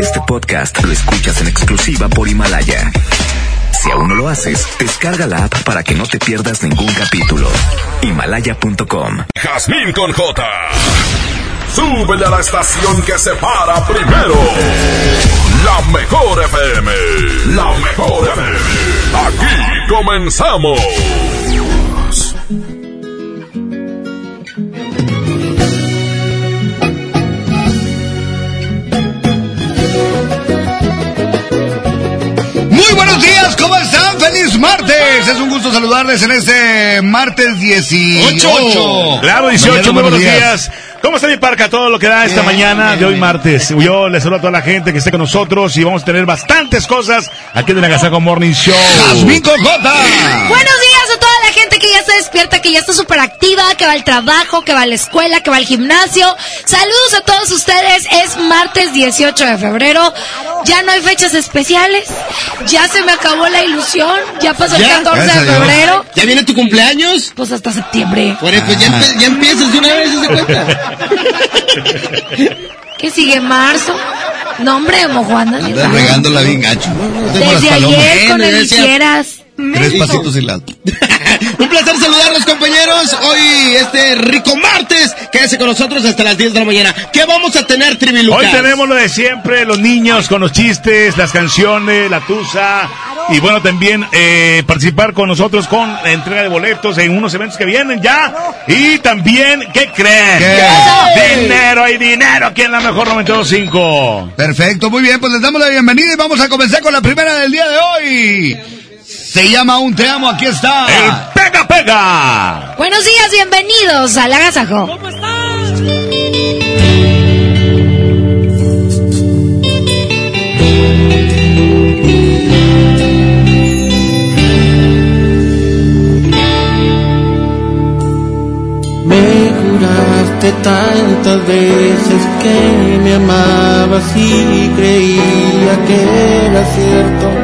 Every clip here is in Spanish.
Este podcast lo escuchas en exclusiva por Himalaya. Si aún no lo haces, descarga la app para que no te pierdas ningún capítulo. Himalaya.com. Jazmín con J. Súbele a la estación que se para primero. La mejor FM. La mejor FM. Aquí comenzamos. ¿Cómo están? ¡Feliz martes! Es un gusto saludarles en este martes 18. Claro, 18, Mañana, muy buenos días. ¿Cómo está mi parca? Todo lo que da esta mañana de hoy martes. Yo les saludo a toda la gente que esté con nosotros y vamos a tener bastantes cosas aquí en el Agasaco Morning Show. Jazmín Cojota. Buenos días a que ya se despierta, que ya está súper activa, que va al trabajo, que va a la escuela, que va al gimnasio. Saludos a todos ustedes. Es martes 18 de febrero. Ya no hay fechas especiales. Ya se me acabó la ilusión. Ya pasó el ¿Ya? 14 Gracias a de febrero. ¿Ya viene tu cumpleaños? Pues hasta septiembre. Por eso, pues ya, empe- ya empiezas de una vez, ¿se cuenta? ¿Qué sigue? ¿Marzo? No, hombre, mojuana. Regándola bien gacho. Desde ayer con el hicieras. Tres pasitos y las. Un placer saludarlos, compañeros. Hoy, este rico martes, quédese con nosotros hasta las 10 de la mañana. ¿Qué vamos a tener, Trivi? Hoy tenemos lo de siempre, los niños con los chistes, las canciones, la tusa y bueno, también eh, participar con nosotros con la entrega de boletos en unos eventos que vienen ya y también, ¿qué creen? ¿Qué? Dinero, hay dinero aquí en la mejor 925. Perfecto, muy bien, pues les damos la bienvenida y vamos a comenzar con la primera del día de hoy. Se llama Un Te Amo, aquí El está. pega pega. Buenos días, bienvenidos al Agasajo. Me juraste tantas veces que me amabas y creía que era cierto.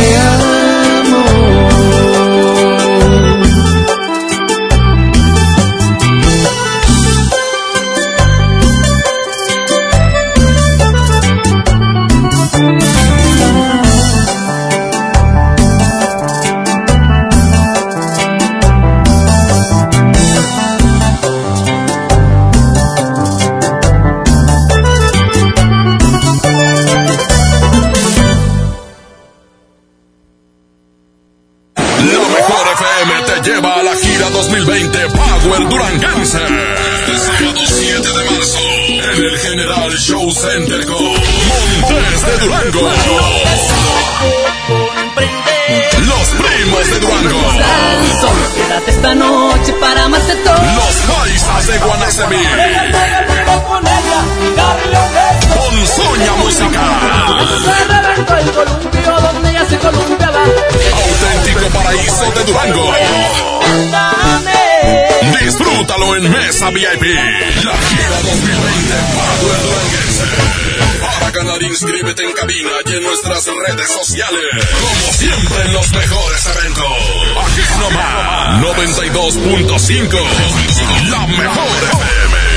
VIP. La gira 2020 Power Duranguense. Para ganar, inscríbete en cabina y en nuestras redes sociales. Como siempre en los mejores eventos. Aquí nomás 92.5. La mejor FM.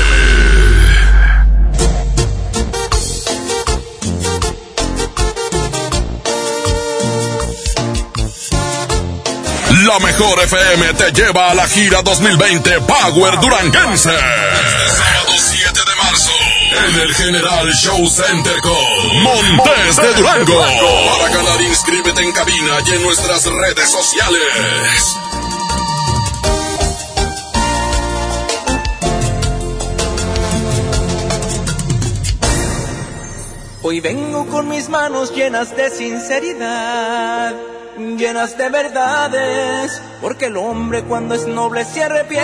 La mejor FM te lleva a la gira 2020 Power Duranguense. Este sábado 7 de marzo. En el General Show Center con Montes de Durango. Para ganar, inscríbete en cabina y en nuestras redes sociales. Hoy vengo con mis manos llenas de sinceridad, llenas de verdades, porque el hombre cuando es noble se arrepiente.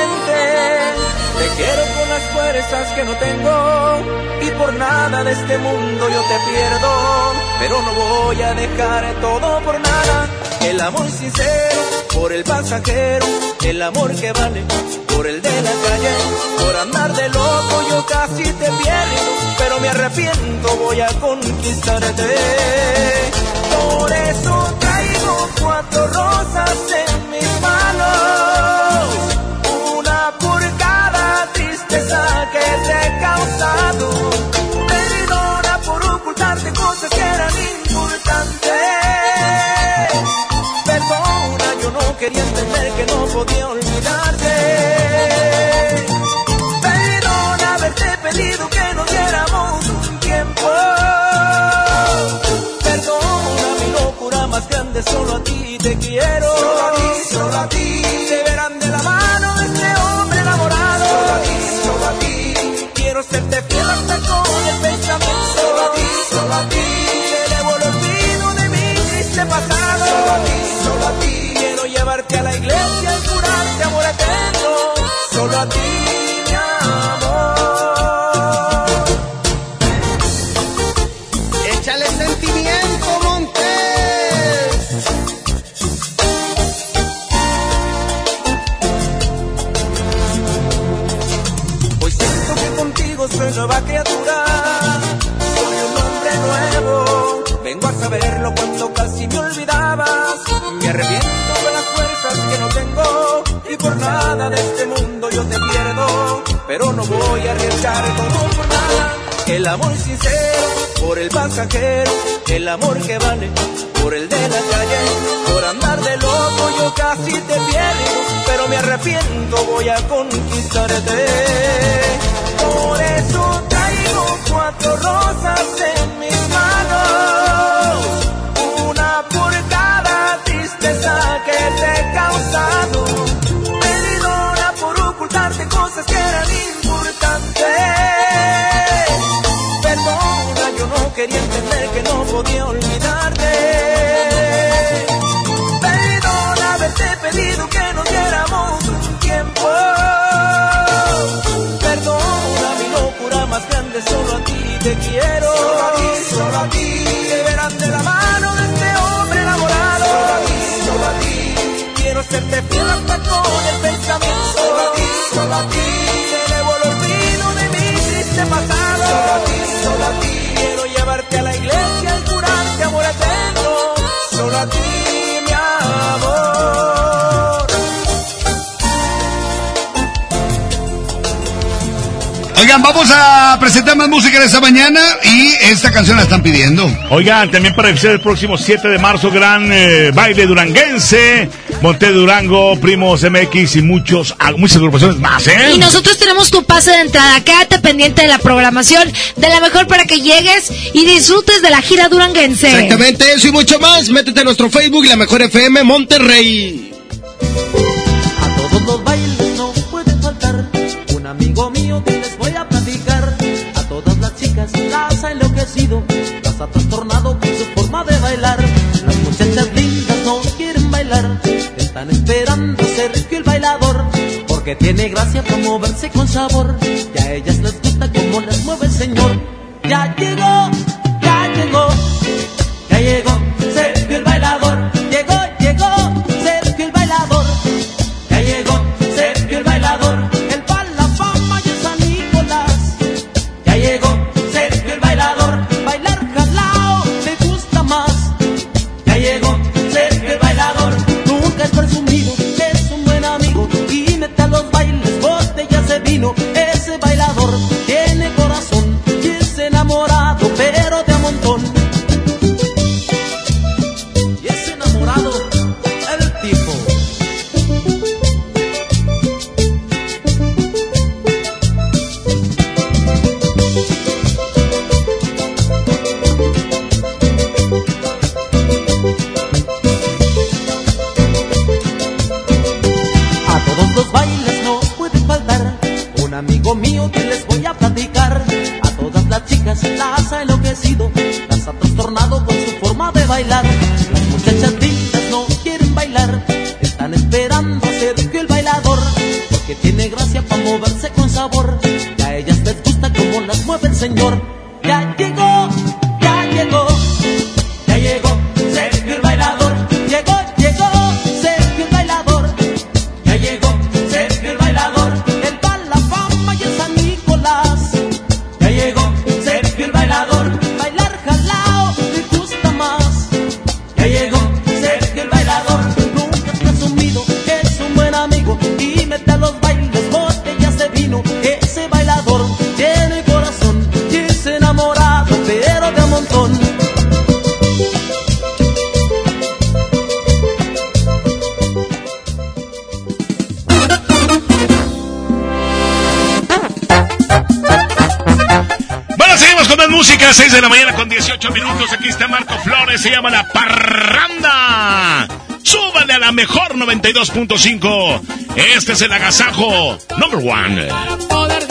Te quiero con las fuerzas que no tengo y por nada de este mundo yo te pierdo, pero no voy a dejar todo por nada. El amor sincero por el pasajero, el amor que vale por el de la calle, por andar de loco yo casi te pierdo, pero me arrepiento, voy a conquistarte. Por eso traigo cuatro rosas en mis manos, una por cada tristeza que te he causado. Perdona por ocultarte cosas que eran importantes. Perdona, yo no quería entender que no podía olvidarte. Solo a ti te quiero. Solo a ti, solo a ti. El amor sincero por el pasajero. El amor que vale por el de la calle. Por andar de loco yo casi te pierdo. Pero me arrepiento, voy a conquistarte. Por eso traigo cuatro rosas en mis manos. Una por cada tristeza que te he quería entender que no podía olvidarte. Perdona haberte pedido que nos diéramos un tiempo. Perdona mi locura más grande, solo a ti te quiero. Solo a ti, solo a ti. Te verán de la mano de este hombre enamorado. Solo a ti, solo a ti. Quiero serte fiel hasta con el pensamiento. Solo a ti, solo a ti. Oigan, vamos a presentar más música de esta mañana y esta canción la están pidiendo. Oigan, también para iniciar el próximo 7 de marzo, gran eh, baile duranguense, Monte de Durango, Primos MX y muchos, ah, muchas agrupaciones más, ¿eh? Y nosotros tenemos tu pase de entrada. Quédate pendiente de la programación de la mejor para que llegues y disfrutes de la gira duranguense. Exactamente eso y mucho más. Métete a nuestro Facebook, La Mejor FM Monterrey. porque tiene gracia para moverse con sabor. Y a ellas les gusta como las mueve el Señor. 92.5. Este es el agasajo number one.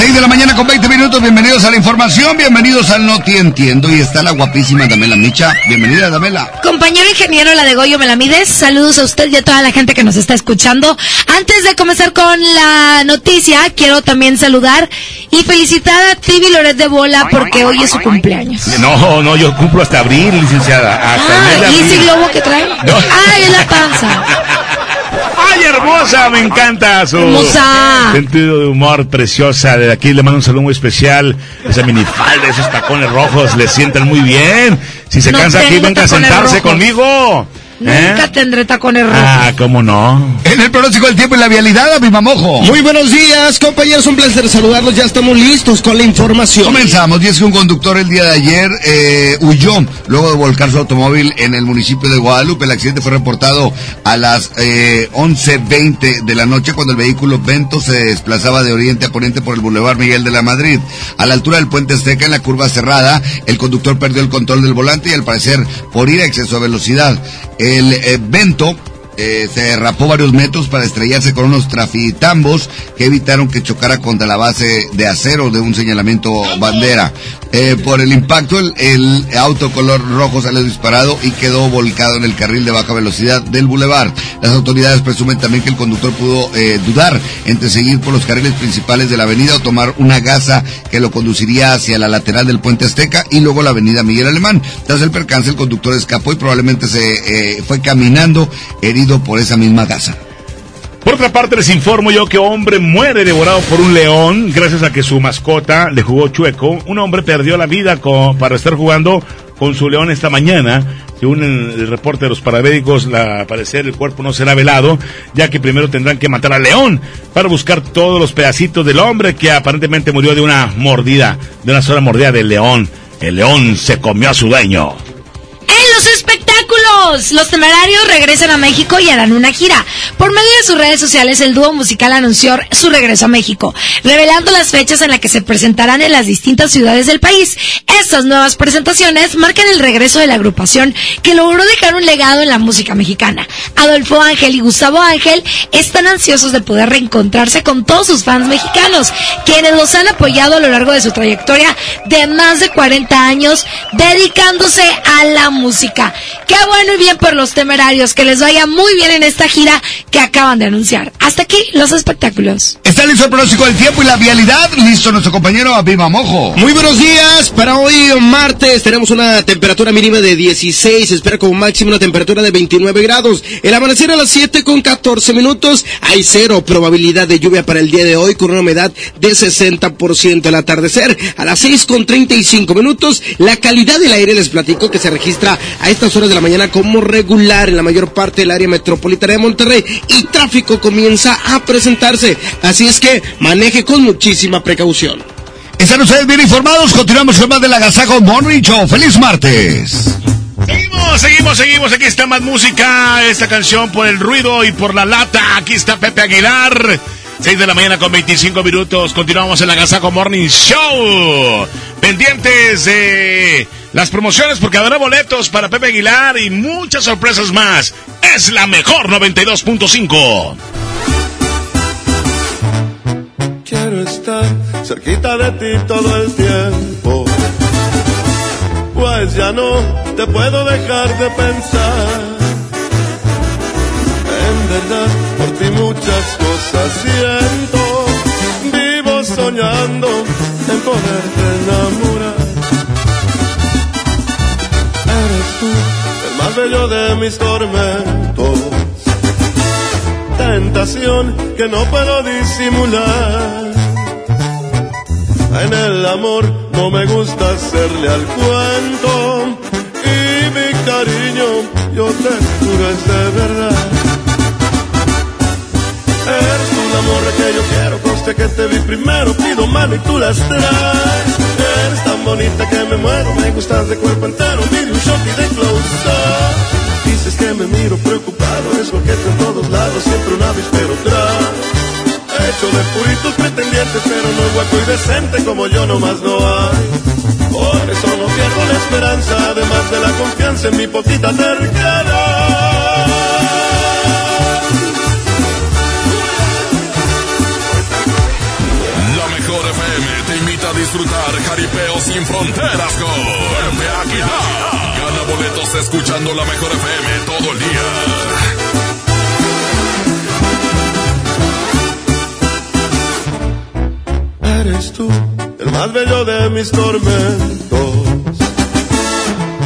6 de la mañana con 20 minutos, bienvenidos a la información, bienvenidos al Noti Entiendo y está la guapísima Damela Micha. Bienvenida Damela. Compañero ingeniero, la de Goyo Melamides, saludos a usted y a toda la gente que nos está escuchando. Antes de comenzar con la noticia, quiero también saludar y felicitar a Tibi Loret de Bola porque hoy es su cumpleaños. No, no, yo cumplo hasta abril, licenciada. Hasta el mes de Ah, ¿y ese abril. globo que trae? No. Ay, es la panza. ¡Ay, hermosa! Me encanta su Hermosa. sentido de humor preciosa. De aquí le mando un saludo muy especial. Esa minifalda, esos tacones rojos le sientan muy bien. Si se No cansa aquí, venga a sentarse rojos. conmigo. ¿Eh? Nunca tendré tacones rojos. Ah, ¿cómo no? En el pronóstico del tiempo y la vialidad, a mi mamojo. Muy buenos días, compañeros. Un placer saludarlos. Ya estamos listos con la información. Comenzamos, y es que un conductor el día de ayer eh, huyó luego de volcar su automóvil en el municipio de Guadalupe. El accidente fue reportado a las eh, 11.20 de la noche cuando el vehículo Vento se desplazaba de oriente a poniente por el Boulevard Miguel de la Madrid. A la altura del puente Azteca, en la curva cerrada, el conductor perdió el control del volante y al parecer por ir a exceso de velocidad. El eh, Vento eh, se derrapó varios metros para estrellarse con unos trafitambos que evitaron que chocara contra la base de acero de un señalamiento bandera. Eh, por el impacto, el, auto color rojo salió disparado y quedó volcado en el carril de baja velocidad del bulevar. Las autoridades presumen también que el conductor pudo eh, dudar entre seguir por los carriles principales de la avenida o tomar una gasa que lo conduciría hacia la lateral del puente Azteca y luego la avenida Miguel Alemán. Tras el percance, el conductor escapó y probablemente se fue caminando herido por esa misma gasa. Por otra parte, les informo yo que hombre muere devorado por un león gracias a que su mascota le jugó chueco. Un hombre perdió la vida para estar jugando con su león esta mañana. Según el, el reporte de los paramédicos, la, al parecer el cuerpo no será velado, ya que primero tendrán que matar al león para buscar todos los pedacitos del hombre que aparentemente murió de una mordida, de una sola mordida del león. El león se comió a su dueño. En los espectáculos, los temerarios regresan a México y harán una gira. Por medio de sus redes sociales, el dúo musical anunció su regreso a México, revelando las fechas en las que se presentarán en las distintas ciudades del país. Estas nuevas presentaciones marcan el regreso de la agrupación que logró dejar un legado en la música mexicana. Adolfo Ángel y Gustavo Ángel están ansiosos de poder reencontrarse con todos sus fans mexicanos, quienes los han apoyado a lo largo de su trayectoria de más de 40 años, dedicándose a la música. Qué bueno y bien por los temerarios, que les vaya muy bien en esta gira que acaban de anunciar. Hasta aquí los espectáculos. Está listo el pronóstico del tiempo y la vialidad. Listo nuestro compañero Abiba Mojo. Muy buenos días. Para hoy, martes, tenemos una temperatura mínima de 16. Se espera como máximo una temperatura de 29 grados. El amanecer a las 7 con 14 minutos. Hay cero probabilidad de lluvia para el día de hoy con una humedad de 60%. El atardecer a las 6 con 35 minutos. La calidad del aire les platico que se registra a estas horas de la mañana como regular en la mayor parte del área metropolitana de Monterrey y tráfico comienza a presentarse. Así es que maneje con muchísima precaución. Están ustedes bien informados. Continuamos con más del Agasajo Morning Show. ¡Feliz martes! Seguimos, seguimos, seguimos. Aquí está más música. Esta canción por el ruido y por la lata. Aquí está Pepe Aguilar. 6 de la mañana con 25 minutos. Continuamos en la Gazaco Morning Show. Pendientes de las promociones porque habrá boletos para Pepe Aguilar y muchas sorpresas más. Es la mejor 92.5. Quiero estar cerquita de ti todo el tiempo. Pues ya no te puedo dejar de pensar. En verdad, por ti muchas cosas siento. Vivo soñando en poderte enamorar. Tú el más bello de mis tormentos tentación que no puedo disimular. En el amor no me gusta hacerle al cuento y mi cariño yo te juro es de verdad. Eres la morra que yo quiero, conste que te vi primero, pido mano y tú las traes. Eres tan bonita que me muero, me gustas de cuerpo entero, mire un shot y de close. Dices que me miro preocupado, es lo que en todos lados, siempre un avispero tras. Hecho de puritos pretendientes pero no guapo y decente como yo nomás no hay. Por eso no pierdo la esperanza, además de la confianza en mi poquita terquedad. La mejor disfrutar jaripeo sin fronteras con Pepe Aguilar. Gana boletos escuchando la mejor FM todo el día. Eres tú el más bello de mis tormentos.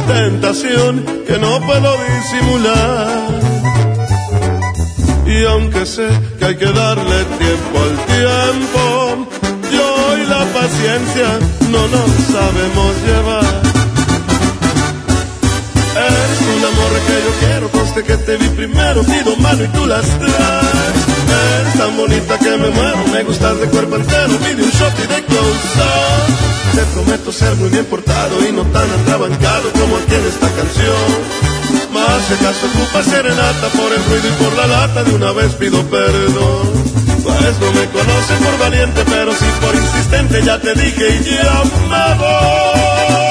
Tentación que no puedo disimular. Y aunque sé que hay que darle tiempo al tiempo, la paciencia no nos sabemos llevar. Eres un amor que yo quiero, conste que te vi primero, pido mano y tú las traes. Eres tan bonita que me muero, me gustas de cuerpo entero, pide un shot y de close. Te prometo ser muy bien portado y no tan atrabancado como aquí en esta canción. Más si acaso ocupa serenata por el ruido y por la lata, de una vez pido perdón. Pues no me conoces por valiente, pero sí por insistente, ya te dije y ya me voy.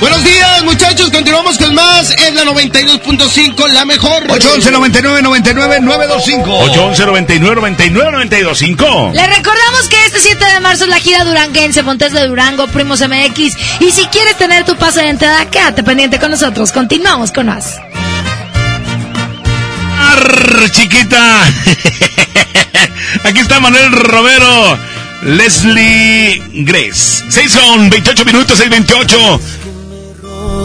Buenos días, muchachos. Continuamos con más. Es la 92.5, la mejor. 811 99 99 925. 811 99 99 925. Les recordamos que este 7 de marzo es la gira duranguense Montes de Durango, Primos MX. Y si quieres tener tu pase de entrada, quédate pendiente con nosotros. Continuamos con más. Arr, chiquita. Aquí está Manuel Romero. Leslie Grace. 6 son 28 minutos, 628.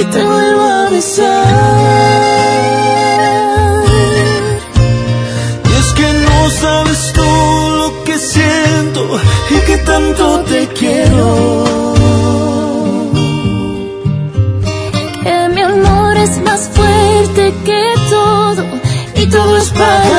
y te vuelvo a besar. Y es que no sabes tú lo que siento y que tanto te quiero. Que mi amor es más fuerte que todo y todo es para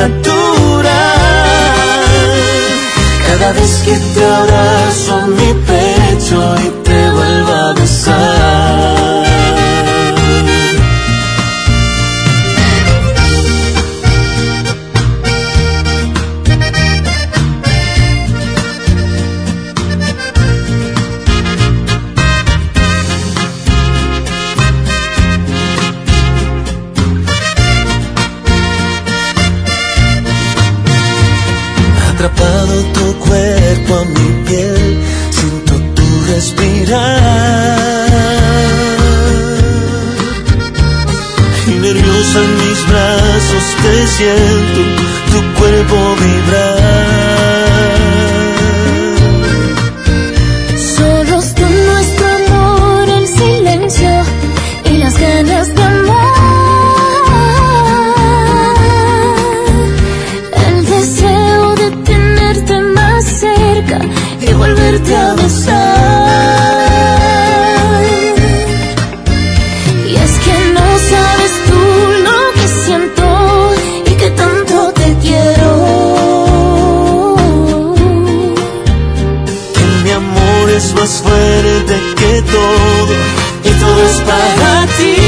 natural. Cada vez que te abrazo en mi pecho y te vuelvo a besar. Siento tu cuerpo vibrar. Todo y todo es para ti.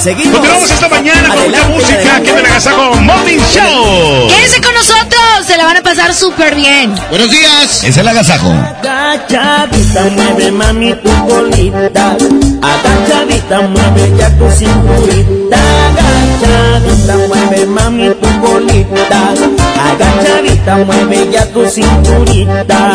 Y seguimos. Continuamos esta mañana con mucha Adelante, música adelante. aquí en el Agasajo Morning Show. Quédense con nosotros, se la van a pasar súper bien. Buenos días. Es el agasajo. Agachadita, mueve mami tu colita. Agachadita, mueve ya tu cinturita. Agachadita, mueve mami tu colita. Agachadita, mueve ya tu cinturita.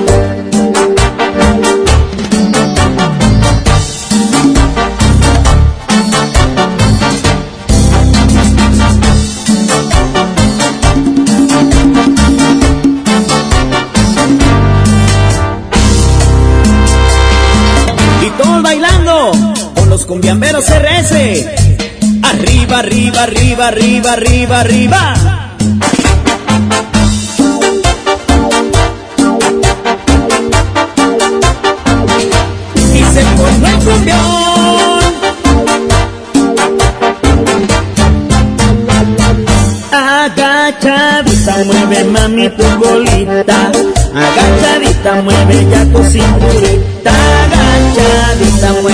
Cumbiamberos RS. Arriba, arriba, arriba, arriba, arriba, arriba. Y se formó el cumbión. Agachadita, mueve mami tu bolita. Agachadita, mueve ya tu cinturita.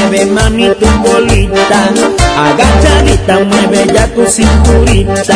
Mueve mami tu bolita. Agachadita, mueve ya tu cinturita.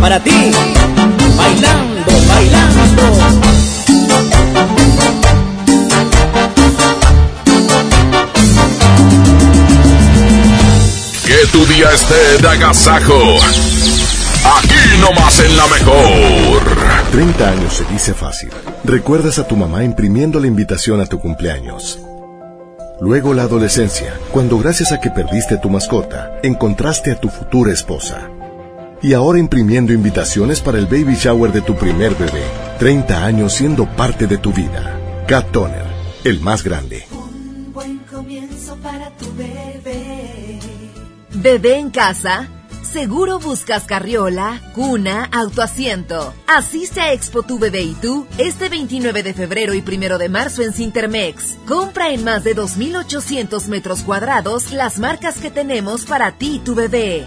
para ti, bailando, bailando. Que tu día esté de agasajo. Aquí nomás en la mejor. 30 años se dice fácil. Recuerdas a tu mamá imprimiendo la invitación a tu cumpleaños. Luego la adolescencia, cuando gracias a que perdiste tu mascota, encontraste a tu futura esposa. Y ahora imprimiendo invitaciones para el baby shower de tu primer bebé. 30 años siendo parte de tu vida. Cat Toner, el más grande. Buen comienzo para tu bebé. Bebé en casa. Seguro buscas carriola, cuna, autoasiento. Asiste a Expo Tu Bebé y tú este 29 de febrero y 1 de marzo en Cintermex. Compra en más de 2.800 metros cuadrados las marcas que tenemos para ti y tu bebé.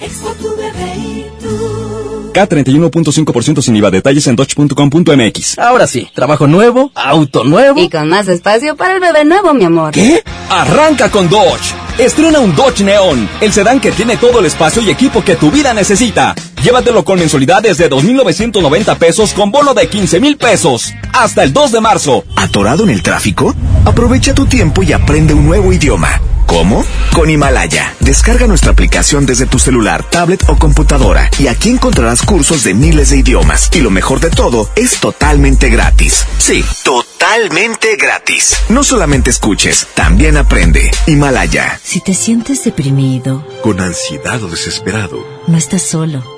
Expo tu bebé y tú. K31.5% sin IVA. Detalles en dodge.com.mx. Ahora sí, trabajo nuevo, auto nuevo. Y con más espacio para el bebé nuevo, mi amor. ¿Qué? Arranca con Dodge. Estrena un Dodge Neon, el sedán que tiene todo el espacio y equipo que tu vida necesita. Llévatelo con mensualidades de 2.990 pesos con bono de 15.000 pesos. Hasta el 2 de marzo. ¿Atorado en el tráfico? Aprovecha tu tiempo y aprende un nuevo idioma. ¿Cómo? Con Himalaya. Descarga nuestra aplicación desde tu celular, tablet o computadora y aquí encontrarás cursos de miles de idiomas. Y lo mejor de todo, es totalmente gratis. Sí, totalmente gratis. No solamente escuches, también aprende. Himalaya. Si te sientes deprimido, Con ansiedad o desesperado, no estás solo.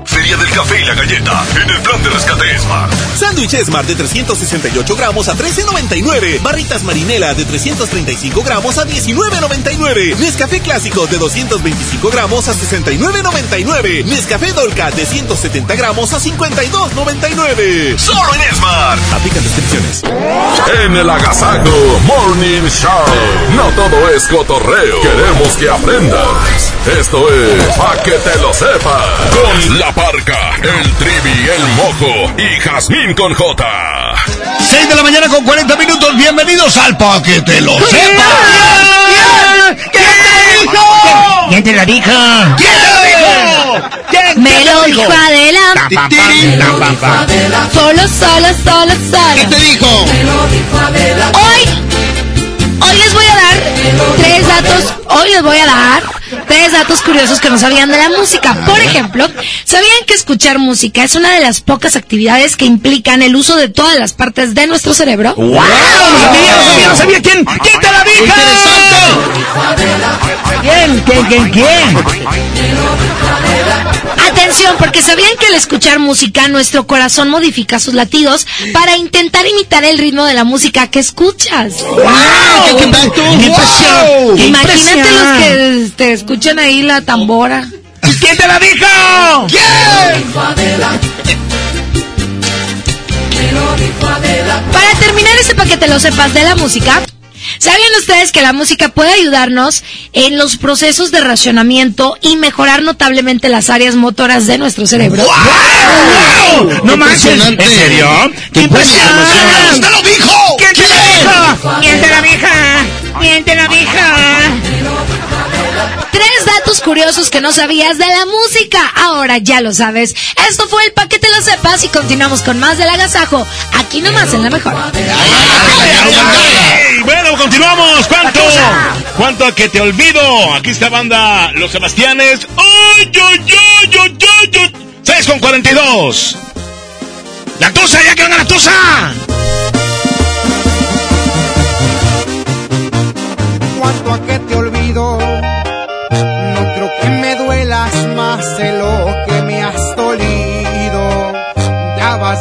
Café y la Galleta en el plan de rescate Smart. Sándwich Smart de 368 gramos a 13.99. Barritas Marinela de 335 gramos a 19.99. Nescafé Clásico de 225 gramos a 69.99. Nescafé Dolca de 170 gramos a 52.99. Solo en Smart. Aplican descripciones. En el Agasago Morning Show. No todo es cotorreo. Queremos que aprendas. Esto es Pa' que te lo sepas. Con la parca, el trivi, el mojo y Jazmín con J. 6 de la mañana con 40 minutos. Bienvenidos al Pa' que te lo sepas. ¿Quién te dijo? ¿Quién te lo dijo? ¿Quién te lo dijo? ¿Quién Me te lo lo dijo dijo? Adela. Tam, pam, pam. Solo, solo, solo, solo. ¿Qué te dijo? Hoy, hoy les voy a dar tres datos. Hoy les voy a dar tres datos curiosos que no sabían de la música. Por ejemplo, ¿sabían que escuchar música es una de las pocas actividades que implican el uso de todas las partes de nuestro cerebro? ¡Wow! No sabía, no sabía, no sabía. ¿Quién? ¿Quién te la dijo? ¿Quién? ¿Quién? ¿Quién? ¿Quién? Atención, porque sabían que al escuchar música nuestro corazón modifica sus latidos para intentar imitar el ritmo de la música que escuchas. ¡Qué- qué! ¡Qué impresión! ¡Wow! ¡Qué Imagínate los que te escuchan ahí la tambora. ¿Quién te la dijo? ¿Quién? Para terminar este paquete, lo sepas de la música. ¿Sabían ustedes que la música puede ayudarnos en los procesos de racionamiento y mejorar notablemente las áreas motoras de nuestro cerebro? ¡Wow! No manches. ¿En serio? ¡Qué impresión! ¡Usted lo dijo! ¿Quién te lo dijo? ¿Quién te lo dijo? ¿Quién te lo dijo? Tres datos curiosos que no sabías de la música. Ahora ya lo sabes. Esto fue el paquete lo sepas y continuamos con más del agasajo. Aquí nomás en la mejor. Bueno, continuamos. ¿Cuánto? ¿Cuánto a que te olvido? Aquí está banda Los Sebastianes. ¡Ay, ay, ay, ay, ay, ay! 6 con 42. ¡La tusa! ¡Ya que venga la tusa!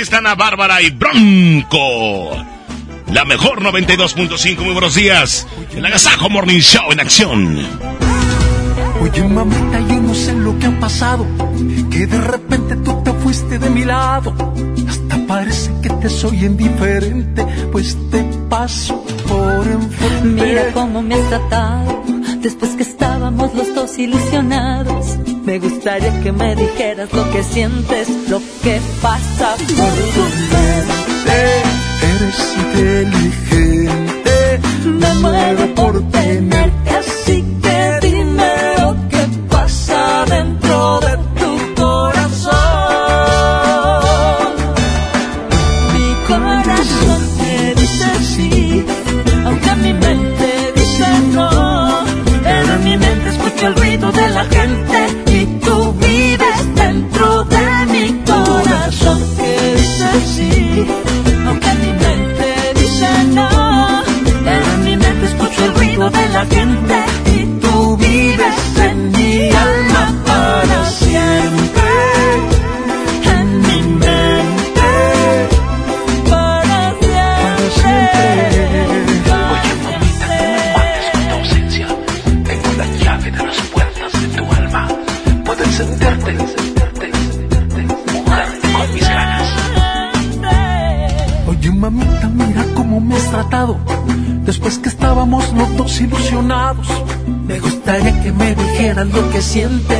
Aquí están a Bárbara y Bronco. La mejor 92.5. Muy buenos días. El Agasajo Morning Show en acción. Oye mamita, yo no sé lo que ha pasado, que de repente tú te fuiste de mi lado. Hasta parece que te soy indiferente, pues te paso por enfrente. Mira cómo me has tratado, después que estábamos los dos ilusionados. Me gustaría que me dijeras lo que sientes, lo que pasa por tu mente. Eres inteligente, Me muero dijeras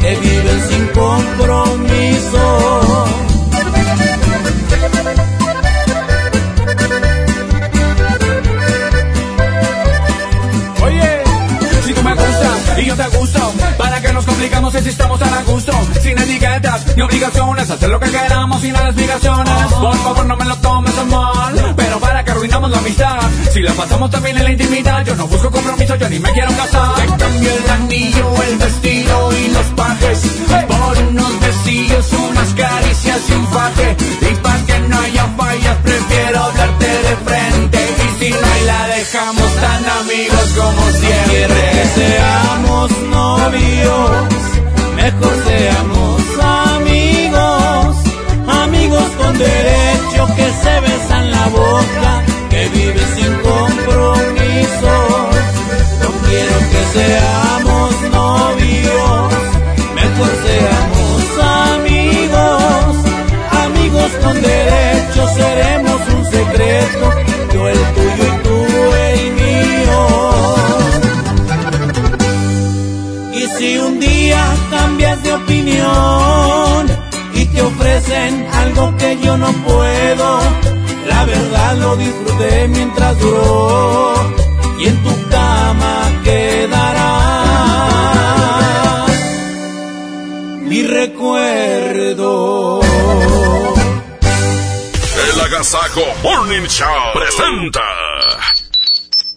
que viven sin compromiso. Si estamos tan a gusto? Sin etiquetas ni obligaciones, hacer lo que queramos sin las explicaciones. Por favor, no me lo tomes a mal, pero para que arruinamos la amistad. Si la pasamos también en la intimidad, yo no busco compromiso, yo ni me quiero casar. Te cambio el anillo, el vestido y los pajes. Por unos besillos, unas caricias y un faje. Y para que no haya fallas, prefiero hablarte de frente. Y si no hay, la dejamos tan amigos como siempre. que seamos novios, mejor seamos amigos, amigos con derecho que se besan la boca, que viven sin compromiso. No quiero que seamos novios, mejor seamos amigos, amigos con derecho algo que yo no puedo, la verdad lo disfruté mientras duró y en tu cama quedará mi recuerdo. El Agasajo Morning Show presenta.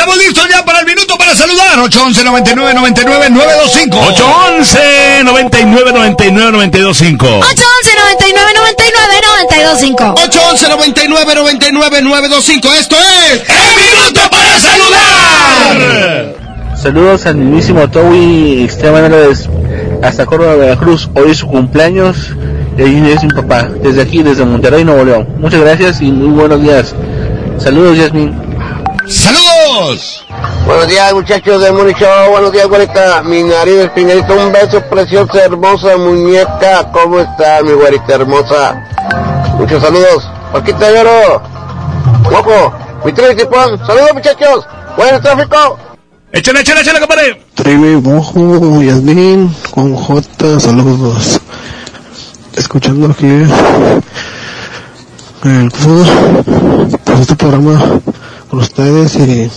Estamos listos ya para el minuto para saludar. 811 99 99 925. 811 99 99 925. 811 99 99 925. 811 99 99 925. Esto es El minuto para saludar. Saludos al mismísimo Toby Esteban Álvarez hasta Córdoba, Veracruz. Hoy es su cumpleaños y ahí es mi papá. Desde aquí, desde Monterrey, Nuevo León. Muchas gracias y muy buenos días. Saludos, Yasmin. ¡Saludos! Buenos días, muchachos de Muni Show. Buenos días, güerita. Mi nariz espinadito. Un beso preciosa, hermosa muñeca. ¿Cómo está, mi güerita hermosa? Muchos saludos. Paquita de oro. Guapo. Mi tribu Tipón. Saludos, muchachos. Buen tráfico. Échale, échale, échale, compadre. Trivi Mojo, Yasmin, con J, saludos. Escuchando aquí el pues este programa con ustedes y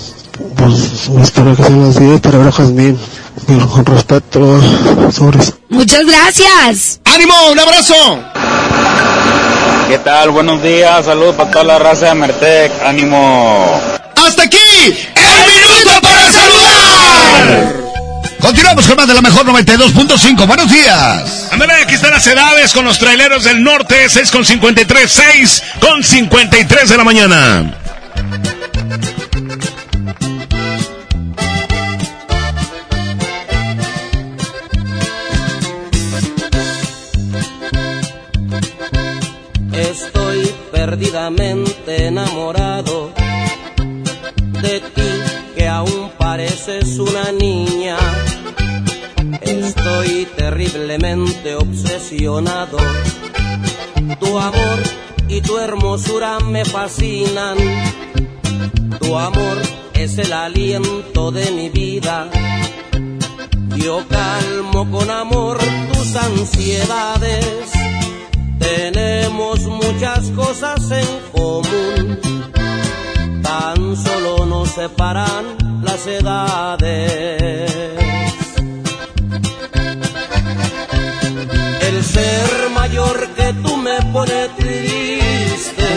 pues espero que sean las 10 para ver a Jazmín. Con respeto, sobres. Muchas gracias. ¡Ánimo! ¡Un abrazo! ¿Qué tal? Buenos días, saludos para toda la raza de Mertec, ánimo. ¡Hasta aquí! ¡El minuto para saludar! Continuamos con más de la mejor 92.5. Buenos días. Ándale, aquí están las edades con los traileros del norte. 6 con 53, 6 con 53 de la mañana. Perdidamente enamorado de ti que aún pareces una niña. Estoy terriblemente obsesionado. Tu amor y tu hermosura me fascinan. Tu amor es el aliento de mi vida. Yo calmo con amor tus ansiedades. Tenemos muchas cosas en común tan solo nos separan las edades. El ser mayor que tú me pone triste,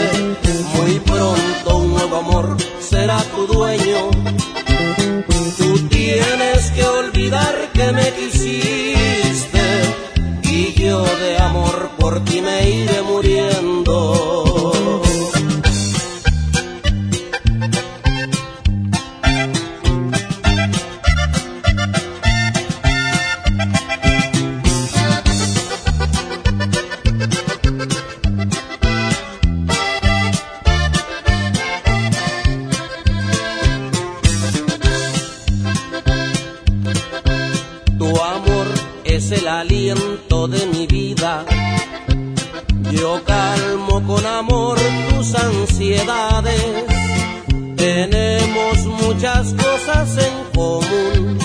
muy pronto un nuevo amor será tu dueño. Tú tienes que olvidar que me quisiste de amor por ti me iré muriendo. Yo calmo con amor tus ansiedades. Tenemos muchas cosas en común.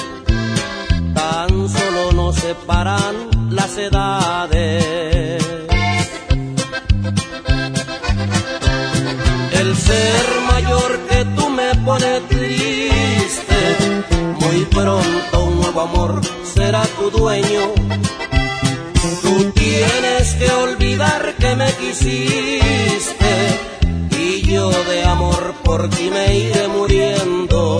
Tan solo nos separan las edades. El ser mayor que tú me pone triste. Muy pronto un nuevo amor será tu dueño. Me quisiste y yo de amor por ti me iré muriendo.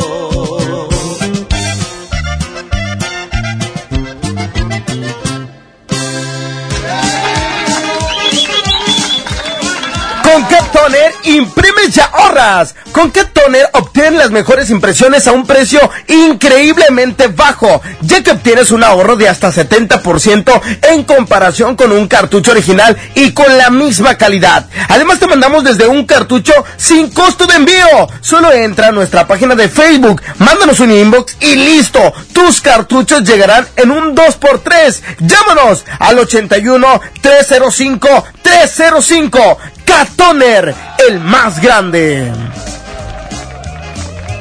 Con Cat Toner imprimes y ahorras. Con Cat Toner obtienes las mejores impresiones a un precio increíblemente bajo, ya que obtienes un ahorro de hasta 70% en comparación con un cartucho original y con la misma calidad. Además te mandamos desde un cartucho sin costo de envío. Solo entra a nuestra página de Facebook, mándanos un inbox y listo. Tus cartuchos llegarán en un 2x3. Llámanos al 81 305 305. Catoner, el más grande.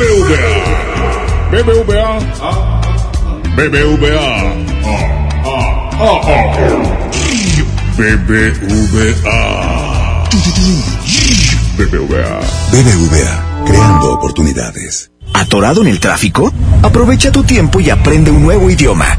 BBVA. BBVA. BBVA. BBVA. BBVA. BBVA, creando oportunidades. ¿Atorado en el tráfico? Aprovecha tu tiempo y aprende un nuevo idioma.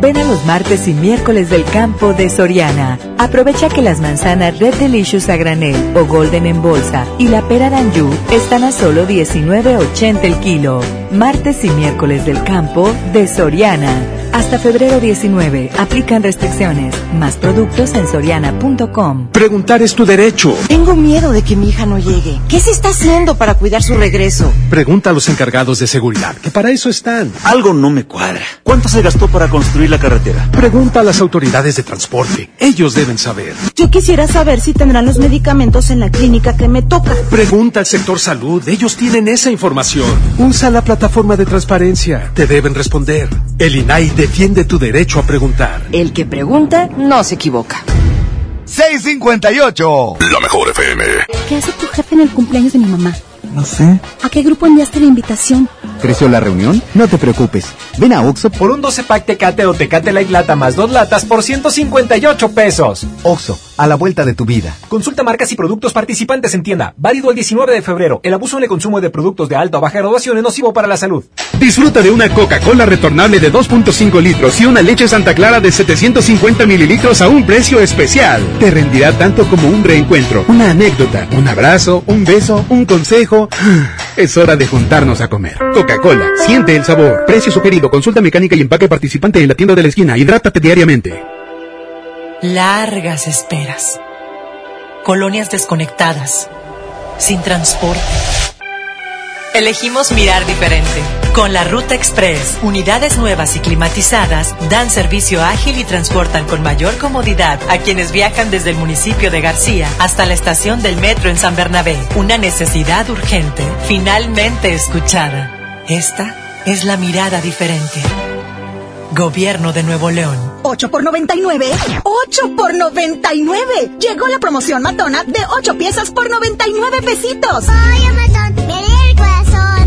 Ven a los martes y miércoles del campo de Soriana. Aprovecha que las manzanas Red Delicious a granel o Golden en bolsa y la pera Danju están a solo 19.80 el kilo. Martes y miércoles del campo de Soriana. Hasta febrero 19. Aplican restricciones. Más productos en soriana.com. Preguntar es tu derecho. Tengo miedo de que mi hija no llegue. ¿Qué se está haciendo para cuidar su regreso? Pregunta a los encargados de seguridad, que para eso están. Algo no me cuadra. ¿Cuánto se gastó para construir la carretera? Pregunta a las autoridades de transporte. Ellos deben saber. Yo quisiera saber si tendrán los medicamentos en la clínica que me toca. Pregunta al sector salud. Ellos tienen esa información. Usa la plataforma de transparencia. Te deben responder. El INAI defiende tu derecho a preguntar. El que pregunta no se equivoca. 658. La mejor FM. ¿Qué hace tu jefe en el cumpleaños de mi mamá? No sé. ¿A qué grupo enviaste la invitación? ¿Creció la reunión? No te preocupes. Ven a Oxo por un 12 pack Tecate o Tecate Light Lata más dos latas por 158 pesos. Oxo, a la vuelta de tu vida. Consulta marcas y productos participantes en tienda. Válido el 19 de febrero. El abuso en el consumo de productos de alta o baja graduación es nocivo para la salud. Disfruta de una Coca-Cola retornable de 2.5 litros y una leche Santa Clara de 750 mililitros a un precio especial. Te rendirá tanto como un reencuentro, una anécdota, un abrazo, un beso, un consejo. Es hora de juntarnos a comer. Coca-Cola, siente el sabor. Precio sugerido, consulta mecánica y empaque participante en la tienda de la esquina. Hidrátate diariamente. Largas esperas. Colonias desconectadas. Sin transporte. Elegimos mirar diferente. Con la Ruta Express, unidades nuevas y climatizadas dan servicio ágil y transportan con mayor comodidad a quienes viajan desde el municipio de García hasta la estación del metro en San Bernabé. Una necesidad urgente, finalmente escuchada. Esta es la mirada diferente. Gobierno de Nuevo León. 8 por 99. 8 por 99. Llegó la promoción matona de 8 piezas por 99 pesitos. Oye, matón,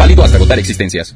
Válido hasta agotar existencias.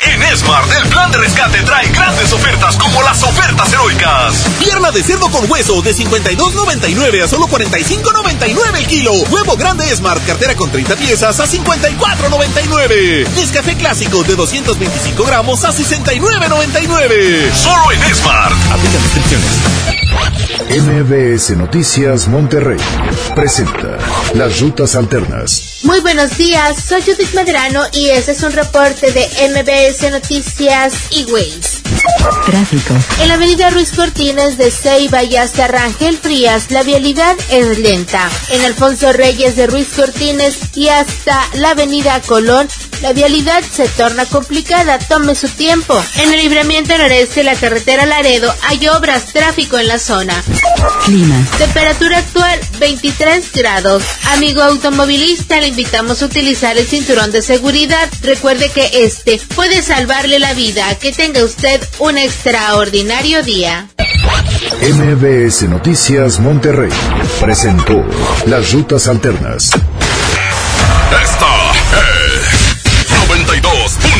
En Esmart, el plan de rescate trae grandes ofertas como las ofertas heroicas. Pierna de cerdo con hueso de 52.99 a solo 45.99 el kilo. Huevo grande Esmart, cartera con 30 piezas a 54.99. Nescafé clásico de 225 gramos a 69.99. Solo en Esmart. Aplica restricciones. MBS Noticias Monterrey presenta las rutas alternas. Muy buenos días, soy Judith Medrano y este es un reporte de MBS Noticias y Ways. Tráfico. En la avenida Ruiz Cortines de Ceiba y hasta Rangel Frías, la vialidad es lenta. En Alfonso Reyes de Ruiz Cortines y hasta la avenida Colón, la vialidad se torna complicada. Tome su tiempo. En el libramiento noreste de la carretera Laredo hay obras, tráfico en la zona. Clima. Temperatura actual 23 grados. Amigo automovilista, le invitamos a utilizar el cinturón de seguridad. Recuerde que este puede salvarle la vida. Que tenga usted un extraordinario día. MBS Noticias Monterrey presentó las rutas alternas. Esta es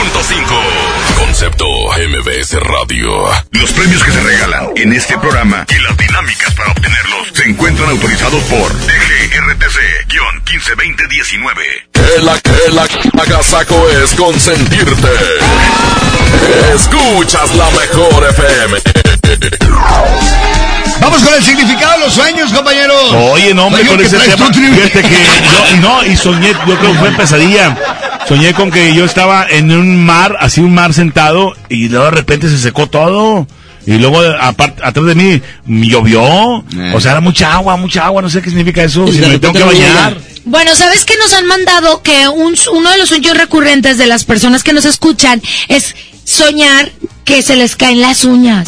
Con concepto MBS Radio. Los premios que se regalan en este programa y las dinámicas para obtenerlos se encuentran autorizados por DGRTC-152019. El, el agasaco es consentirte. Escuchas la mejor FM. Vamos con el significado de los sueños, compañeros. Oye, no, hombre, con ¿qué ese tema. Fíjate que yo, no, y soñé, yo creo que fue pesadilla. Soñé con que yo estaba en un mar, así un mar sentado, y luego de repente se secó todo. Y luego apart- atrás de mí llovió. O sea, era mucha agua, mucha agua, no sé qué significa eso. Si me tengo que bañar. Bueno, ¿sabes qué nos han mandado? Que un, uno de los sueños recurrentes de las personas que nos escuchan es soñar que se les caen las uñas.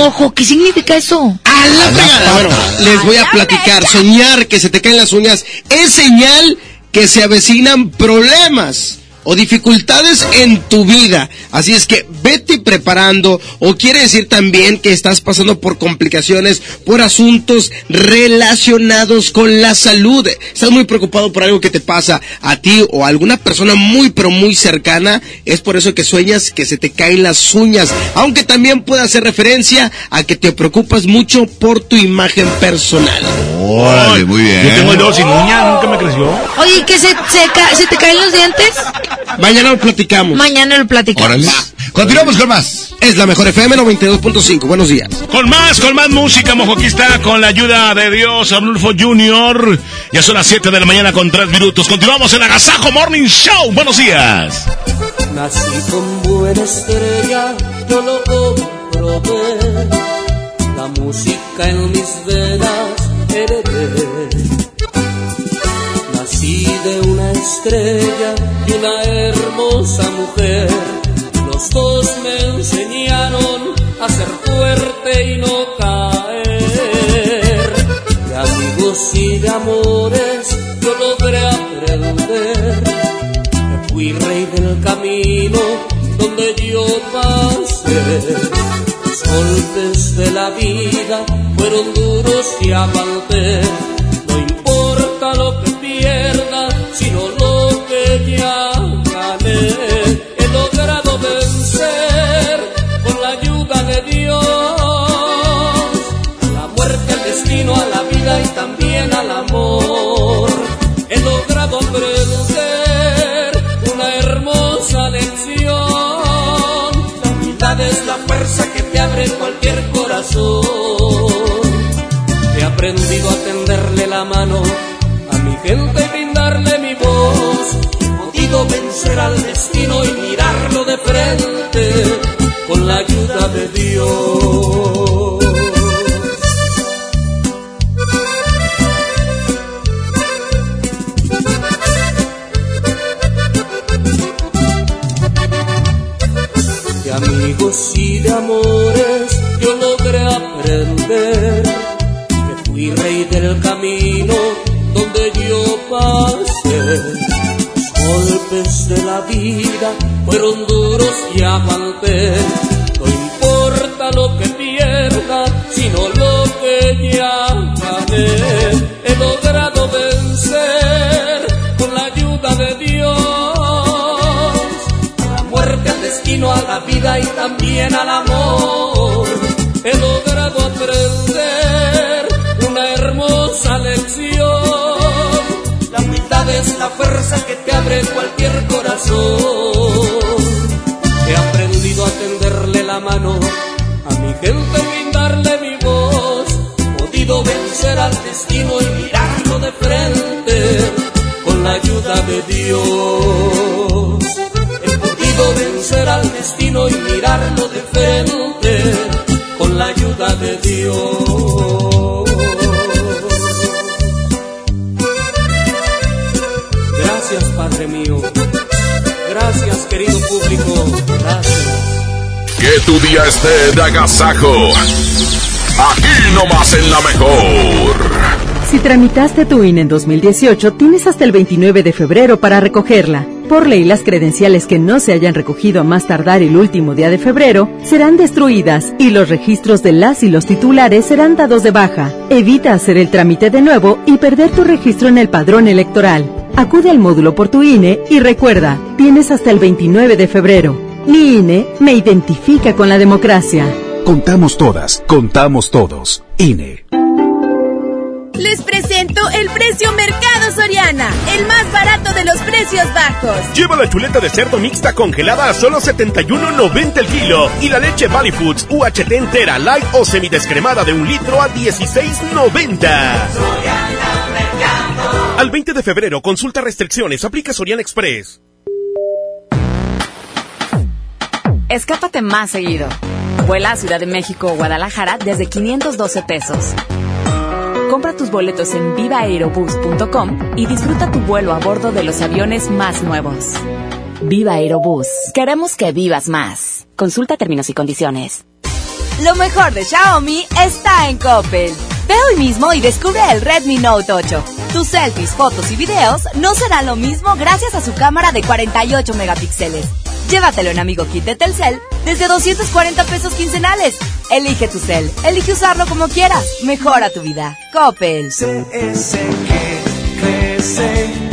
Ojo, ¿qué significa eso? A la fregada. Bueno, les voy a platicar. Soñar que se te caen las uñas es señal que se avecinan problemas o dificultades en tu vida. Así es que vete preparando o quiere decir también que estás pasando por complicaciones, por asuntos relacionados con la salud. Estás muy preocupado por algo que te pasa a ti o a alguna persona muy pero muy cercana. Es por eso que sueñas que se te caen las uñas. Aunque también puede hacer referencia a que te preocupas mucho por tu imagen personal. Órale, muy bien. Yo tengo el dedo sin uña, nunca me creció. Oye, ¿que se, se, ca- se te caen los dientes? Mañana lo platicamos. Mañana lo platicamos. Órale. Continuamos con más. Es la mejor FM 92.5. Buenos días. Con más, con más música, mojo, aquí está, con la ayuda de Dios, Arnulfo Junior. Ya son las 7 de la mañana con 3 minutos. Continuamos en Agasajo Morning Show. Buenos días. Nací con buena estrella, yo lo comprobé. La música en mis venas heredé. Estrella y una hermosa mujer. Los dos me enseñaron a ser fuerte y no caer. De amigos y de amores yo logré aprender que fui rey del camino donde yo pasé. Los golpes de la vida fueron duros y aguanté. No importa lo que cualquier corazón. He aprendido a tenderle la mano a mi gente y brindarle mi voz. He podido vencer al destino y mirarlo de frente con la ayuda de Dios. de amigos y de amores camino donde yo pasé. Golpes de la vida fueron duros y aguanté. No importa lo que pierda, sino lo que ya gané. He logrado vencer con la ayuda de Dios la muerte, al destino, a la vida y también al amor. La fuerza que te abre cualquier corazón. He aprendido a tenderle la mano a mi gente brindarle mi voz. He podido vencer al destino y mirarlo de frente con la ayuda de Dios. He podido vencer al destino y mirarlo de frente con la ayuda de Dios. Padre mío. Gracias, querido público. Gracias. Que tu día esté de agasajo. Aquí nomás en la mejor. Si tramitaste tu INE en 2018, tienes hasta el 29 de febrero para recogerla. Por ley, las credenciales que no se hayan recogido a más tardar el último día de febrero serán destruidas y los registros de las y los titulares serán dados de baja. Evita hacer el trámite de nuevo y perder tu registro en el padrón electoral. Acude al módulo por tu INE y recuerda, tienes hasta el 29 de febrero. Mi INE me identifica con la democracia. Contamos todas, contamos todos. INE. Les presento el precio Mercado Soriana, el más barato de los precios bajos. Lleva la chuleta de cerdo mixta congelada a solo 71.90 el kilo y la leche Valley Foods UHT entera, light o semidescremada de un litro a 16.90. Al 20 de febrero, consulta restricciones, aplica Soriana Express. Escápate más seguido. Vuela a Ciudad de México o Guadalajara desde 512 pesos. Compra tus boletos en vivaaerobus.com y disfruta tu vuelo a bordo de los aviones más nuevos. Viva Aerobus. Queremos que vivas más. Consulta términos y condiciones. Lo mejor de Xiaomi está en Coppel. Ve hoy mismo y descubre el Redmi Note 8. Tus selfies, fotos y videos no serán lo mismo gracias a su cámara de 48 megapíxeles. Llévatelo en Amigo Kit de Telcel desde 240 pesos quincenales. Elige tu cel, elige usarlo como quieras. Mejora tu vida. Coppel. Crece,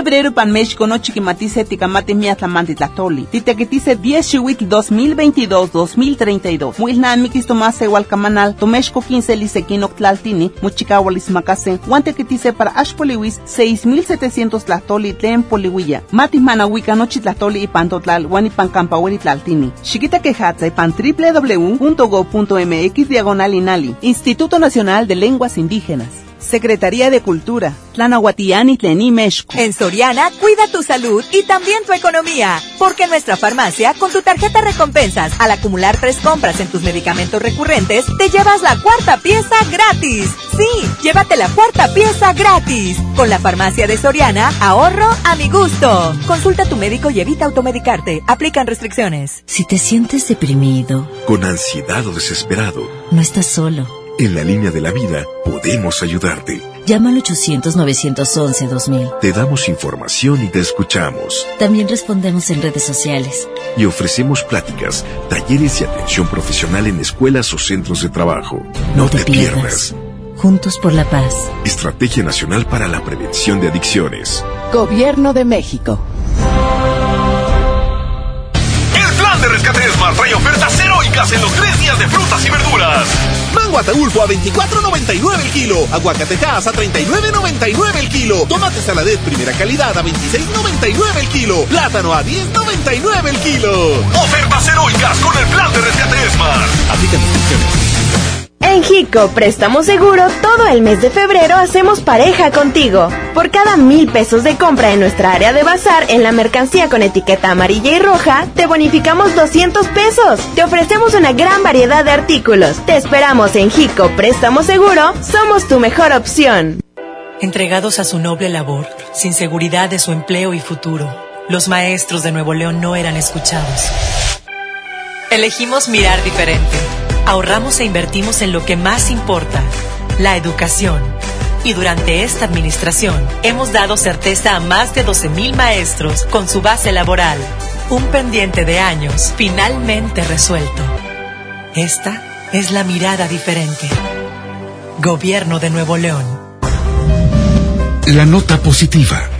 febrero pan México no chiquimatice ticamate miatlamanti tlatoli. Titequitice 10 chihuitl 2022-2032. Muilnan mikis tomase hualcamanal, tomexco 15 lisequino tlaltini, muchicahualis macasen, guantequitice para ashpoliwis 6700 tlatoli tlen poliwilla. Matis manahuica nochi tlatoli y pantotlal, guanipan campahueri tlaltini. Chiquita quejatza y pan www.go.mx diagonal inali. Instituto Nacional de Lenguas Indígenas. Secretaría de Cultura, Tlanahuatiani Tlení Mexco. En Soriana, cuida tu salud y también tu economía. Porque en nuestra farmacia, con tu tarjeta recompensas, al acumular tres compras en tus medicamentos recurrentes, te llevas la cuarta pieza gratis. Sí, llévate la cuarta pieza gratis. Con la farmacia de Soriana, ahorro a mi gusto. Consulta a tu médico y evita automedicarte. Aplican restricciones. Si te sientes deprimido, Con ansiedad o desesperado, no estás solo. En la línea de la vida podemos ayudarte. Llama al 800-911-2000. Te damos información y te escuchamos. También respondemos en redes sociales. Y ofrecemos pláticas, talleres y atención profesional en escuelas o centros de trabajo. No, te, pierdas. Juntos por la paz. Estrategia Nacional para la Prevención de Adicciones. Gobierno de México. El plan de rescate Smart trae ofertas heroicas en los tres días de frutas y verduras. Mango Ataulfo a 24.99 el kilo. Aguacatejas a 39.99 el kilo. Tomate saladet primera calidad a 26.99 el kilo. Plátano a 10.99 el kilo. Ofertas heroicas con el plan de rescate Smart. Aplican restricciones. En Jico Préstamo Seguro, todo el mes de febrero hacemos pareja contigo. Por cada mil pesos de compra en nuestra área de bazar en la mercancía con etiqueta amarilla y roja, te bonificamos 200 pesos. Te ofrecemos una gran variedad de artículos. Te esperamos en Jico Préstamo Seguro, somos tu mejor opción. Entregados a su noble labor, sin seguridad de su empleo y futuro, los maestros de Nuevo León no eran escuchados. Elegimos mirar diferente. Ahorramos e invertimos en lo que más importa, la educación. Y durante esta administración hemos dado certeza a más de 12.000 maestros con su base laboral. Un pendiente de años finalmente resuelto. Esta es la mirada diferente. Gobierno de Nuevo León. La nota positiva.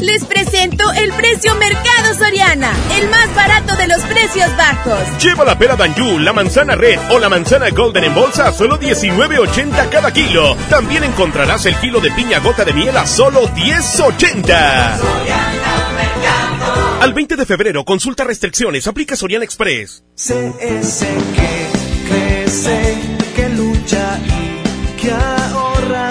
Les presento el precio Mercado Soriana, el más barato de los precios bajos. Lleva la pera Danju, la manzana red o la manzana golden en bolsa a solo 19.80 cada kilo. También encontrarás el kilo de piña gota de miel a solo 10.80. Al 20 de febrero, consulta restricciones, aplica Soriana Express. CS que crece, que lucha y que ahora.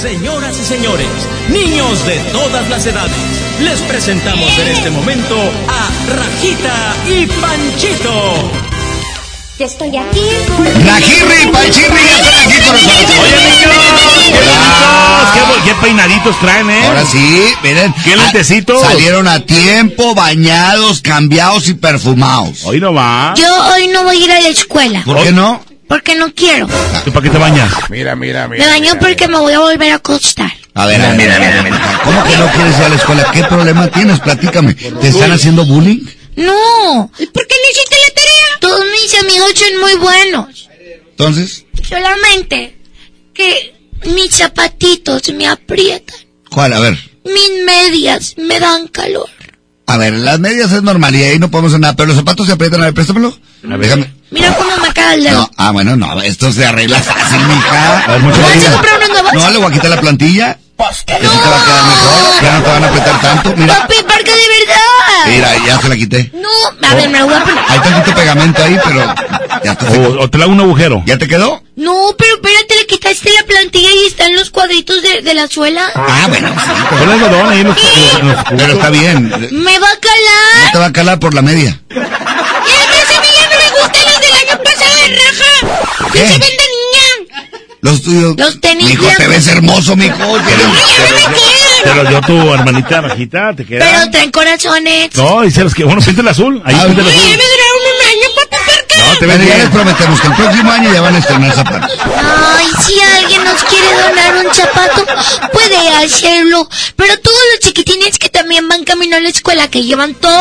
Señoras y señores, niños de todas las edades, les presentamos en este momento a Rajita y Panchito. Ya estoy aquí. Rajirri y Panchirri ya están aquí con nosotros. Oye, niños, qué bonitos, qué, qué peinaditos traen, ¿eh? Ahora sí, miren. Qué lentecitos. Salieron a tiempo, bañados, cambiados y perfumados. Hoy no va. Yo hoy no voy a ir a la escuela. ¿Por qué no? Porque no quiero. ¿Tú para qué te bañas? Mira, mira, Me baño porque me voy a volver a acostar. A ver, a ver, mira, mira, mira. ¿Cómo que no quieres ir a la escuela? ¿Qué problema tienes? Platícame. ¿Te están haciendo bullying? No. ¿Y por qué no hiciste la tarea? Todos mis amigos son muy buenos. Entonces, Solamente que mis zapatitos me aprietan. ¿cuál? A ver. Mis medias me dan calor. A ver, las medias es normal y ahí no podemos hacer nada, pero los zapatos se aprietan. A ver, préstamelo. A ver, déjame. Mira cómo me cae el dedo. No, ah, bueno, no, esto se arregla fácil, mija. A ver, muchas ¿Vas a gracias. comprar unos nuevos? No, le voy a quitar la plantilla. Que sí te va a quedar mejor. Ya no te van a apretar tanto. Mira, Papi, porque de verdad. mira, ya se la quité. No, a ver, me lo voy a poner. Hay tantito pegamento ahí, pero ya está. O, o te la hago un agujero. ¿Ya te quedó? No, pero espérate, le quitaste la plantilla y están los cuadritos de, de la suela. Ah, bueno, sí. Algodón ahí en los- en los- Pero está bien. Me va a calar. No te va a calar por la media. Y los del año pasado de raja. ¿Qué? Que se ven de niña. Los tuyos. Los tenis Mijo, te ves hermoso, mijo. Te lo dio tu hermanita Rajita, te queda. Pero traen corazones. No, y se los que. Bueno, pinta el azul. Ahí pinta el Ay, azul. Te Bueno, ya les prometemos que el próximo año ya van a estrenar zapatos. Ay, si alguien nos quiere donar un zapato, puede hacerlo. Pero todos los chiquitines que también van camino a la escuela, que llevan todo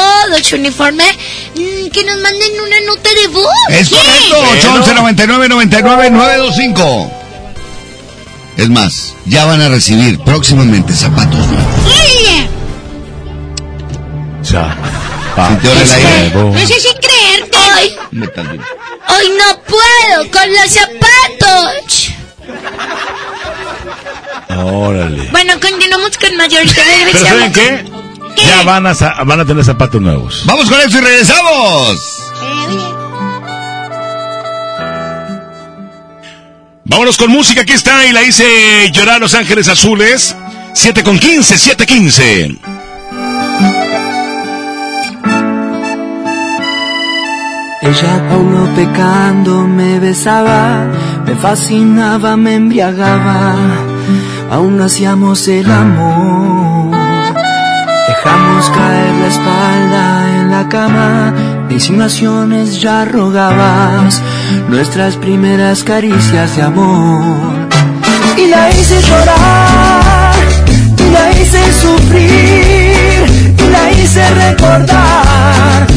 su uniforme, mm, que nos manden una nota de voz. Es ¿Qué? correcto. 811 99 99 925. Es más, ya van a recibir próximamente zapatos nuevos. No sé si creerte. Bien. ay, no puedo con los zapatos. Órale. Bueno, continuamos con mayor Pero ¿saben qué? Ya van a, van a tener zapatos nuevos. Vamos con eso y regresamos. Vámonos con música, aquí está, y la hice llorar Los Ángeles Azules. 7 con 15, 7 15. Ella no pecando me besaba, me fascinaba, me embriagaba, aún hacíamos el amor. Dejamos caer la espalda en la cama, de insinuaciones ya rogabas, nuestras primeras caricias de amor. Y la hice llorar, y la hice sufrir, y la hice recordar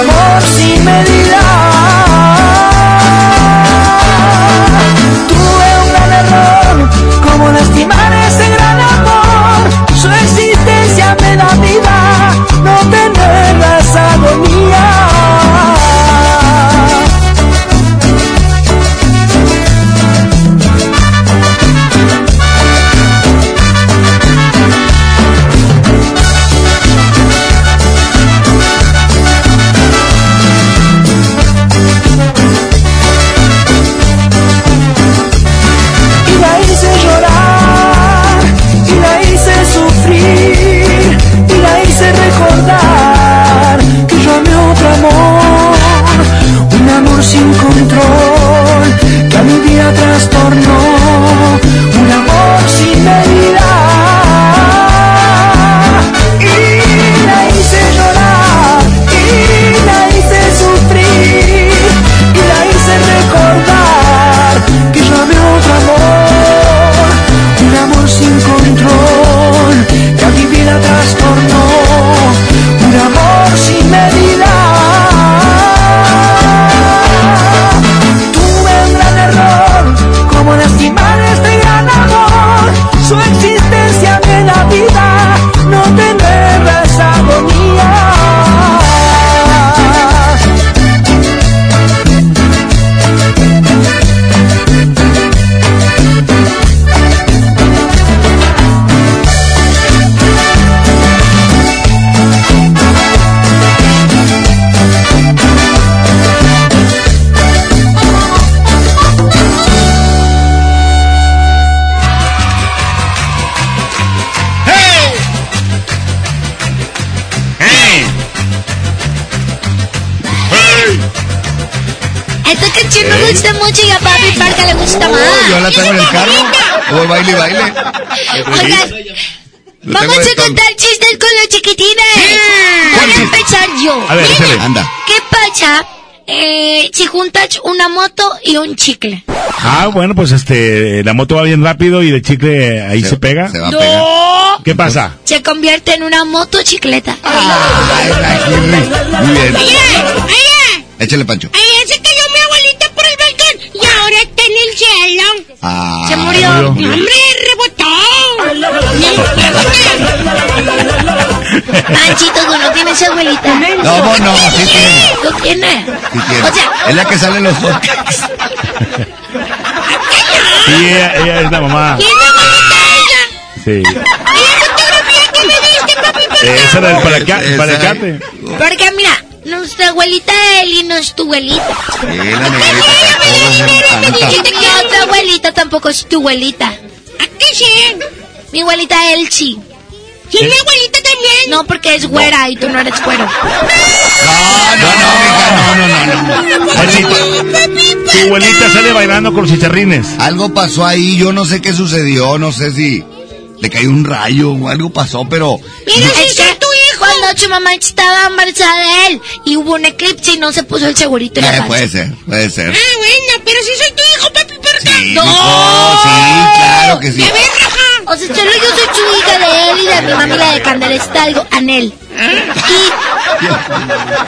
amor sin medida. Tuve un gran error, como lastimar y baile. Oigan, Lo vamos a contar chistes con los chiquitines. Voy a empezar yo. A ver, échale. Anda. ¿Qué pasa eh, si juntas una moto y un chicle? Ah, bueno, pues este, la moto va bien rápido y el chicle ahí se, pega. Se va a No. pegar. ¿Qué pasa? Se convierte en una moto chicleta. Ay. Muy bien. Oye, Échale, Pancho. cayó mi abuelita cielo. Ah, Se murió. ¡Hombre, rebotó! Manchito, tú no tienes abuelita. No, no, sí tiene. Lo tiene. Sí tiene. O sea, es la que sale en los podcasts. Sí, ella, ella es la mamá. ¿Quién es abuelita ella? Sí. ¿Y la fotografía que me diste, papi? ¿Por Eh, qué? Esa era el para Esa- palacate. porque mira, nuestra abuelita Eli no es tu abuelita. Sí, la negrita tampoco es Mi otra abuelita tampoco es tu abuelita. Ah, ¿A qué sí? Mi abuelita Elchi. ¿Y mi ¿Eh? abuelita también? No, porque es güera y tú no eres güero. No, no, no, mija, no, no, no. no. Tu abuelita sale bailando con los chicharrines. Algo pasó ahí, yo no sé qué sucedió, no sé si le cayó un rayo o algo pasó, pero... Mira, es que tú 2008 mamá estaba embarazada de él y hubo un eclipse y no se puso el segurito en eh, la. Puede ser, puede ser. Ah, bueno, pero si soy tu hijo, papi, Perdón Sí, no. Sí, claro que sí. ¿De o sea, yo soy su hija de él y de mi mamá y de Candela. Está algo, Anel. Y...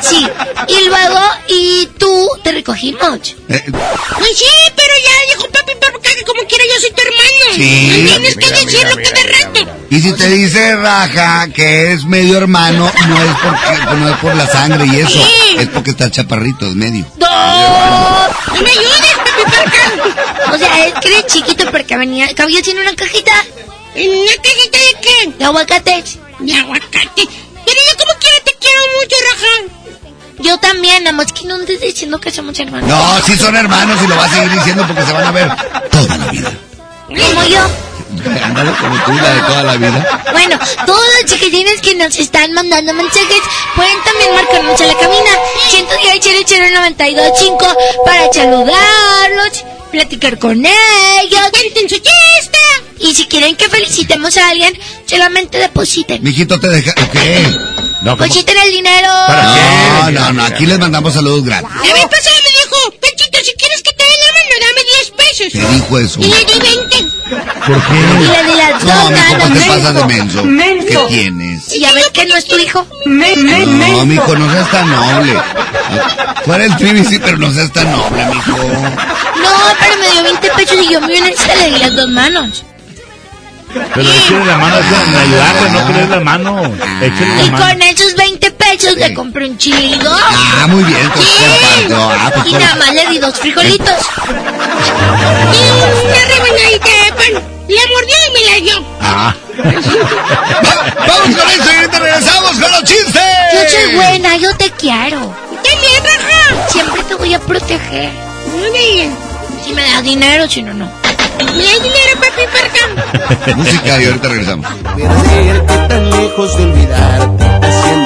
Sí, y luego, y tú te recogimos. Eh, Pues sí, pero ya dijo papi, papi, que como quiera yo soy tu hermano. Sí. No tienes que decirlo cada rato. Y si te dice Raja que es medio hermano, no es porque no es por la sangre y eso, Sí. es porque está chaparrito, es medio. ¡No! No me ayudes, papi, Parca. O sea, es que eres chiquito porque venía, cabía en una cajita ¿En una cajita de qué? de aguacates. De aguacate. Pero yo como quiera te quiero mucho, raja. Yo también, nada más que no andes diciendo que somos hermanos. No, sí son hermanos y lo va a seguir diciendo porque se van a ver toda la vida. Como yo. Ándale como tú, la de toda la vida. Bueno, todos los chiquitines que nos están mandando mensajes pueden también marcarnos a la cabina 110 para saludarlos, platicar con ellos. Cuenten su chiste. Y si quieren que felicitemos a alguien, solamente depositen. Mijito, te deja. ¿Qué? No. Depositen el dinero. No, no, no, aquí les mandamos saludos gratis. La vez pasada me dijo, Panchito, si te mano, dame 10 pesos. ¿Qué dijo eso? Y le di 20. ¿Por Y qué? le di las No, dos mijo, ¿por manos. qué pasas de menso? Menso. ¿Qué tienes? Y ya ves que no es tu hijo. No, mijo, no seas tan noble. Fuera el trivi, sí, pero no seas tan noble, mijo. No, pero me dio 20 pesos y yo me uní y le di las dos manos. Pero échale la mano, échale la ayudarle, no querés la mano. Échale Y mano. con esos 20 pesos le compré un chiligo. Ah, muy bien, pues. Ah, pues Y nada más le di dos frijolitos. Y una rebanadita de pan. La mordió y me la dio. Ah. Vamos con esto y ahorita regresamos con los chistes. Yo soy buena, yo te quiero. También, raja. Siempre te voy a proteger. Muy bien. Si me das dinero, si no, no. Da dinero, papi, Parca. Música y ahorita regresamos. Perderte tan lejos de olvidarte, haciendo por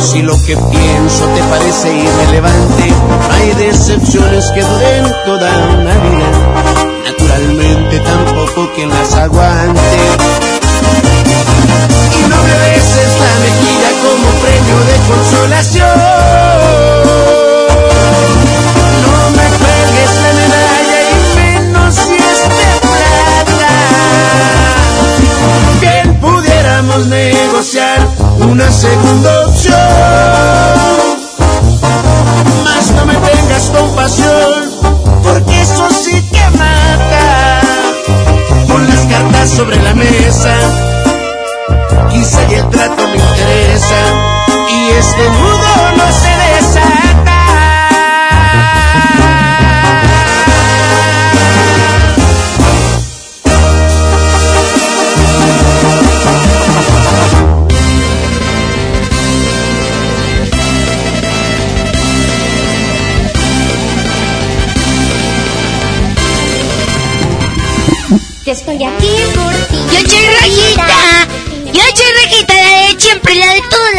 se desata. que pienso te parece irrelevante. Hay decepciones que duren toda una vida. Naturalmente tampoco quien las aguante. Y no me beses la mejilla como premio de consolación. Una segunda opción. Más no me tengas compasión, porque eso sí que mata. Con las cartas sobre la mesa, quizá y el trato me interesa, y este nudo no se desata.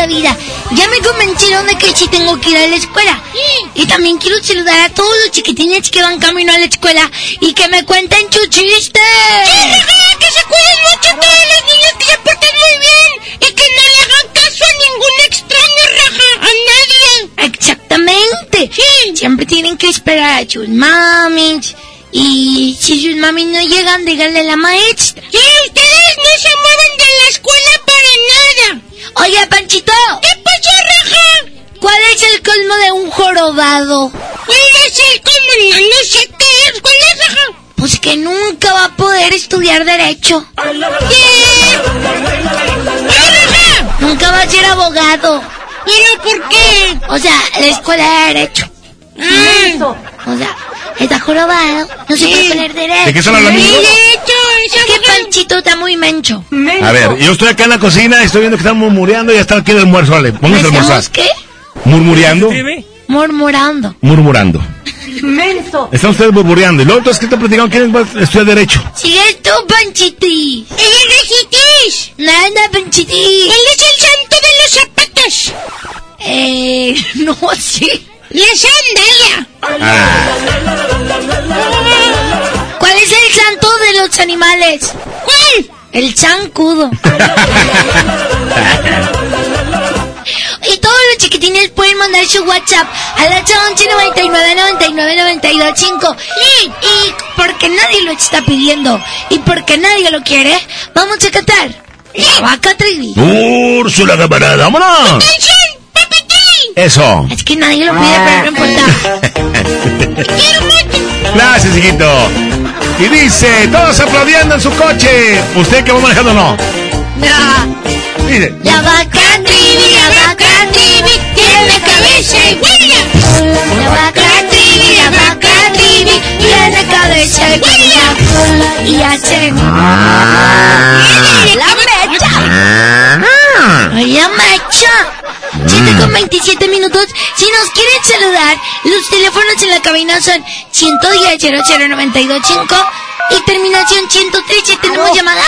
La vida. Ya me convencieron de que sí tengo que ir a la escuela. Y también quiero saludar a todos los chiquitines que van camino a la escuela y que me cuenten sus chistes. que se cuiden mucho todos los niños que se porten muy bien y que no le hagan caso a ningún extraño, Raja, a nadie. Exactamente. Siempre tienen que esperar a sus mamis. Y si sus mamis no llegan, díganle a la maestra. Estudiar Derecho. Nunca va a ser abogado. ¿Pero por qué? O sea, la escuela de Derecho. O sea, está jorobado, no se puede poner derecho. ¿De qué están hablando? Sí, derecho, es que Panchito está muy mencho. A ver, yo estoy acá en la cocina, estoy viendo que están murmureando y ya está aquí el almuerzo. Vale, pónganse a almorzar. ¿Estamos qué? ¿Murmureando? Murmurando. Murmurando. Menso. Están ustedes murmureando. Y luego entonces, ¿qué están platicando? ¿Quién va a estudiar Derecho? Tú, Panchitis. ¡Ella Regitis! Nada, Panchitis. ¿Cuál es el santo de los zapatos? Eh, no sé. La sandalia. ¿Cuál es el santo de los animales? ¿Cuál? El zancudo. Y todos los chiquitines pueden mandar su WhatsApp a la 11 99 99 92 5. Y, y porque nadie lo está pidiendo y porque nadie lo quiere, vamos a cantar. La vaca trivi. Úrsula, camarada, vámonos. Eso. Es que nadie lo pide, pero no importa. Gracias, hijito. Y dice, todos aplaudiendo en su coche. ¿Usted que va manejando o no? No. Dice. La vaca trivi, la vaca trivi, tiene cabeza y huella. La vaca trivi, la vaca trivi, tiene cabeza y huella. Y hace... ¡La mecha! ¡La mecha! 7 con 27 minutos. Si nos quieren saludar, los teléfonos en la cabina son 110 00925 y terminación 113. ¿Tenemos llamada?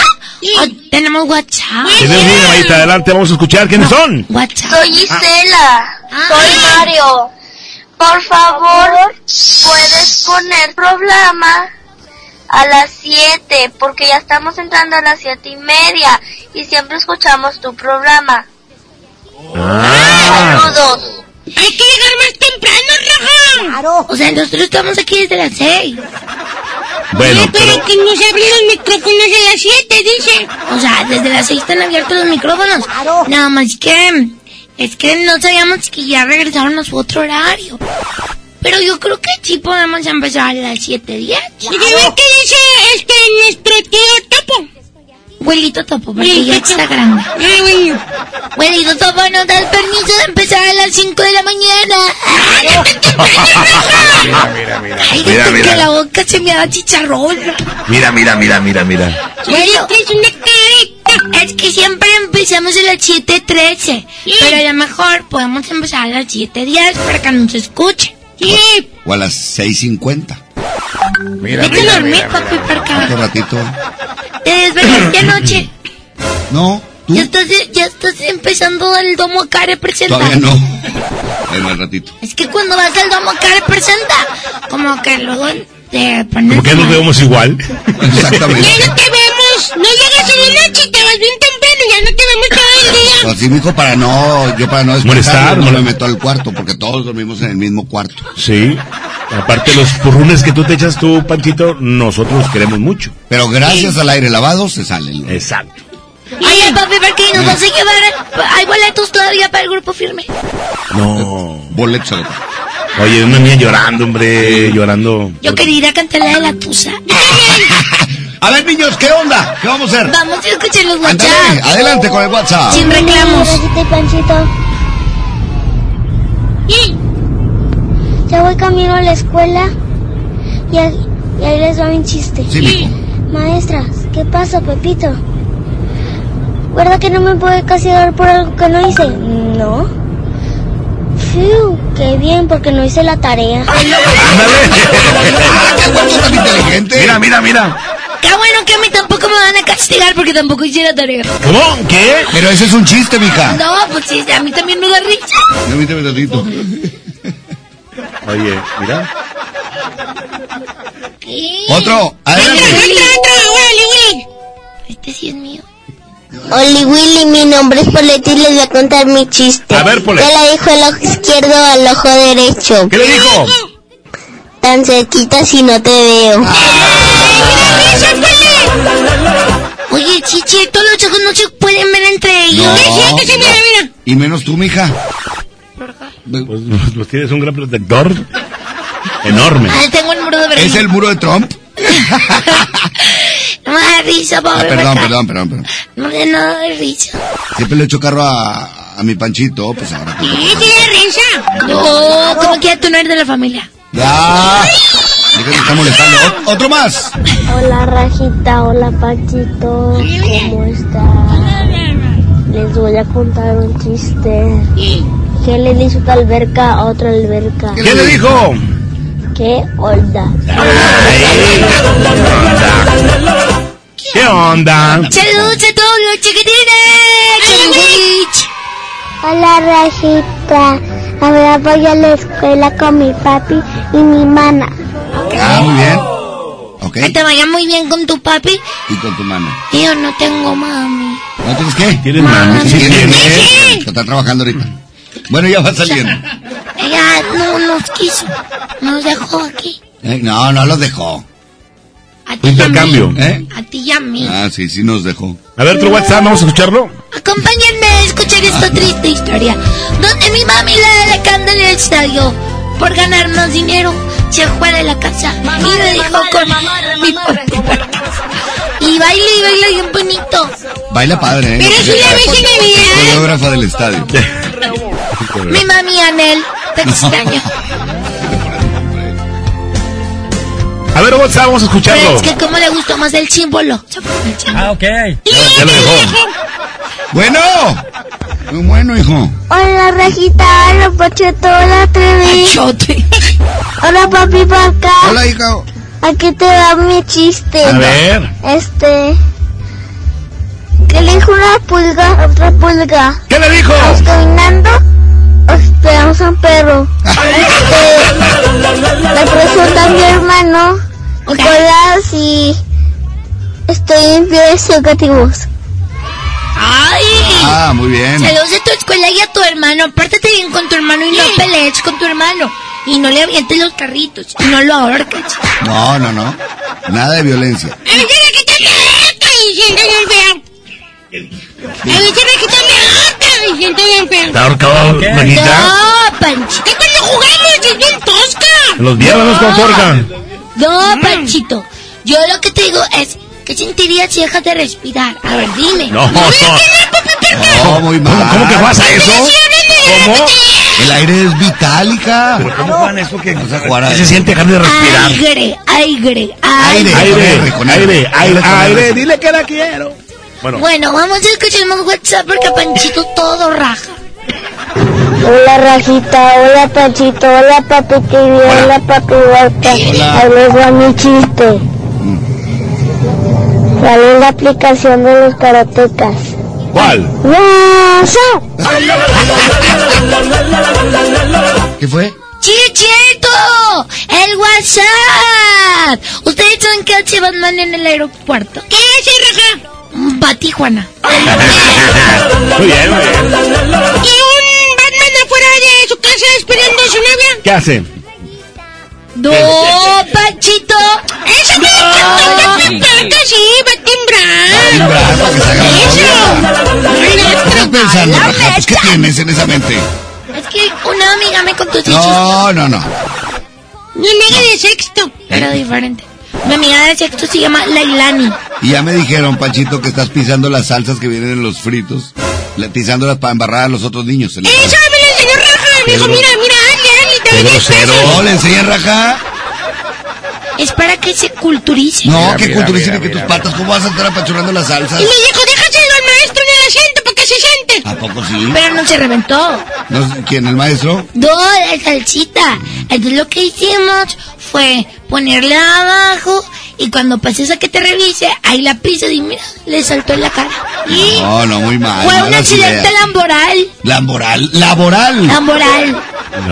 ¿O tenemos WhatsApp? Tenemos una llamadita adelante, vamos a escuchar quiénes son. WhatsApp. Soy Gisela. Soy Mario. Por favor, puedes poner programa a las 7, porque ya estamos entrando a las siete y media y siempre escuchamos tu programa. Saludos. Hay que llegar más temprano, Raja. Claro. O sea, nosotros estamos aquí desde las 6. Bueno, pero, que no se abren los micrófonos a las 7, dice. O sea, desde las 6 están abiertos los micrófonos. Claro. Nada más que... Es que no sabíamos que ya regresaron a su otro horario. Pero yo creo que sí podemos empezar a las 7.10. ¿Y qué dice este nuestro tío Topo? Abuelito Topo, porque ya está grande. Abuelito Topo, ¿nos das permiso de empezar a las 5 de la mañana? Mira, mira, Ay, mira, desde que mira. la boca se me da chicharrón. Mira, mira, mira, mira, mira. Bueno, es una carita. Es que siempre empezamos a las 7.13. Pero a lo mejor podemos empezar a las 7.10 para que nos escuchen. Sí. O a las 6.50. Mira, Vete a dormir, papi, para Otro acá. ratito. ¿Te desvelaste anoche? No, Ya estás, ya estás empezando el Domo acá representa. Todavía no. Bueno, al ratito. Es que cuando vas al Domo acá representa, como que luego te pones... ¿Por qué nos vemos igual? Exactamente. Ya no te vemos. No llegas en la noche y te vas bien temprano y ya no te vemos todo el día. Así, mijo, para no, yo para no Molestar, despertar, no me meto al cuarto, porque todos dormimos en el mismo cuarto. Sí. Aparte los purrunes que tú te echas tú, Panchito, nosotros los queremos mucho. Pero gracias al aire lavado se salen. Exacto. Oye, papi, ¿por qué nos vas a llevar? ¿Hay boletos todavía para el grupo firme? No. Boletos a Oye, una niña llorando, hombre, llorando. Yo quería ir a cantar la de la tusa. A ver, niños, ¿qué onda? ¿Qué vamos a hacer? Vamos a escuchar los Ándale, WhatsApp. adelante con el WhatsApp. Sin reclamos. Panchito. Ya voy camino a la escuela y, ahí- y ahí les va mi chiste. Sí, mijo. Maestras, ¿qué pasa, Pepito? ¿Verdad que no me puede castigar por algo que no hice? No. Fiu, qué bien, porque no hice la tarea. inteligente. Mira, mira, mira. Qué bueno que a mí tampoco me van a castigar porque tampoco hice la tarea. ¿Cómo? ¿Qué? Pero ese es un chiste, mija. No, pues sí, a mí también me da risa. Permíteme tantito. Oye, mira. Otro, adelante. Este sí es mío. Oli Willy, mi nombre es Poletti y les voy a contar mi chiste. A ver, Polet. ¿Qué le dijo el ojo izquierdo al ojo derecho? ¿Qué le dijo? Tan cerquita si no te veo. Oye, chiche, todos los ojos no se pueden ver entre ellos. No. Cierto, sí, mira, mira. Y menos tú, mija. Pues, pues tienes un gran protector. Enorme. Ah, tengo el muro de Berlín. ¿Es el muro de Trump? No me da risa, Ah, pobre. perdón, Beca. perdón, perdón, perdón. No me da risa. Siempre le echo carro a, a mi Panchito, pues ahora. ¿Qué tiene risa? No, como que tú no eres de la familia. Ya. Deja que está molestando. Ot- otro más. Hola Rajita, hola Panchito, ¿cómo están? Les voy a contar un chiste. ¿Qué le dijo una alberca a otra alberca? ¿Qué le dijo? ¿Qué onda? ¿Qué onda? Saludos a todos los chiquitines. Hola Rajita, ahora voy a la escuela con mi papi y mi mana. Ah, muy bien. Ok. Que te vaya muy bien con tu papi. Y con tu. Y yo no tengo mami. ¿No tienes qué? ¿Tienes mami? Sí, Sí, tienes. Que está trabajando ahorita. Bueno, ya va saliendo. Ella no nos quiso. Nos dejó aquí. Eh, No, no los dejó. A ti a Intercambio. mí. ¿Eh? A ti y a mí. Ah, sí, sí nos dejó. A ver, otro WhatsApp, vamos a escucharlo. Acompáñenme a escuchar esta triste historia. Donde mi mami la de la candela del estadio. Por ganar más dinero, se fue de la casa. y me dijo con mi papi. Y baila y baila bien bonito. Baila padre, ¿eh? Pero si la ves en el video. Coreógrafa del estadio. Mi mami Anel, te extraño. A ver, WhatsApp, vamos a Pero escucharlo. es que como le gustó más el símbolo. Ah, ok. Ya lo dejó. Bueno. Muy bueno, hijo. Hola Rajita, hola Panchito, hola Trevi. Hola papi Paca. Hola, hija. Aquí te da mi chiste. A ver. Este. ¿Qué le dijo una pulga a otra pulga? ¿Qué le dijo? ¿Vamos caminando o esperamos a un perro? Este, me presenta a mi hermano Nicolás y estoy en pies educativos. ¡Ay! Ah, muy bien. Saludos de tu escuela y a tu hermano. Pártate bien con tu hermano y no pelees con tu hermano. Y no le avientes los carritos. Y no lo ahorques. No, no, no. Nada de violencia. A veces me quita y siento bien feo. A veces me quita mi harta y siento bien feo. ¿Está ahorcado, Maguita? No, Panchito. ¿Qué cuando jugamos? ¡Es bien tosca! Los viernes con Forca. No, Panchito. Yo lo que te digo es, ¿qué sentirías si dejas de respirar? A ver, dime. No, no. No, muy mal. ¿Cómo, cómo que pasa eso? ¿Cómo? El aire es vital, hija. ¿Cómo Juan eso que Vamos a jugar a ¿Qué se siente dejar de respirar? Aire, aire, Aire, aire. Aire, con aire, aire. aire, dile que la quiero. Bueno, Bueno, vamos a escuchar más WhatsApp porque Panchito todo raja. Hola Rajita, hola Panchito, hola papi Kiwi, hola, papi Huerta. Ahí les va mi chiste. ¿Cuál es la aplicación de los karatecas? ¿Cuál? ¿Qué fue? ¡Chichito! ¡El WhatsApp! ¿Ustedes saben qué hace Batman en el aeropuerto? ¿Qué hace, Raja? Va a Tijuana. Muy bien, muy bien. ¿Y un Batman afuera de su casa esperando a su novia? ¿Qué hace? ¡No, Panchito! ¡Eso no es que sí, va a timbrar para que se haga la Eso. ¿Qué estás pensando, Raja? ¿qué tienes en esa mente? Es que una amiga me contó ese No, no, no. Mi amiga de sexto. Pero diferente. Mi amiga de sexto se llama Lailani. Y ya me dijeron, Panchito, que estás pisando las salsas que vienen en los fritos. Pisándolas para embarrar a los otros niños. ¡Eso me lo enseñó Raja! Me dijo, mira, mira, Qué grosero. ¿No le enseñan Raja? Es para que se culturice. No, que culturísimo que tus patas, ¿cómo vas a estar apachurrando las salsas? Y me dijo, déjaselo al maestro en el asiento para que se siente. ¿A poco sí? Pero no se reventó. ¿No sé ¿Quién, el maestro? No, la salsita. Entonces lo que hicimos fue ponerla abajo y cuando pases a que te revise, ahí la pisas y mira, le saltó en la cara. Y No, no, muy mal. fue un accidente ideas. laboral. Laboral. Laboral. Laboral.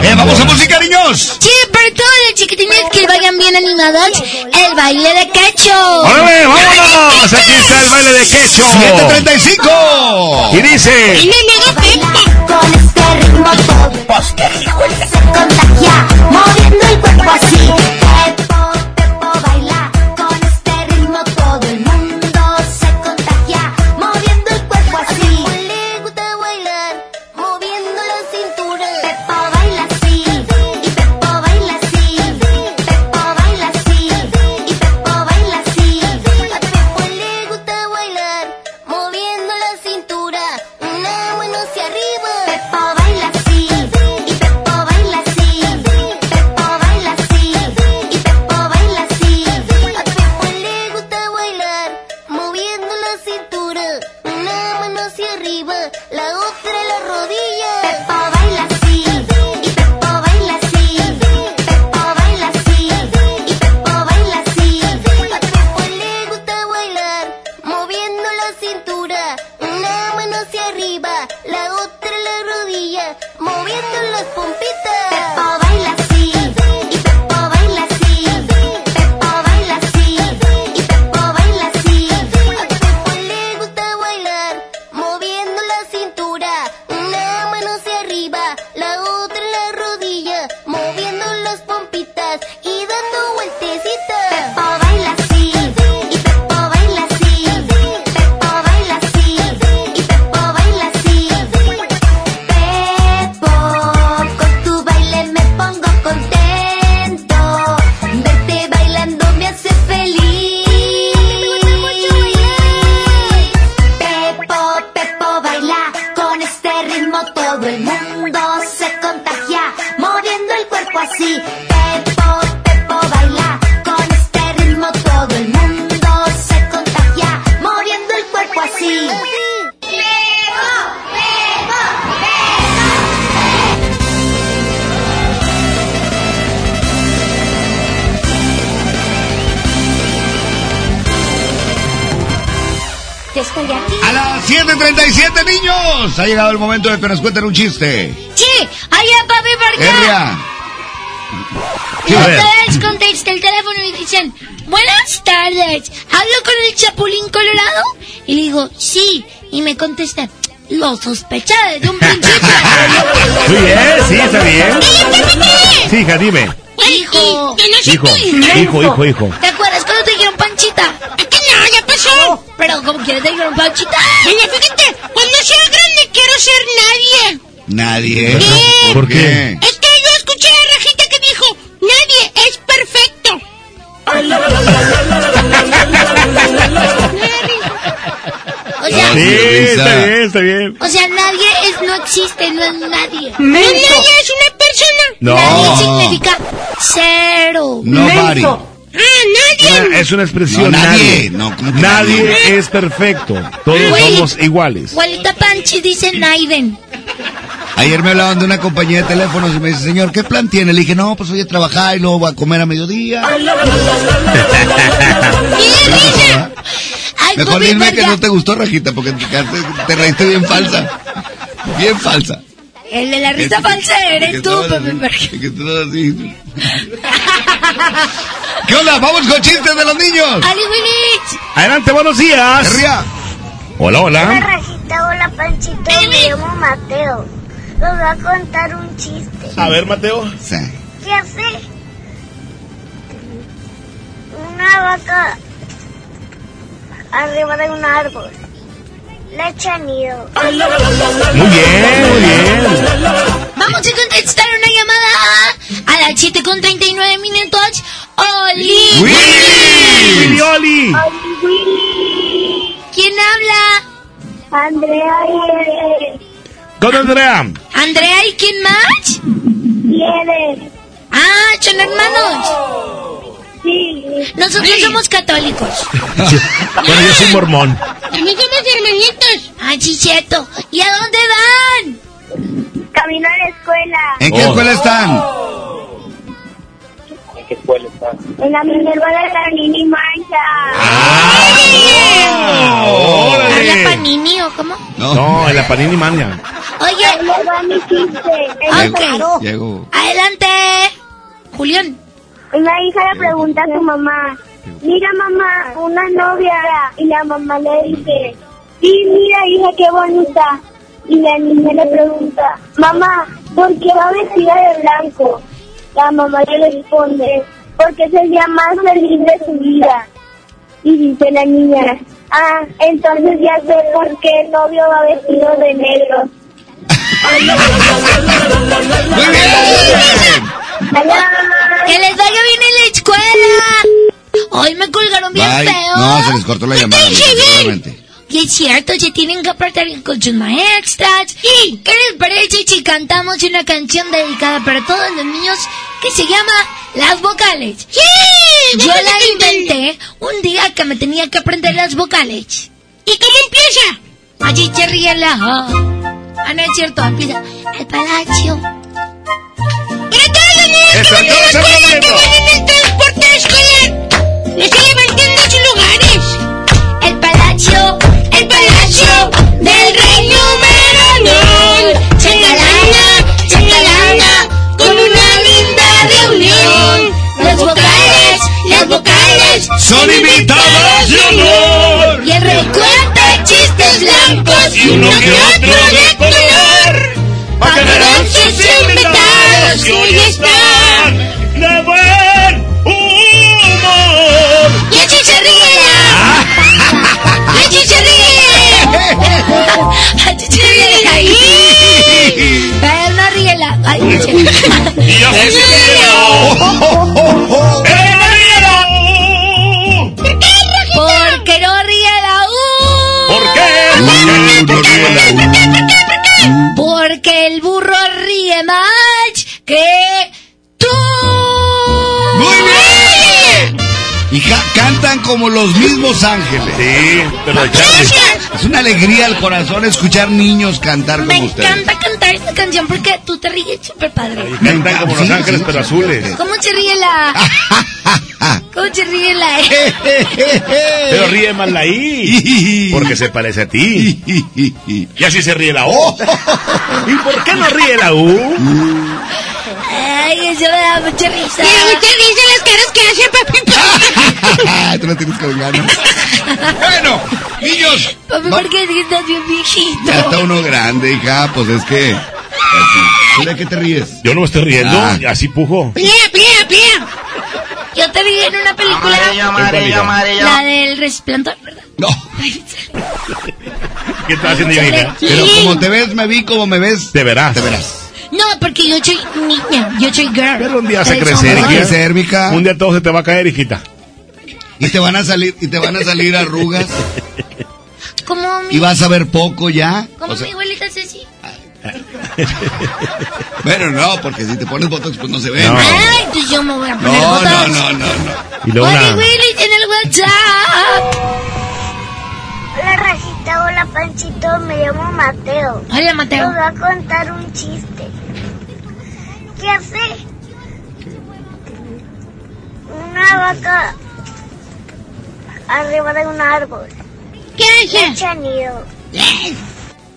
Eh, vamos a música, niños. Sí, para todos los chiquitines que vayan bien animados, el baile de quecho. ¡Órale, vámonos! Aquí está el baile de quecho. 735. Y dice... Con este ritmo todo se contagia, moviendo el cuerpo así. 47 niños. Ha llegado el momento de que nos cuenten un chiste. Sí, allá papi, ¿por qué? Y ustedes contestan el teléfono y dicen, buenas tardes, ¿hablo con el Chapulín Colorado? Y le digo, sí, y me contesta, lo sospeché desde un principio. Muy bien, sí, está bien. Sí, hija, dime. Hijo. Hijo, hijo, hijo, hijo. ¿Te acuerdas cuando te dijeron panchita? Pero como quieres te dijeron panchita. Niña, fíjate, cuando sea grande quiero ser nadie. Nadie. ¿Qué? ¿Por qué? Es que yo escuché a Rajita que dijo, nadie es perfecto. O sea, Sí, está bien, está bien. o sea, nadie es, no existe, no es nadie. No, nadie es una persona. No. Nadie significa cero. Nobody. Ah, nadie. Una- es una expresión. No, nadie. nadie. No, ¿cómo que Nadie nadie? es perfecto. Todos Güey. somos iguales. Juanita Panchi dice Naiden. Ayer me hablaban de una compañía de teléfonos y me dice, señor, ¿qué plan tiene? Le dije, no, pues voy a trabajar y luego voy a comer a mediodía. ¡Qué risa! Ay, Mejor dime que no te gustó, Rajita, porque te, quedaste- te reíste bien falsa. Bien falsa. El de la risa falsa eres tú, Pepe así. ¿Qué onda? Vamos con chistes de los niños. ¡Ali! Adelante, buenos días. Hola, Hola hola. Rajita, hola Panchito, me llamo Mateo. Les voy a contar un chiste. A ver, Mateo. Sí. ¿Qué hace una vaca arriba de un árbol? Le echa nido. Muy bien, muy bien. Vamos a contestar una llamada a las 7 con 39 minutos. ¡Oli! Willy, Oli. ¿Quién habla? Andrea y ¿Con Andrea? ¿Andrea y quién más? Eder. Ah, son hermanos. Sí. Nosotros somos católicos. Bueno, yo soy mormón. También somos hermanitos. Ah, sí, cierto. ¿Y a dónde van? Camino a la escuela. ¿En qué Oh. escuela están? En la Minerva de la Nini Mancha. Ah, ¿A órale. la Panini o cómo? No, en la Panini Mania. Oye, Ahí va mi chiste. ok. Llegó. Adelante. Julián. Una hija le pregunta a su mamá, mira mamá, una novia. Y la mamá le dice, sí, mira hija, qué bonita. Y la niña le pregunta, mamá, ¿por qué va vestida de blanco? La mamá le responde, porque es el día más feliz de su vida. Y dice la niña, ah, entonces ya sé por qué el novio va vestido de negro. Muy bien. Que les vaya bien en la escuela. Hoy me colgaron bien Bye. feo. No, se les cortó la llamada. Seguramente. Y es cierto, se tienen que apartar con sus maestras. ¿Y qué les parece si cantamos una canción dedicada para todos los niños que se llama Las Vocales? Yo la inventé un día que me tenía que aprender las vocales. ¿Y cómo empieza? Allí se ríe la... Ah, no es cierto, empieza el palacio. Para todos los niños que van en la todos escuela, aplaudiendo. que van en el transporte escolar, no se levanten de sus lugares. El palacio, el palacio del rey número uno. Chacalana, chacalana, con una linda reunión. Las vocales, las vocales Son invitadas de honor. Y el chistes blancos Y uno que otro de color. Pagarán sus invitados que hoy están de buen humor. Y allí se ríe. Allí se ríe. Ahí. Pero no ríe la. Ay, se- Y Porque el burro ríe más que tú. Muy bien. Y ca- cantan como los mismos ángeles. Sí, pero Charlie. Es una alegría al corazón escuchar niños cantar Me como ustedes. encanta cantar esta canción porque tú te ríes súper padre. Cantan como los Sí, ángeles, sí, pero sí. azules. ¿Cómo se ríe la? ¿Cómo se ríe la? Pero ríe más la I. Porque se parece a ti. Y así se ríe la O. ¿Y por qué no ríe la U? Ay, eso me da mucha risa. Me da mucha risa las caras que hace papi. Tú no tienes que ganas. Bueno, niños. Papi, ¿por qué estás bien viejito? Ya está uno grande, hija. Pues es que. ¿Tú de qué te ríes? Yo no me estoy riendo, Ah. así pujo. Pía, pía, pía. Yo te vi en una película. amarillo, amarillo. La del resplandor, ¿verdad? No. ¿Qué estás haciendo, yo, hija? Pero como te ves, me vi como me ves. Te verás. Te verás. No, porque yo soy niña, yo soy girl. Pero un día Ustedes crecer, son Va a hija. crecer, mija. Un día todo se te va a caer, hijita. Y te van a salir, y te van a salir arrugas. Como mi, Y vas a ver poco ya. como O sea, mi abuelita Ceci. bueno, no, porque si te pones botox, pues no se ve. No. Ay, pues yo me voy a poner No, botox. no, no, no, no. Y luego una... Willy en el WhatsApp. Hola Rajita, hola Panchito, me llamo Mateo. Hola, Mateo. voy a contar un chiste. ¿Qué hace una vaca arriba de un árbol? ¿Qué hace?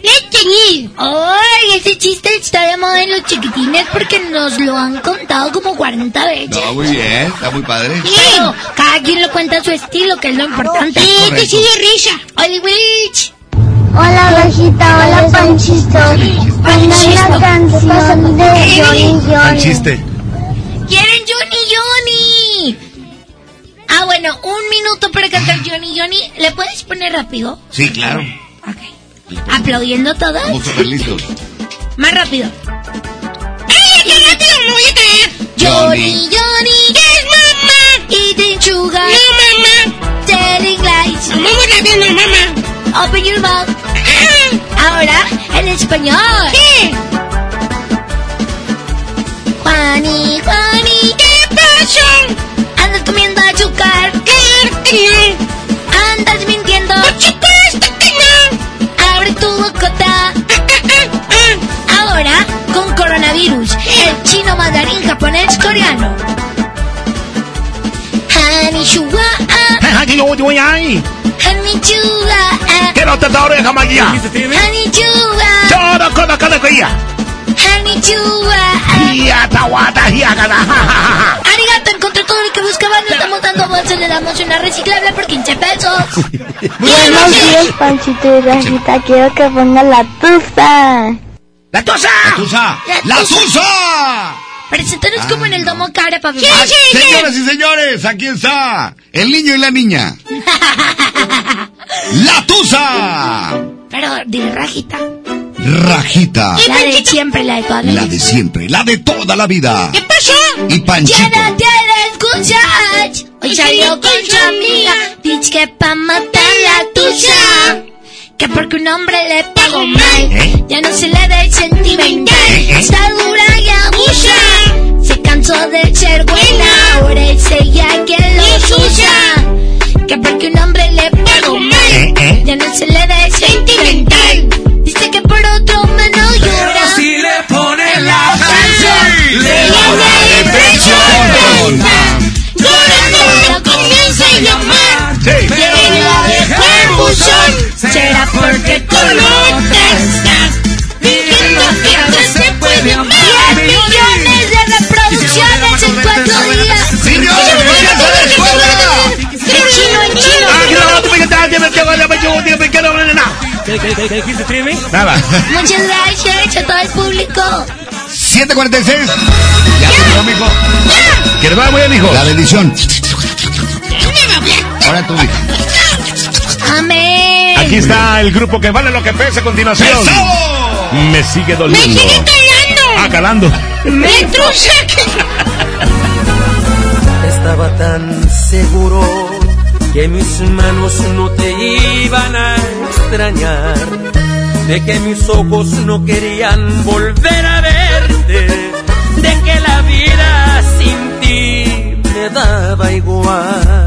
¡Leche ¡Ay! Ese chiste está de moda en los chiquitines porque nos lo han contado como 40 veces. No, muy bien, está muy padre. Pero cada quien lo cuenta a su estilo, que es lo importante. Es correcto. te sigue risa. ¡Oli, Witch! Hola, Rajita, hola, Panchito. Pongan la canción de Johnny Johnny. chiste. ¿Quieren Johnny Johnny? Ah, bueno, un minuto para cantar Johnny Johnny. ¿Le puedes poner rápido? Sí, claro. Aplaudiendo todos. Estamos súper listos. Más rápido. ¡Ay, qué rápido! ¡Me voy a! Johnny, Johnny, yes, mamá. Eating sugar. No, mamá. Telling lies. Muy rápido, no, mamá. Open your mouth. Ahora, en español. ¿Qué? Juani, Juani, ¿qué pasó? Andas comiendo azúcar. Claro que no. Coronavirus, el chino, mandarín, japonés, coreano. Hanishua, Hanishua, Quiero te adoro, jamaguía. Hanishua, Todo con la que ja. Arigato, encontré todo lo que buscaba. No estamos dando bolsas, le damos una reciclable por 15 pesos. Buenos días, Panchito y Rajita. Quiero que ponga la tusa. ¡La tusa! ¡La tusa! ¡La tusa! Preséntanos como en el domo cara, papi. Ah, Señoras y señores, aquí está el niño y la niña. ¡La tusa! Pero dile rajita. Rajita. La de siempre, la de toda la La vida. de siempre, la de toda la vida. ¿Qué pasó? Y Panchito. Ya no te escuchas. Hoy salió con su amiga. Dice que pa' matar la tuya. Que porque un hombre le pagó mal. Ya no se le ve sentimental. Está dura y abusa. Se cansó de ser buena. Ahora es ella quien los usa. Que porque un hombre le pagó mal. Ya no se le ve sentimental. Dice que por otro hombre no llora. Pero si le ponen la canción, le llena el pecho buzón. Será porque tú no te estás. Diciendo que no se puede amar. 10 millones de reproducciones en cuatro días. En chino, en chino. Ah. ¿Qué, qué, qué, qué dijiste? Nada. Muchas gracias a todo el público. 746. Ya terminó, mijo. Que les vaya muy bien, hijo. La bendición. Ahora tú, mijo. Amén. Aquí está el grupo que vale lo que pese a continuación. Me sigue doliendo. Me sigue calando. Ah, calando. Me truce. Estaba tan seguro que mis manos no te iban a extrañar, de que mis ojos no querían volver a verte, de que la vida sin ti me daba igual.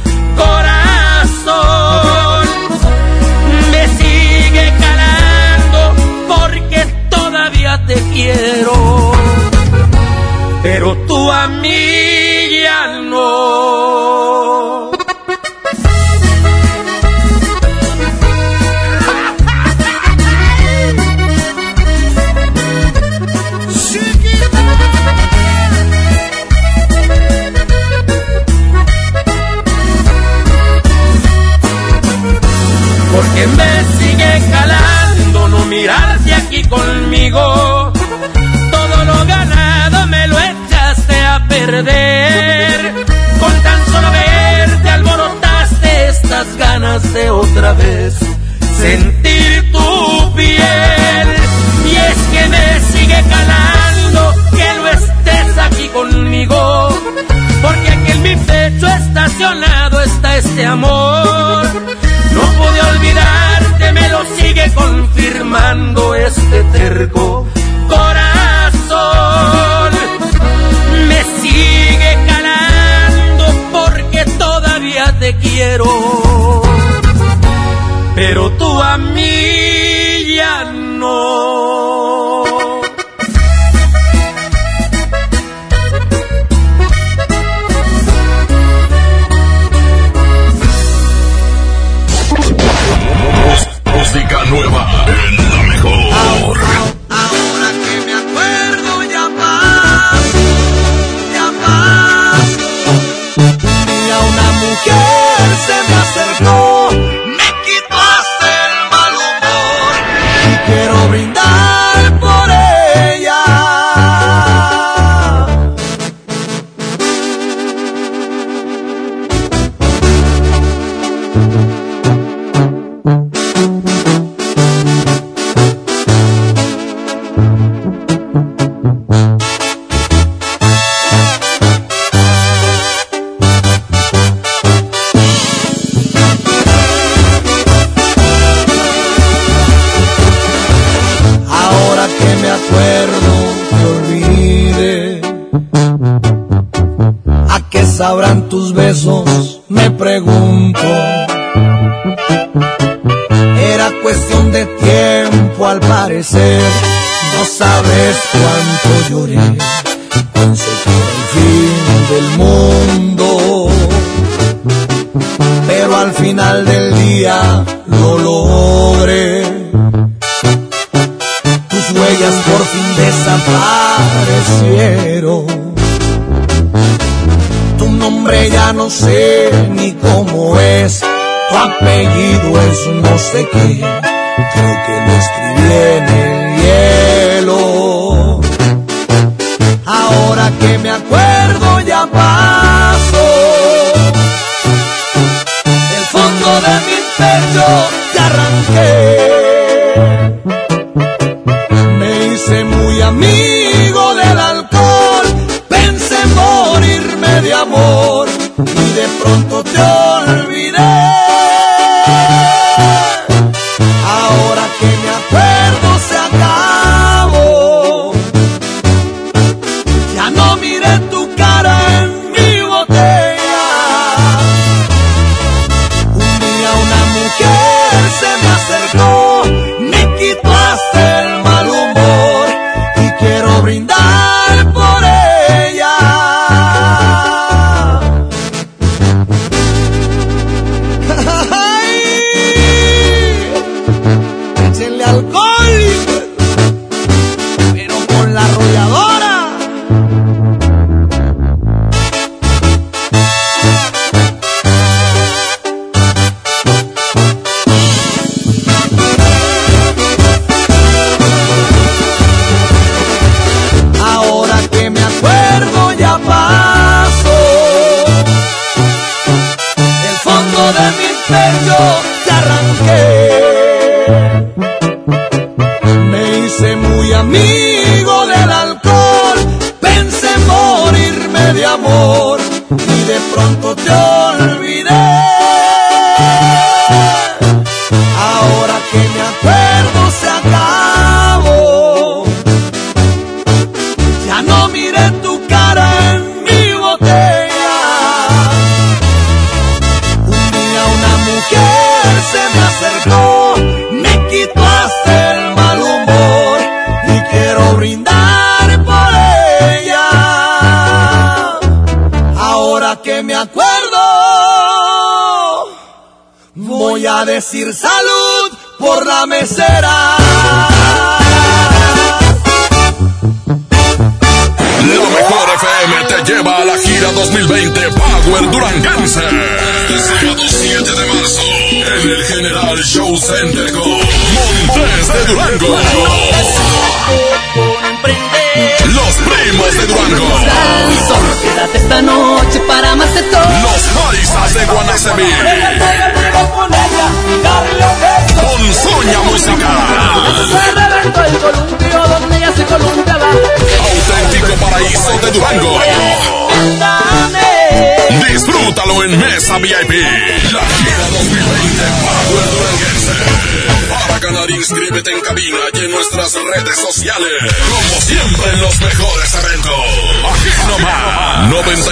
tanto lloré, pensé que era el fin del mundo. Pero al final del día lo logré. Tus huellas por fin desaparecieron. Tu nombre ya no sé ni cómo es. Tu apellido es no sé qué. Creo que no acabar.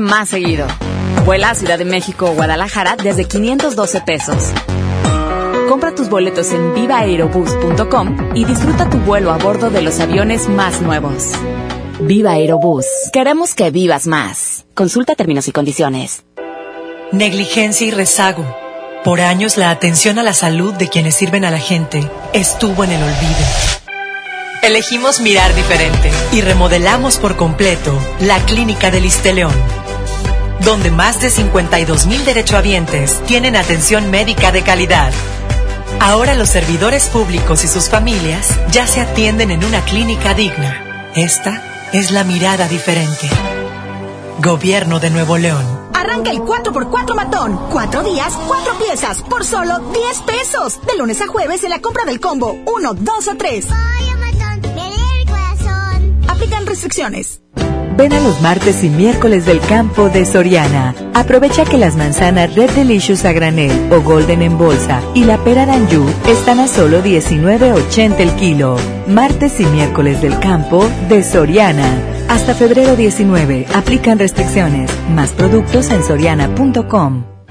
Más seguido. Vuela a Ciudad de México o Guadalajara desde 512 pesos. Compra tus boletos en vivaaerobus.com y disfruta tu vuelo a bordo de los aviones más nuevos. Viva Aerobús. Queremos que vivas más. Consulta términos y condiciones. Negligencia y rezago. Por años la atención a la salud de quienes sirven a la gente estuvo en el olvido. Elegimos mirar diferente y remodelamos por completo la clínica del León, donde más de 52 mil derechohabientes tienen atención médica de calidad. Ahora los servidores públicos y sus familias ya se atienden en una clínica digna. Esta es la mirada diferente. Gobierno de Nuevo León. Arranca el 4x4 matón. Cuatro días, cuatro piezas, por solo 10 pesos. De lunes a jueves en la compra del combo 1, 2 o 3. Aplican restricciones. Ven a los martes y miércoles del campo de Soriana. Aprovecha que las manzanas Red Delicious a granel o Golden en bolsa y la pera Danju están a solo 19.80 el kilo. Martes y miércoles del campo de Soriana. Hasta febrero 19. Aplican restricciones. Más productos en soriana.com.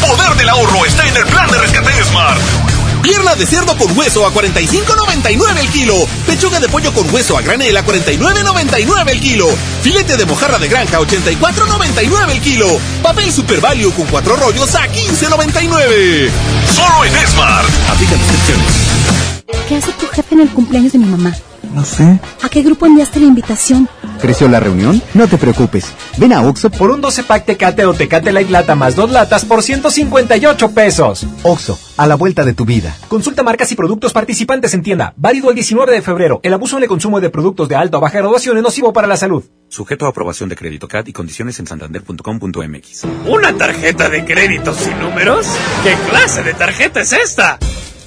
Poder del ahorro está en el plan de rescate Smart. Pierna de cerdo con hueso a 45.99 el kilo. Pechuga de pollo con hueso a granel a 49.99 el kilo. Filete de mojarra de granja a 84.99 el kilo. Papel Super Value con cuatro rollos a 15.99. Solo en Smart. Aplica restricciones. ¿Qué hace tu jefe en el cumpleaños de mi mamá? No sé. ¿A qué grupo enviaste la invitación? ¿Creció la reunión? No te preocupes. Ven a Oxo por un 12 pack Tecate o Tecate Light Lata más dos latas por 158 pesos. Oxo, a la vuelta de tu vida. Consulta marcas y productos participantes en tienda. Válido el 19 de febrero. El abuso en el consumo de productos de alta o baja graduación es nocivo para la salud. Sujeto a aprobación de crédito CAT y condiciones en santander.com.mx. ¿Una tarjeta de crédito sin números? ¿Qué clase de tarjeta es esta?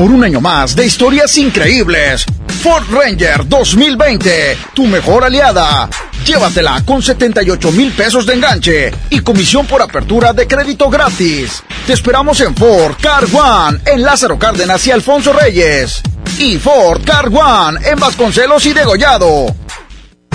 Por un año más de historias increíbles. Ford Ranger 2020, tu mejor aliada. Llévatela con 78 mil pesos de enganche y comisión por apertura de crédito gratis. Te esperamos en Ford Car One, en Lázaro Cárdenas y Alfonso Reyes. Y Ford Car One, en Vasconcelos y Degollado.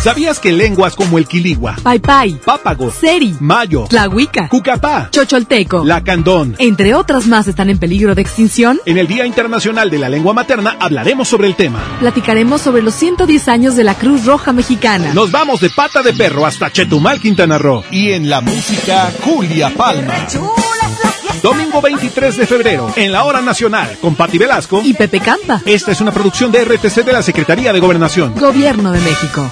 ¿Sabías que lenguas como el quiligua, Paipai, pápago, Seri, mayo, Tlahuica, cucapá, Chocholteco, lacandón, entre otras más están en peligro de extinción? En el Día Internacional de la Lengua Materna hablaremos sobre el tema. Platicaremos sobre los 110 años de la Cruz Roja Mexicana. Nos vamos de pata de perro hasta Chetumal, Quintana Roo. Y en la música, Julia Palma. Domingo 23 de febrero, en la Hora Nacional, con Pati Velasco y Pepe Campa. Esta es una producción de RTC de la Secretaría de Gobernación. Gobierno de México.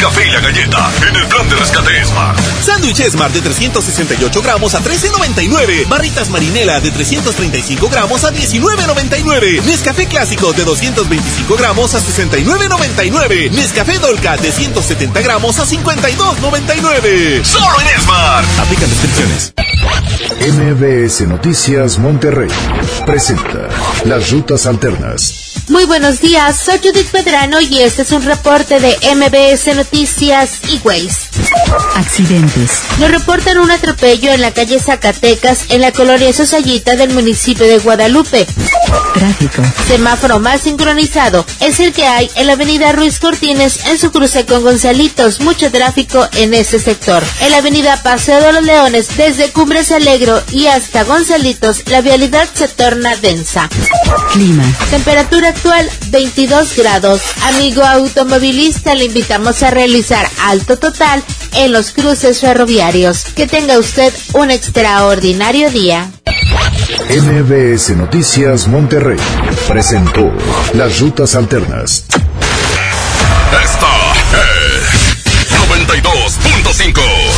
Café y la galleta en el plan de rescate Smart. Sándwich Smart de 368 gramos a 13.99. Barritas Marinela de 335 gramos a 19.99. Nescafé Clásico de 225 gramos a 69.99. Nescafé Dolca de 170 gramos a 52.99. Solo en Smart. Aplican descripciones. MBS Noticias Monterrey presenta las rutas alternas. Muy buenos días, soy Judith Pedrano y este es un reporte de MBS Noticias y Waze. Accidentes. Nos reportan un atropello en la calle Zacatecas, en la colonia Sosayita del municipio de Guadalupe. Tráfico. Semáforo más sincronizado es el que hay en la avenida Ruiz Cortines en su cruce con Gonzalitos. Mucho tráfico en este sector. En la avenida Paseo de los Leones, desde Cumbres Alegro y hasta Gonzalitos, la vialidad se torna densa. Clima. Temperatura actual 22 grados. Amigo automovilista, le invitamos a realizar alto total en los cruces ferroviarios. Que tenga usted un extraordinario día. MBS Noticias Monterrey presentó las rutas alternas. Esta es 92.5.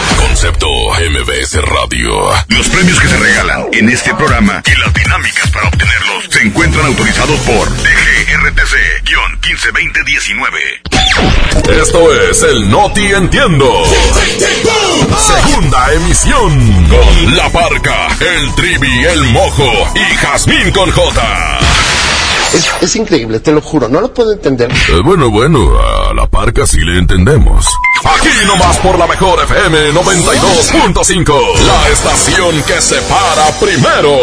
Concepto MBS Radio. Los premios que se regalan en este programa y las dinámicas para obtenerlos se encuentran autorizados por DGRTC-152019. Esto es el Noti Entiendo. Segunda emisión. Con La Parca, el Trivi, el Mojo y Jazmín con J. Es, es increíble, te lo juro, no lo puedo entender. Eh, bueno, bueno, a la parca sí le entendemos. Aquí nomás por la mejor FM 92.5, la estación que se para primero.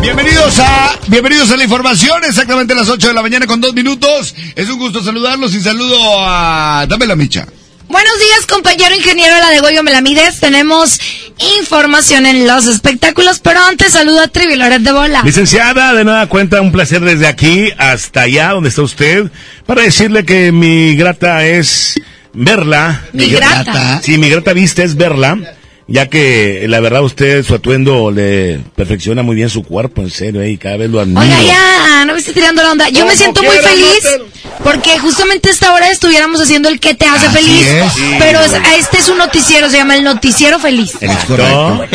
Bienvenidos a, bienvenidos a la información, exactamente a las 8 de la mañana con dos minutos. Es un gusto saludarlos y saludo a... Dame la micha. Buenos días, compañero ingeniero de la de Goyo Melamides. Tenemos información en los espectáculos, pero antes saludo a Trivi Loret de Bola. Licenciada, de nada cuenta, un placer desde aquí hasta allá donde está usted, para decirle que mi grata es verla. ¿Mi grata? Sí, mi grata vista es verla, ya que la verdad usted, su atuendo le perfecciona muy bien su cuerpo, en serio, eh, y cada vez lo admiro. Oiga, ya, no me esté tirando la onda. Yo me siento muy feliz porque justamente a esta hora estuviéramos haciendo el que te hace Así feliz. es. Pero es- este es un noticiero, se llama el noticiero feliz. Es correcto.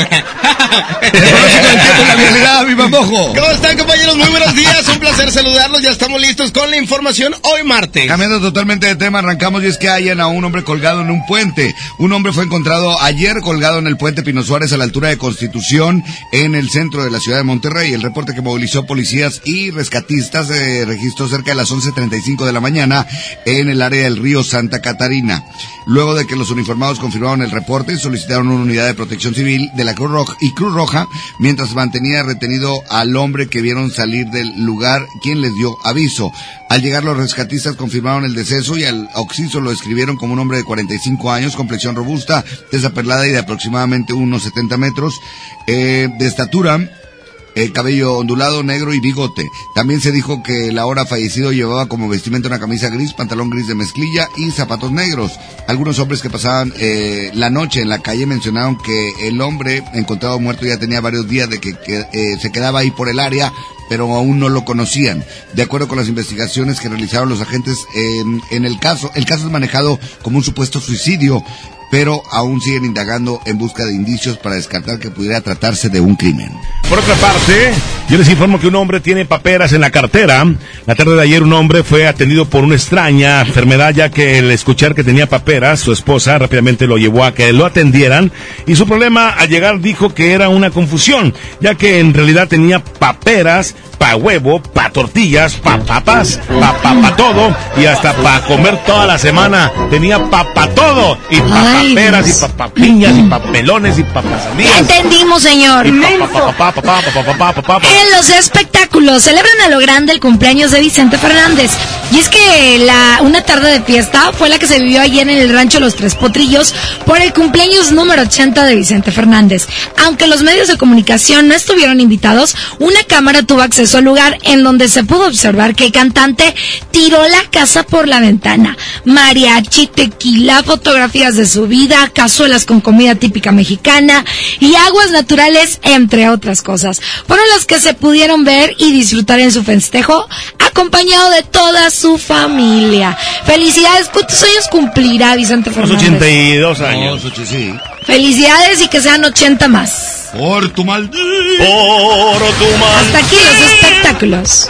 La realidad, mi mamojo. ¿Cómo están compañeros? Muy buenos días, un placer saludarlos, ya estamos listos con la información hoy martes. Cambiando totalmente de tema, arrancamos y es que hayan a un hombre colgado en un puente. Un hombre fue encontrado ayer colgado en el puente Pino Suárez a la altura de Constitución en el centro de la ciudad de Monterrey. El reporte que movilizó policías y rescatistas eh, registró cerca de las 11.35 de la mañana en el área del río Santa Catarina. Luego de que los uniformados confirmaron el reporte, solicitaron una unidad de protección civil de la Cruz Roja y Cruz Roja, mientras mantenía retenido al hombre que vieron salir del lugar, quien les dio aviso. Al llegar los rescatistas confirmaron el deceso y al Oxiso lo escribieron como un hombre de 45 años, complexión robusta, desaperlada y de aproximadamente unos 70 metros, eh, de estatura, el cabello ondulado, negro y bigote. También se dijo que el ahora fallecido llevaba como vestimenta una camisa gris, pantalón gris de mezclilla y zapatos negros. Algunos hombres que pasaban eh, la noche en la calle mencionaron que el hombre encontrado muerto ya tenía varios días de que, eh, se quedaba ahí por el área pero aún no lo conocían. De acuerdo con las investigaciones que realizaron los agentes en, en el caso, el caso es manejado como un supuesto suicidio pero aún siguen indagando en busca de indicios para descartar que pudiera tratarse de un crimen. Por otra parte, yo les informo que un hombre tiene paperas en la cartera. La tarde de ayer un hombre fue atendido por una extraña enfermedad ya que al escuchar que tenía paperas, su esposa rápidamente lo llevó a que lo atendieran y su problema al llegar dijo que era una confusión, ya que en realidad tenía paperas pa huevo, pa tortillas, pa papas, pa pa, todo y hasta pa comer toda la semana. Tenía pa todo y paperas y papapiñas y mm. papelones y papasandías. Entendimos, señor. En los espectáculos celebran a lo grande el cumpleaños de Vicente Fernández. Y es que la, una tarde de fiesta fue la que se vivió ayer en el rancho Los Tres Potrillos por el cumpleaños número 80 de Vicente Fernández. Aunque los medios de comunicación no estuvieron invitados, una cámara tuvo acceso al lugar en donde se pudo observar que el cantante tiró la casa por la ventana. Mariachi, tequila, fotografías de su vida, cazuelas con comida típica mexicana y aguas naturales, entre otras cosas. Fueron las que se pudieron ver y disfrutar en su festejo, acompañado de toda su familia. Felicidades, ¿cuántos años cumplirá Vicente Fernández? 82 años. Felicidades y que sean 80 más. Por tu maldito. Por tu Hasta aquí los espectáculos.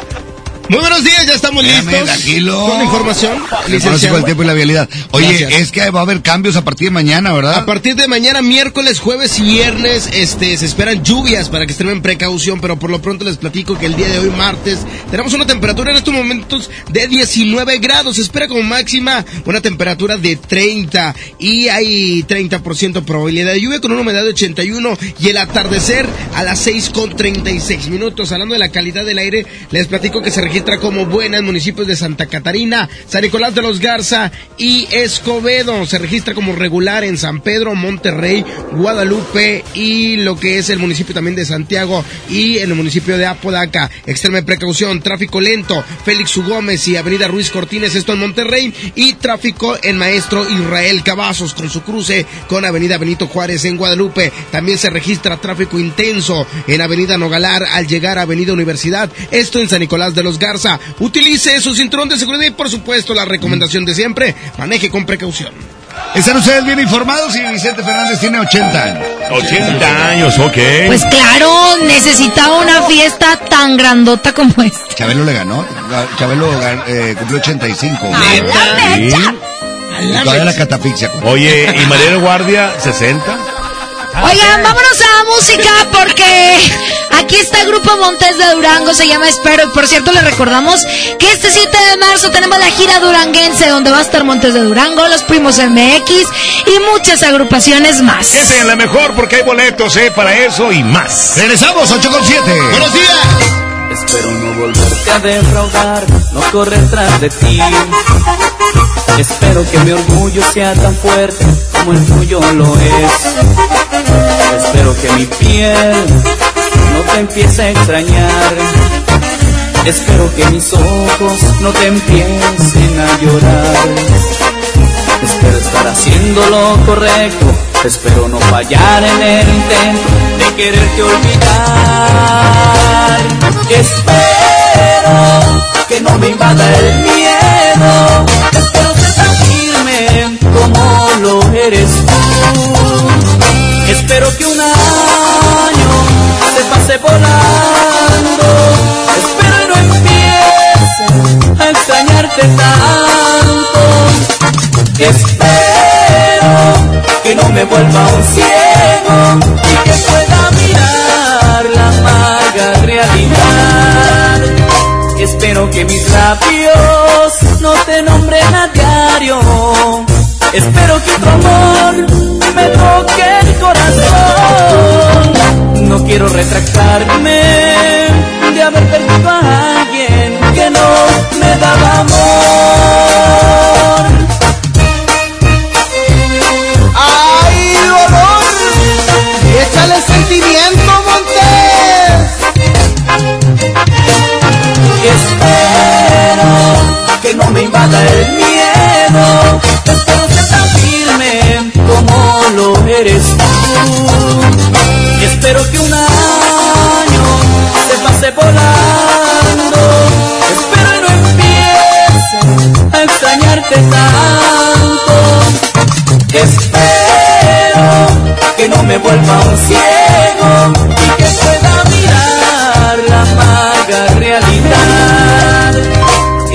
Muy buenos días, ya estamos Espérame, listos. tranquilo. Con la información. El licenciado. del tiempo y la vialidad. Oye, Gracias. es que va a haber cambios a partir de mañana, ¿verdad? A partir de mañana, miércoles, jueves y viernes, este, se esperan lluvias para que estén en precaución, pero por lo pronto les platico que el día de hoy, martes, tenemos una temperatura en estos momentos de 19 grados. Se espera como máxima una temperatura de 30 y hay 30% probabilidad de lluvia con una humedad de 81 y el atardecer a las 6 con 36 minutos. Hablando de la calidad del aire, les platico que se registra como buena en municipios de Santa Catarina, San Nicolás de los Garza y Escobedo. Se registra como regular en San Pedro, Monterrey, Guadalupe y lo que es el municipio también de Santiago y en el municipio de Apodaca. Extrema precaución, tráfico lento, Félix U. Gómez y Avenida Ruiz Cortines, esto en Monterrey, y tráfico en Maestro Israel Cavazos con su cruce con Avenida Benito Juárez en Guadalupe. También se registra tráfico intenso en Avenida Nogalar al llegar a Avenida Universidad, esto en San Nicolás de los Garza. Utilice su cinturón de seguridad y por supuesto la recomendación de siempre, maneje con precaución. Están ustedes bien informados y Vicente Fernández tiene 80 años. 80 años, ok. Pues claro, necesitaba una fiesta tan grandota como esta. Chabelo le ganó. Chabelo eh, cumplió 85. la Sí. mecha! Y todavía la catafixia. Oye, ¿y Mariano Guardia 60? Oigan, vámonos a la música porque aquí está el grupo Montes de Durango, se llama Espero. Y por cierto, les recordamos que este 7 de marzo tenemos la gira duranguense donde va a estar Montes de Durango, los Primos MX y muchas agrupaciones más. Esa es la mejor porque hay boletos, ¿eh? Para eso y más. Regresamos, 8 con 7. ¡Buenos días! Espero no volverte a defraudar, no correr tras de ti. Espero que mi orgullo sea tan fuerte como el tuyo lo es. Espero que mi piel no te empiece a extrañar. Espero que mis ojos no te empiecen a llorar. Espero estar haciendo lo correcto. Espero no fallar en el intento de quererte olvidar. Espero que no me invada el miedo. Espero ser tan como lo eres tú. Espero que un año se pase volando. Espero no empiece a extrañarte tanto. Espero que no me vuelva un ciego y que pueda mirar la realidad. Espero que mis labios no te nombren a diario. Espero que tu amor me toque el corazón. No quiero retractarme de haber perdido a alguien que no me daba amor. Que no me invada el miedo. Espero ser tan firme como lo eres tú. Y espero que un año se pase volando. Espero y no empiece a extrañarte tanto. Espero que no me vuelva un ciego y que pueda mirar la amarga realidad.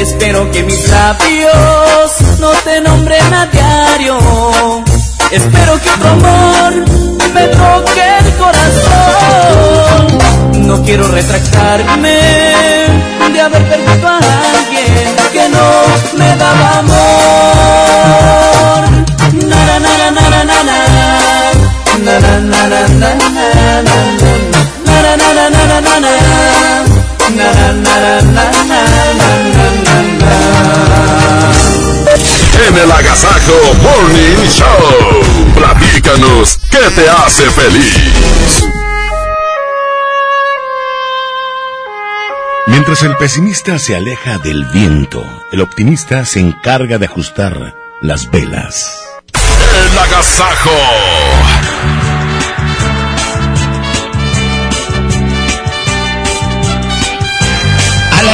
Espero que mis labios no te nombren a diario. Espero que otro amor me toque el corazón. No quiero retractarme de haber perdido a alguien que no me daba amor. Na na na na na na na na na na na na na Agasajo Morning Show. Platícanos qué te hace feliz. Mientras el pesimista se aleja del viento, el optimista se encarga de ajustar las velas. El Agasajo.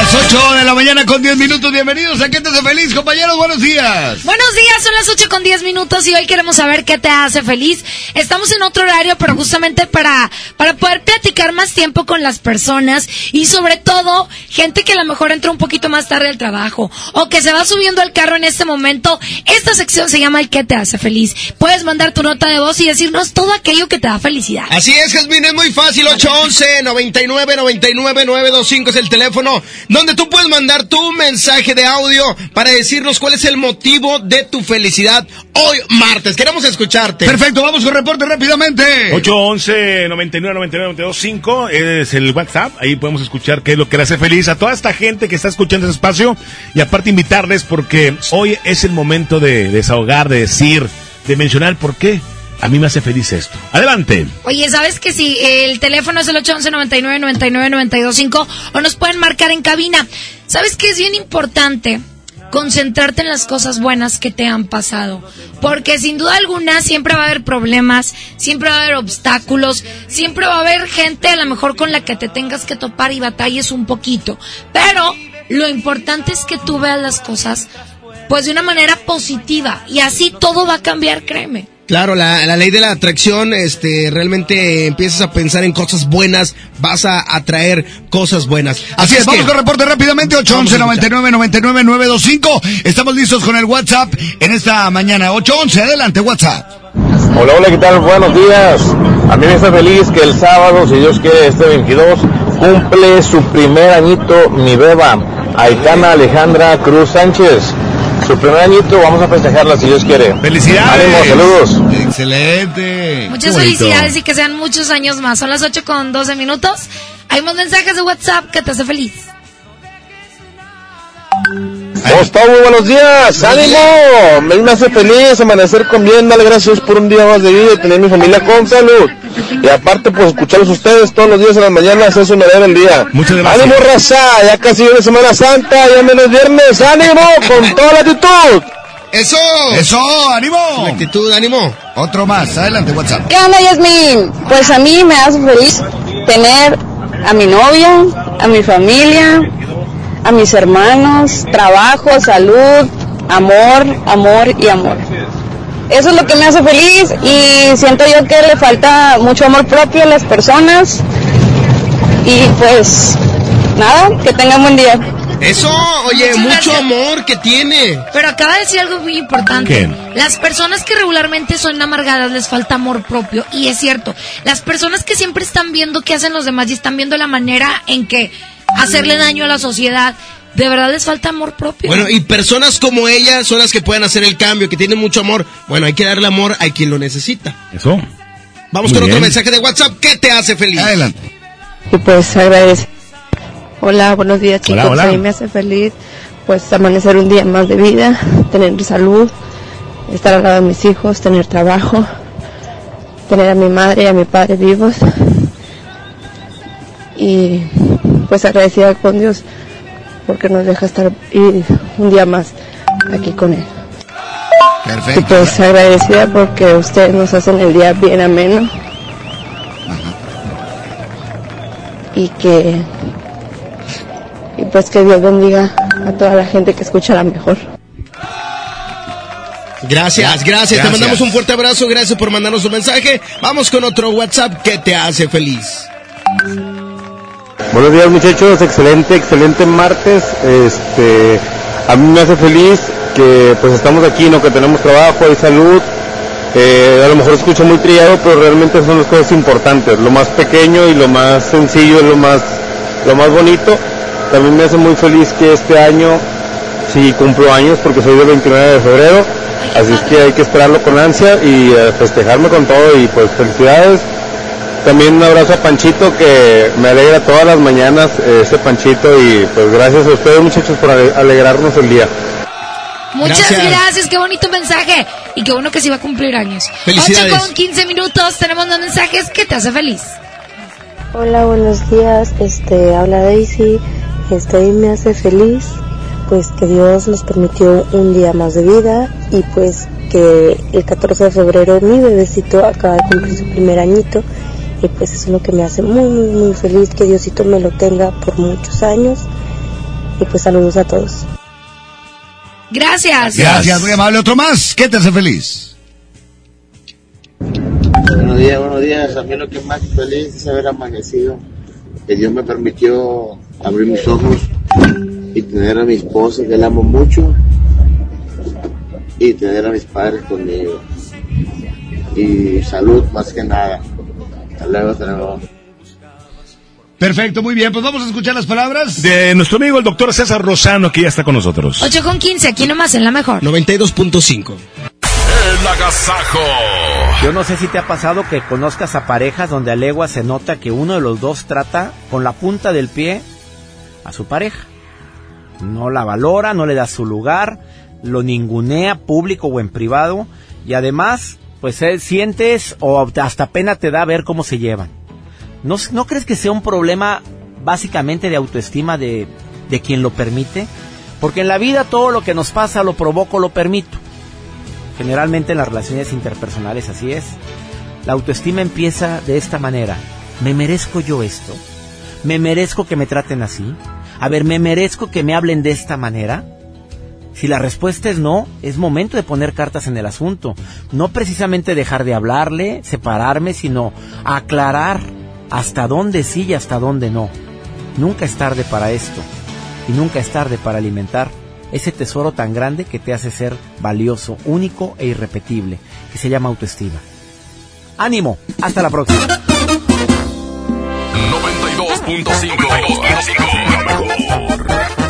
Las 8 de la mañana con 10 minutos. Bienvenidos a ¿Qué te hace feliz, compañeros? Buenos días. Buenos días, son las 8 con 10 minutos y hoy queremos saber qué te hace feliz. Estamos en otro horario, pero justamente para, para poder platicar más tiempo con las personas y sobre todo gente que a lo mejor entra un poquito más tarde al trabajo o que se va subiendo al carro en este momento. Esta sección se llama el qué te hace feliz. Puedes mandar tu nota de voz y decirnos todo aquello que te da felicidad. Así es, Jasmine, es muy fácil. 811 99 99 925 es el teléfono donde tú puedes mandar tu mensaje de audio para decirnos cuál es el motivo de tu felicidad hoy martes. Queremos escucharte. Perfecto, vamos con reporte rápidamente. 811 99 99 925 es el WhatsApp. Ahí podemos escuchar qué es lo que le hace feliz a toda esta gente que está escuchando este espacio. Y aparte invitarles porque hoy es el momento de desahogar, de decir, de mencionar por qué a mí me hace feliz esto. Adelante. Oye, ¿sabes que si el teléfono es el 811 99 99 925 o nos pueden marcar en cabina? ¿Sabes que es bien importante? concentrarte en las cosas buenas que te han pasado. Porque sin duda alguna siempre va a haber problemas, siempre va a haber obstáculos, siempre va a haber gente a lo mejor con la que te tengas que topar y batalles un poquito. Pero lo importante es que tú veas las cosas pues de una manera positiva y así todo va a cambiar, créeme. Claro, la, la, ley de la atracción, este, realmente empiezas a pensar en cosas buenas, vas a atraer cosas buenas. Así, es, vamos con reporte rápidamente, 811 99 99 925. Estamos listos con el WhatsApp en esta mañana. 811, adelante, WhatsApp. Hola, hola, ¿qué tal? Buenos días. A mí me hace feliz que el sábado, si Dios quiere, este 22, cumple su primer añito mi beba, Aitana Alejandra Cruz Sánchez su primer añito, vamos a festejarla si Dios quiere. ¡Felicidades! ¡Ánimo, saludos! ¡Excelente! Muchas felicidades y que sean muchos años más. Son las 8 con 12 minutos. Hay más mensajes de WhatsApp que te hace feliz. Gustavo, buenos días, ánimo, me me hace feliz amanecer con bien, dale gracias por un día más de vida y tener mi familia con salud. Y aparte, pues escucharlos ustedes todos los días en las mañanas, eso me da el día. Muchas gracias. Ánimo, raza, ya casi viene Semana Santa, ya menos viernes, ánimo, con toda la actitud. ¡Eso! ¡Eso! ¡Ánimo! actitud, ánimo. Otro más, adelante, WhatsApp. ¿Qué onda, Yasmin? Pues a mí me hace feliz tener a mi novia, a mi familia, a mis hermanos, trabajo, salud, amor, amor y amor. Eso es lo que me hace feliz y siento yo que le falta mucho amor propio a las personas y pues nada, que tengan buen día. Eso, oye, mucho amor que tiene. Pero acaba de decir algo muy importante. Las personas que regularmente son amargadas les falta amor propio. Y es cierto, las personas que siempre están viendo qué hacen los demás y están viendo la manera en que hacerle daño a la sociedad, de verdad les falta amor propio. Bueno, y personas como ella son las que pueden hacer el cambio, que tienen mucho amor. Bueno, hay que darle amor a quien lo necesita. Eso. Vamos Muy con otro mensaje de WhatsApp. ¿Qué te hace feliz? Adelante. Y pues agradece. Hola, buenos días chicos. Hola, hola. A mí me hace feliz pues amanecer un día más de vida, tener salud, estar al lado de mis hijos, tener trabajo, tener a mi madre y a mi padre vivos. Y pues agradecida con Dios porque nos deja estar y un día más aquí con él. Y Perfecto. pues agradecida porque ustedes nos hacen el día bien ameno. Y que y pues que Dios bendiga a toda la gente que escucha la mejor. Gracias, gracias, Te mandamos un fuerte abrazo. Gracias por mandarnos un mensaje. Vamos con otro WhatsApp. ¿Qué te hace feliz? Buenos días muchachos, excelente, excelente martes. Este, a mí me hace feliz que pues estamos aquí, ¿no? Que tenemos trabajo, hay salud. Eh, a lo mejor escucho muy trillado, pero realmente son las cosas importantes. Lo más pequeño y lo más sencillo es lo más, lo más bonito. También me hace muy feliz que este año sí cumplo años porque soy del 29 de febrero. Así es que hay que esperarlo con ansia y eh, festejarme con todo y pues felicidades. También un abrazo a Panchito que me alegra todas las mañanas eh, ese Panchito y pues gracias a ustedes muchachos por ale- alegrarnos el día. Muchas Gracias. gracias. qué bonito mensaje. Y qué bueno que sí va a cumplir años. Felicidades. 8 con 15 minutos, tenemos dos mensajes que te hace feliz. Hola, buenos días. Este, habla Daisy. Este, hoy me hace feliz, pues que Dios nos permitió un día más de vida y pues que el 14 de febrero mi bebecito acaba de cumplir su primer añito y pues eso es lo que me hace muy, muy, muy feliz, que Diosito me lo tenga por muchos años y pues saludos a todos. Gracias. Gracias, muy amable. Otro más. ¿Qué te hace feliz? Buenos días, buenos días. A mí lo que más feliz es haber amanecido, que Dios me permitió abrir mis ojos y tener a mi esposa, que la amo mucho, y tener a mis padres conmigo. Y salud más que nada. Hasta luego, hasta luego. Perfecto, muy bien. Pues vamos a escuchar las palabras. De nuestro amigo el doctor César Rosano, que ya está con nosotros. 8 con 15, aquí nomás en la mejor. 92.5. El agasajo. Yo no sé si te ha pasado que conozcas a parejas donde a legua se nota que uno de los dos trata con la punta del pie a su pareja. No la valora, no le da su lugar, lo ningunea público o en privado y además, pues eh, sientes o hasta pena te da ver cómo se llevan. ¿No, no crees que sea un problema básicamente de autoestima de, de quien lo permite? Porque en la vida todo lo que nos pasa lo provoco, lo permito. Generalmente en las relaciones interpersonales así es. La autoestima empieza de esta manera. ¿Me merezco yo esto? ¿Me merezco que me traten así? A ver, ¿me merezco que me hablen de esta manera? Si la respuesta es no, es momento de poner cartas en el asunto. No precisamente dejar de hablarle, separarme, sino aclarar hasta dónde sí y hasta dónde no. Nunca es tarde para esto. Y nunca es tarde para alimentar ese tesoro tan grande que te hace ser valioso, único e irrepetible, que se llama autoestima. Ánimo, hasta la próxima. 92.5.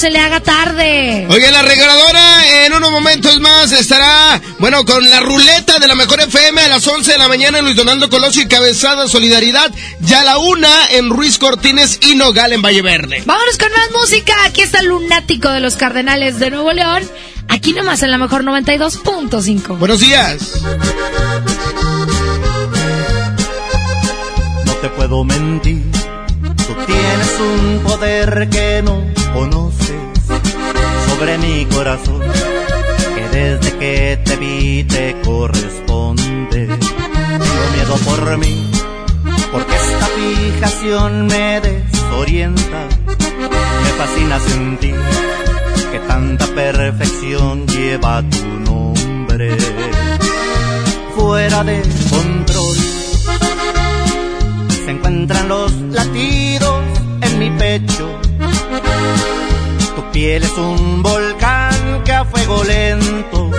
se le haga tarde. Oye, la regaladora en unos momentos más estará, bueno, con la ruleta de la mejor FM a las 11 de la mañana en Luis Donaldo Colosio y Cabezada Solidaridad. Ya a la una en Ruiz Cortines y Nogal en Valle Verde. Vámonos con más música. Aquí está el lunático de los Cardenales de Nuevo León. Aquí nomás en la mejor 92.5. Buenos días. Me desorienta, me fascina sentir que tanta perfección lleva tu nombre fuera de control. Se encuentran los latidos en mi pecho. Tu piel es un volcán que a fuego lento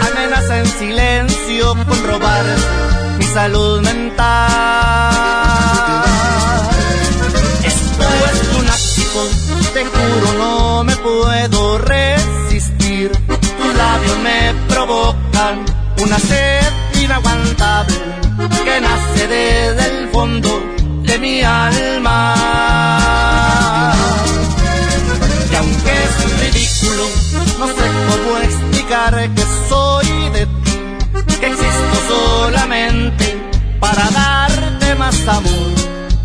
amenaza en silencio con robar mi salud mental. Juro no me puedo resistir. Tus labios me provocan una sed inaguantable que nace desde el fondo de mi alma. Y aunque es ridículo, no sé cómo explicar que soy de ti, que existo solamente para darte más amor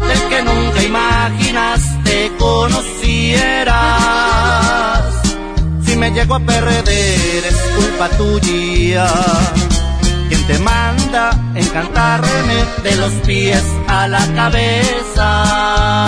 del que nunca imaginaste conocieras. Me llego a perder es culpa tuya. Quien te manda encantarme de los pies a la cabeza.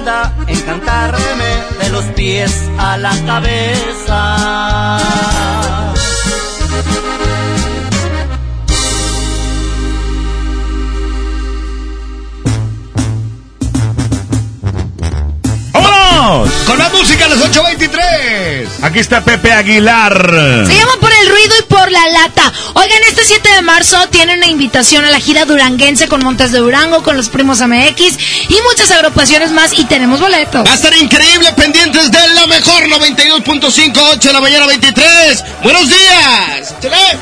Encantarme de los pies a la cabeza. ¡Vámonos! Con la música a las 8.23. Aquí está Pepe Aguilar. Se llama el ruido y por la lata. Oigan, este 7 de marzo tiene una invitación a la gira duranguense con Montes de Durango, con los primos MX y muchas agrupaciones más y tenemos boletos. Va a estar increíble, pendientes de la mejor 92.5, 8 de la mañana 23. Buenos días. Chale.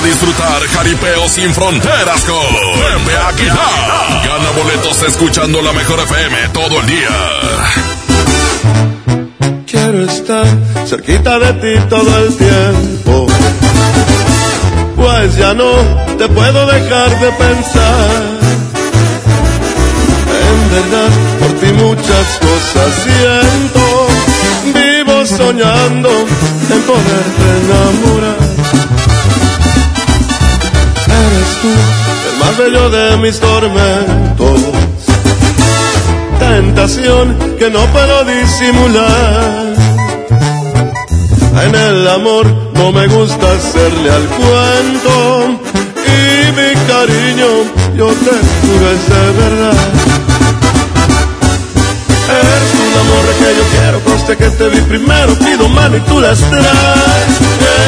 Disfrutar jaripeo sin fronteras con Pepe Aguilar. Gana boletos escuchando la mejor FM todo el día. Quiero estar cerquita de ti todo el tiempo. Pues ya no te puedo dejar de pensar. En verdad, por ti muchas cosas siento. Vivo soñando en poderte enamorar. De mis tormentos. Tentación que no puedo disimular. En el amor no me gusta hacerle al cuento. Y mi cariño yo te juro es de verdad. Un amor que yo quiero, conste que te vi primero, pido mano y tú las traes.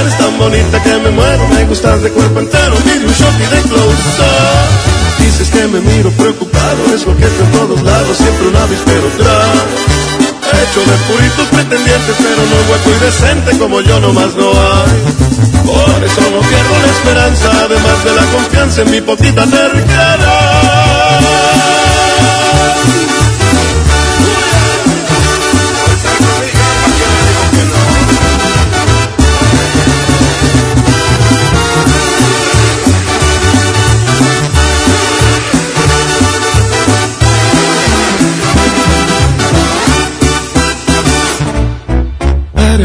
Eres tan bonita que me muero, me gustas de cuerpo entero, pide un shot y de close up. Dices que me miro preocupado, es lo que en todos lados, siempre un avispero trae. Hecho de puritos pretendientes, pero no hueco y decente como yo nomás no hay. Por eso no pierdo la esperanza, además de la confianza en mi poquita terquedad.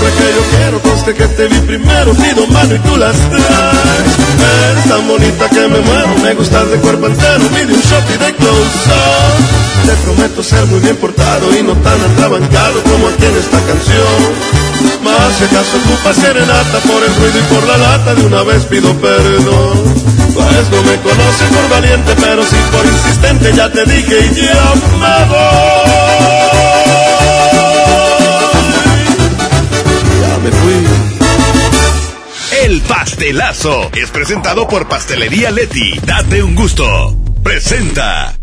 Que yo quiero, conste que te vi primero, pido mano y tú las traes. Eres tan bonita que me muero, me gustas de cuerpo entero, pide un shot y de close up. Te prometo ser muy bien portado y no tan atrabancado como aquí en esta canción. Más si acaso ocupa serenata por el ruido y por la lata, de una vez pido perdón. Pues no me conoces por valiente, pero sí por insistente, ya te dije y ya me voy. Me fui. El pastelazo es presentado por Pastelería Leti. Date un gusto. Presenta.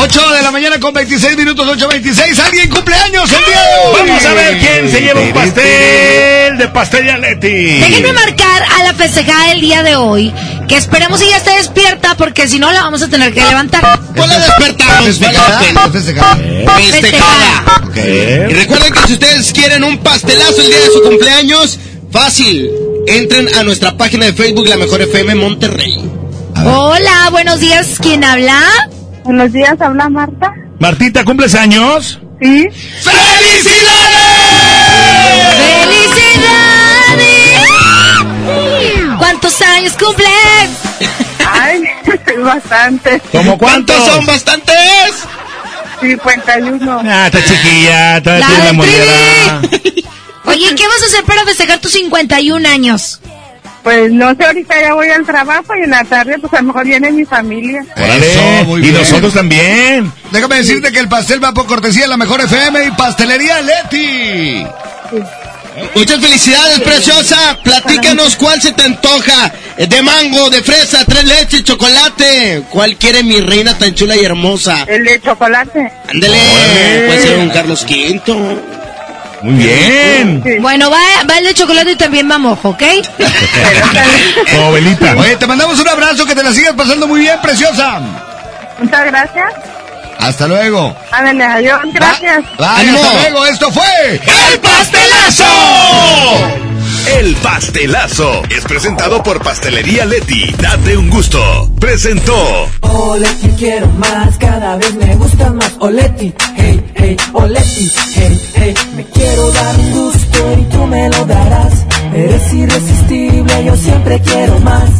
8 de la mañana con 26 minutos, 8.26. ¿Alguien cumpleaños el día de hoy? Vamos a ver quién se lleva un pastel de Pastelería Leti. Déjenme marcar a la festejada del día de hoy, que esperemos que ya esté despierta, porque si no la vamos a tener que levantar. Pues la despertamos, la pena. Festejada. Y recuerden que si ustedes quieren un pastelazo el día de su cumpleaños, fácil. Entren a nuestra página de Facebook La Mejor FM Monterrey. Hola, buenos días. ¿Quién habla? Buenos días, habla Marta. Martita, ¿cumples años? Sí. ¡Felicidades! ¿Cuántos años cumples? Ay, bastante. ¿Cómo cuántos? son bastantes? 51. Ah, está chiquilla, todavía La mollera. Oye, ¿qué vas a hacer para festejar tus 51 años? Pues no sé, ahorita ya voy al trabajo y en la tarde pues a lo mejor viene mi familia. Órale, Eso, muy y bien. nosotros también. Déjame decirte que el pastel va por cortesía de la mejor FM y Pastelería Leti. Muchas felicidades, preciosa. Platícanos cuál se te antoja. De mango, de fresa, tres leches, chocolate. ¿Cuál quiere mi reina tan chula y hermosa? El de chocolate. Ándele, puede ser un Carlos V. Muy bien. Bueno, va, va el de chocolate y también va mojo, ¿ok? Como velita. Oye, te mandamos un abrazo, que te la sigas pasando muy bien, preciosa. Muchas gracias. Hasta luego. Ándale, adiós, gracias. ¡Ánimo! hasta luego. Esto fue ¡El pastelazo! El pastelazo es presentado por Pastelería Leti. Date un gusto. Presentó. Oleti quiero más, cada vez me gusta más. Oleti, hey, hey, Oleti, hey, hey. Me quiero dar un gusto y tú me lo darás. Eres irresistible, yo siempre quiero más.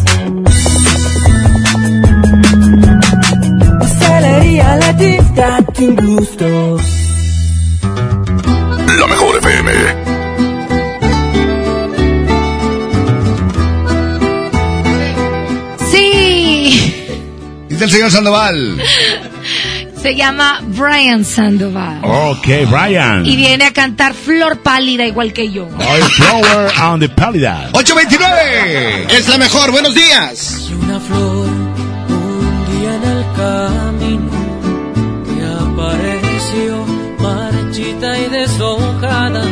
Gusto. La mejor FM. Sí. Dice el señor Sandoval. Se llama Brian Sandoval. Ok, Brian. Y viene a cantar Flor Pálida igual que yo. Flower on the Pálida. 829. Es la mejor, buenos días. Y una flor un día en el camino y deshojada,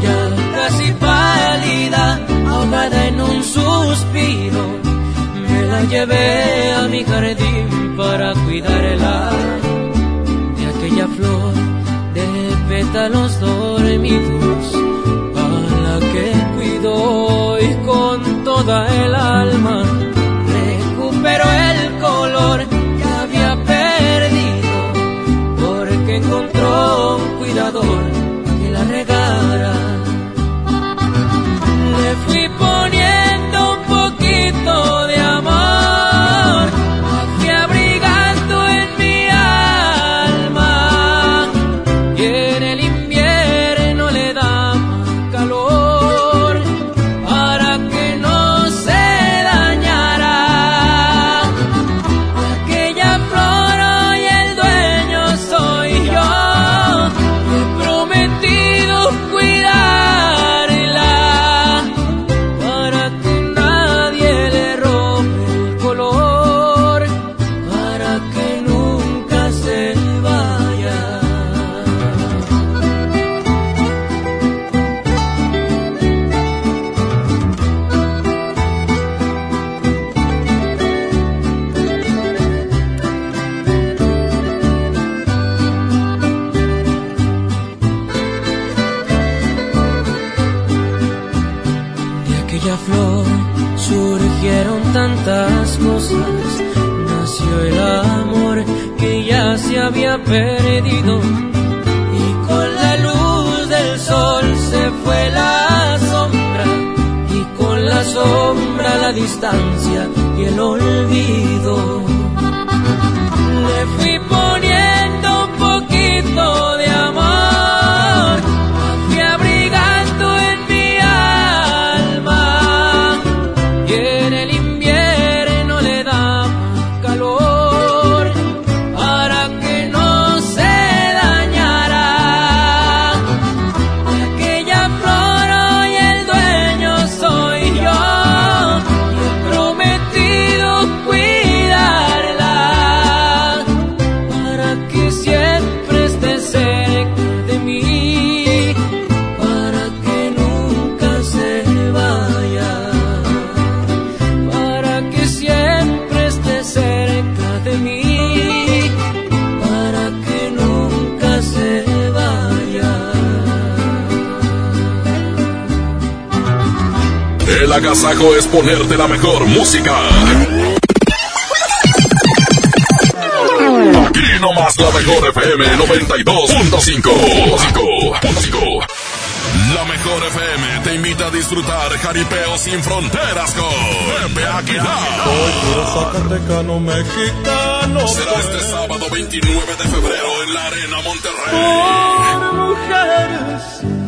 ya casi pálida, ahogada en un suspiro. Me la llevé a mi jardín para cuidarla de aquella flor de pétalos dormidos a la que cuidó y con toda el alma perdido y con la luz del sol se fue la sombra y con la sombra la distancia y el olvido. Le fui poniendo un poquito agasajo es ponerte la mejor música. Aquí nomás la mejor FM 92.5. La mejor FM te invita a disfrutar jaripeo sin fronteras con Pepe Aguilar. Zacatecano mexicano. Será este sábado 29 de febrero en la Arena Monterrey. Por mujeres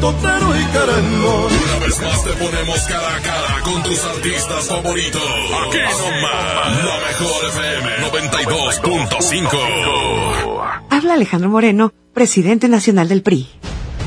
totero y querendón. Una vez más te ponemos cara a cara con tus artistas favoritos. Aquí nomás, la mejor FM 92.5. Habla Alejandro Moreno, presidente nacional del PRI.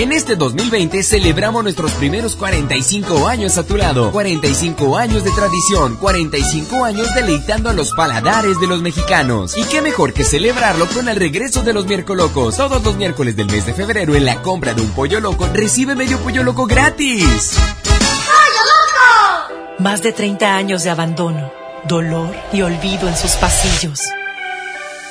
En este 2020 celebramos nuestros primeros 45 años a tu lado. 45 años de tradición, 45 años deleitando a los paladares de los mexicanos. Y qué mejor que celebrarlo con el regreso de los miércolocos. Todos los miércoles del mes de febrero en la compra de un pollo loco recibe medio pollo loco gratis. Más de 30 años de abandono, dolor y olvido en sus pasillos.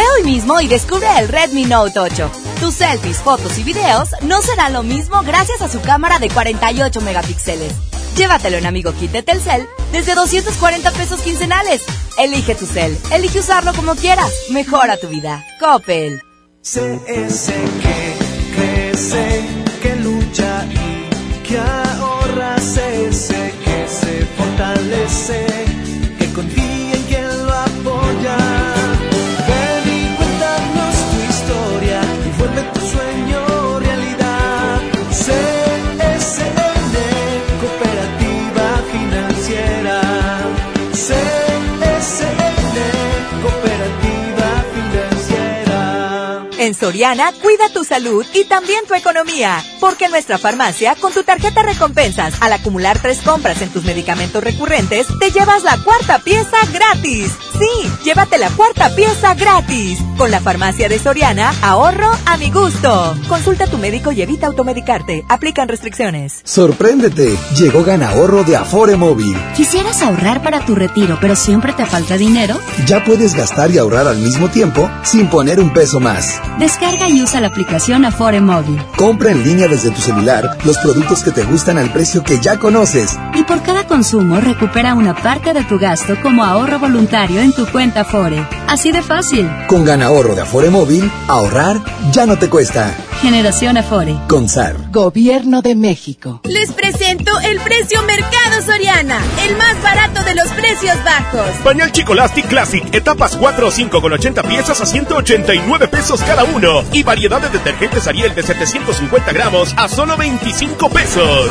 Ve hoy mismo y descubre el Redmi Note 8. Tus selfies, fotos y videos no serán lo mismo gracias a su cámara de 48 megapíxeles. Llévatelo en Amigo Kit de Telcel desde 240 pesos quincenales. Elige tu cel, elige usarlo como quieras. Mejora tu vida. Coppel. CS que crece, que lucha y que En Soriana, cuida tu salud y también tu economía. Porque en nuestra farmacia, con tu tarjeta recompensas, al acumular tres compras en tus medicamentos recurrentes, te llevas la cuarta pieza gratis. Sí, llévate la cuarta pieza gratis. Con la farmacia de Soriana, ahorro a mi gusto. Consulta a tu médico y evita automedicarte. Aplican restricciones. Sorpréndete, llegó Gana Ahorro de Afore Móvil. ¿Quisieras ahorrar para tu retiro, pero siempre te falta dinero? Ya puedes gastar y ahorrar al mismo tiempo sin poner un peso más. Descarga y usa la aplicación Afore Móvil. Compra en línea desde tu celular los productos que te gustan al precio que ya conoces. Y por cada consumo recupera una parte de tu gasto como ahorro voluntario en tu cuenta Afore. Así de fácil. Con Gana Ahorro de Afore Móvil, ahorrar ya no te cuesta. Generación Afore. Con SAR. Gobierno de México. Les presento el precio Mercado Soriana, el más barato de los precios bajos. Pañal Chico Lastic Classic, etapas 4 o 5 con 80 piezas a 189 pesos cada uno. Y variedad de detergentes Ariel de 750 gramos a solo 25 pesos.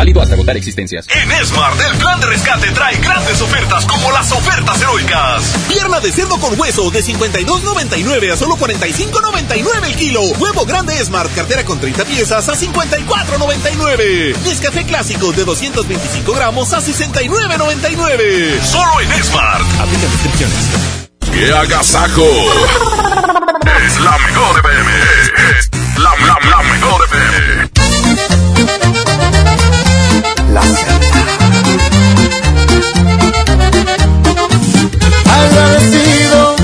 Válido hasta agotar existencias. En Smart, el plan de rescate trae grandes ofertas como las ofertas heroicas. Pierna de cerdo con hueso de 52.99 a solo 45.99 el kilo. Huevo grande Smart, cartera con 30 piezas a 54.99. Nescafé clásico de 225 gramos a 69.99. Solo en Smart. Aplica restricciones. ¡Qué agasajo! es la mejor FM. Es la, la, la mejor FM. Agradecido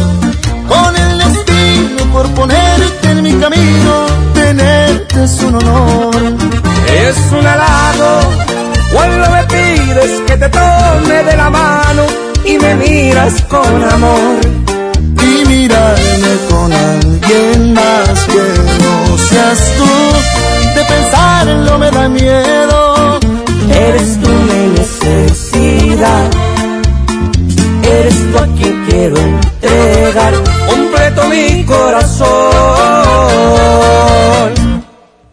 con el destino por ponerte en mi camino, tenerte es un honor. Es un halago cuando me pides que te tome de la mano y me miras con amor. Y mirarme con alguien más que no seas tú, de pensarlo me da miedo. Necesidad. Eres tú a quien quiero entregar completo mi corazón.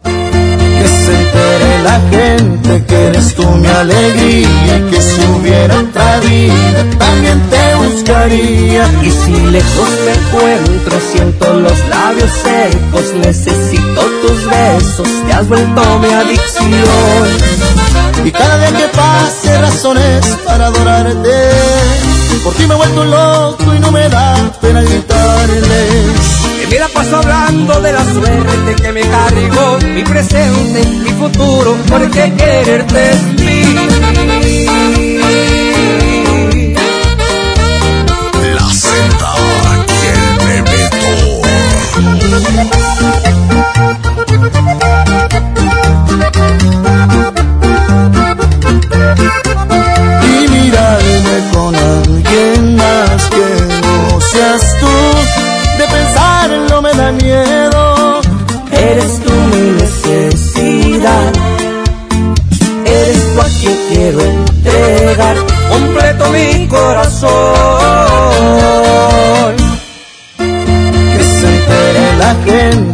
Que se entere la gente que eres tú mi alegría que si hubiera otra vida también te buscaría. Y si lejos me encuentro, siento los labios secos, necesito tus besos, te has vuelto mi adicción. Y cada día que pase razones para adorarte, por ti me he vuelto loco y no me da pena gritarles. Que me la paso hablando de la suerte que me cargó mi presente, mi futuro, porque quererte es mí. La Z y el y seas tú. De pensarlo me da miedo. Eres tú mi necesidad. Eres tú a quien quiero entregar completo mi corazón. Que se entere la gente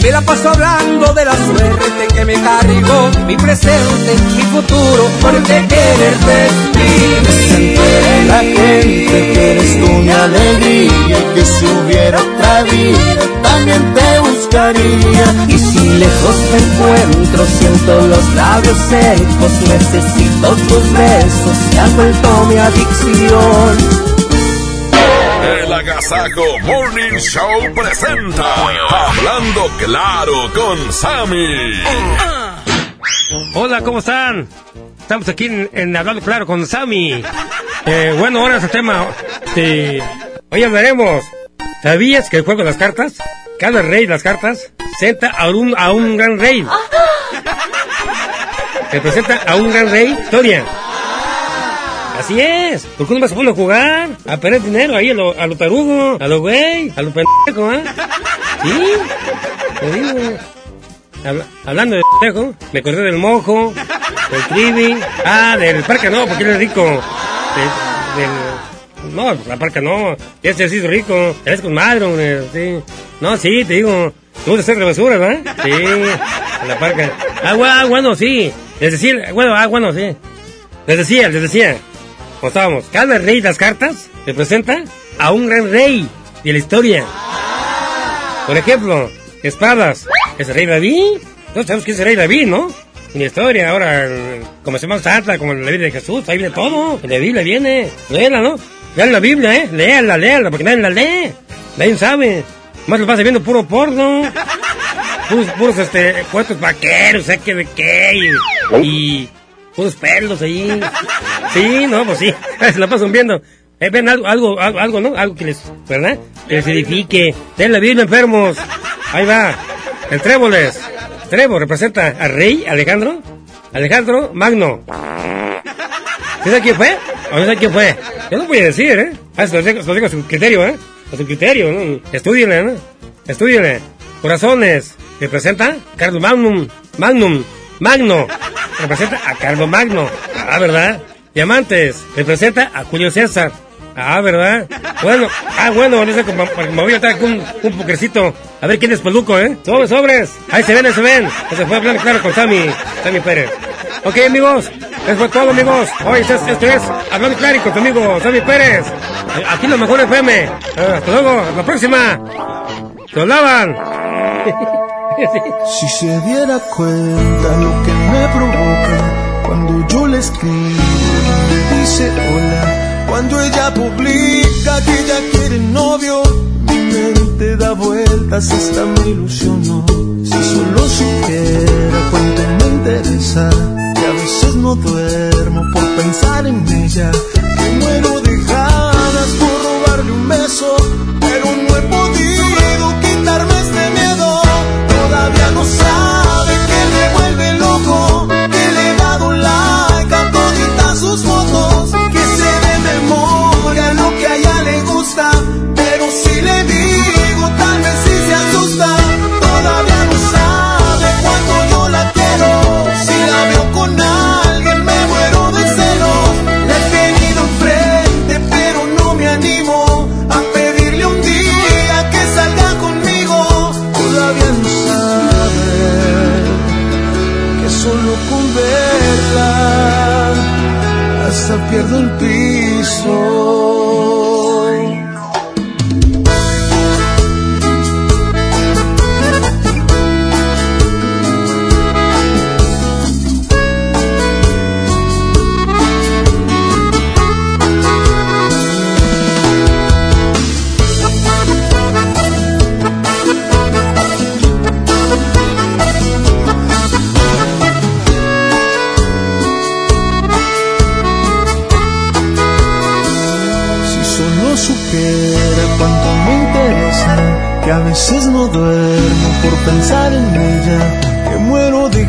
Me la paso hablando de la suerte que me cargó, mi presente, mi futuro, por de quererte vivir. Se la gente que eres tú mi alegría y que si hubiera otra vida también te buscaría. Y si lejos me encuentro, siento los labios secos, necesito tus besos, te has vuelto mi adicción. El Agasajo Morning Show presenta Hablando Claro con Sammy. Hola, ¿cómo están? Estamos aquí en, en Hablando Claro con Sammy. Eh, bueno, ahora es el tema. Sí. Hoy hablaremos. ¿Sabías que el juego de las cartas, cada rey de las cartas, presenta a un, a un gran rey? Representa a un gran rey, historia. Así es. ¿Por qué no vas a poner a jugar? A perder dinero ahí a lo, a lo tarugo, a lo güey, a lo pendejo, ¿eh? Sí, te digo. Habla- hablando de pendejo, me acordé del mojo, del trivi, ah, del parque no, porque él es rico. De- no, la parca no, este sí es rico, eres con madre, sí. No, sí, te digo, tú de hacer basura, ¿verdad? Sí, la parca. Ah, ah, bueno, sí. Les decía, bueno, ah, bueno, sí. Les decía, les decía. Estábamos, cada rey de las cartas representa a un gran rey de la historia. Por ejemplo, espadas, es el rey David. Todos sabemos que es el rey David, ¿no? En la historia, ahora, eh, como se llama Santa, como la Biblia de Jesús, ahí viene todo. En la Biblia viene. Léela, ¿no? Lean la Biblia, ¿eh? Léala, léala, porque nadie la lee. Nadie sabe. Más lo pasa viendo puro porno. Puros, este, puestos vaqueros, ¿sabes qué de qué? Y puros pelos ahí. Sí, no, pues sí. Se la pasan viendo. Eh, ven algo, algo, algo, ¿no? Algo que les, ¿verdad? Que les edifique. Den la Biblia, enfermos. Ahí va. El tréboles. Trébol representa al rey Alejandro. Alejandro Magno. ¿Sí sabe quién fue? ¿O no sabe quién fue? Yo no voy a decir, ¿eh? Ah, se lo digo, se lo digo a su criterio, ¿eh? A su criterio, ¿no? Estúdienle, ¿no? Estúdienle. Corazones. Representa Carlos Magnum. Magnum. Magno. Representa a Carlos Magno. Ah, ¿verdad? Diamantes. Representa a Julio César. Ah, ¿verdad? Bueno, ah, bueno, no sé, me voy a traer un, un. A ver quién es peluco, ¿eh? Sobres, sobres. Ahí se ven, ahí se ven. Se fue hablando claro con Sammy, Sammy Pérez. Ok, amigos. Eso fue todo, amigos. Hoy esto es, esto es Hablando Claro con tu amigo Sammy Pérez. Eh, Aquí lo mejor FM. Eh, hasta luego, hasta la próxima. Se hablaban. Si se diera cuenta lo que me provoca cuando yo le escribo dice hola, cuando ella publica que ya quiere novio, mi mente da vueltas hasta me ilusionó. Si solo supiera cuánto me interesa, que a veces no duermo por pensar en ella, que muero de hasta pierdo duermo por pensar en ella, que muero de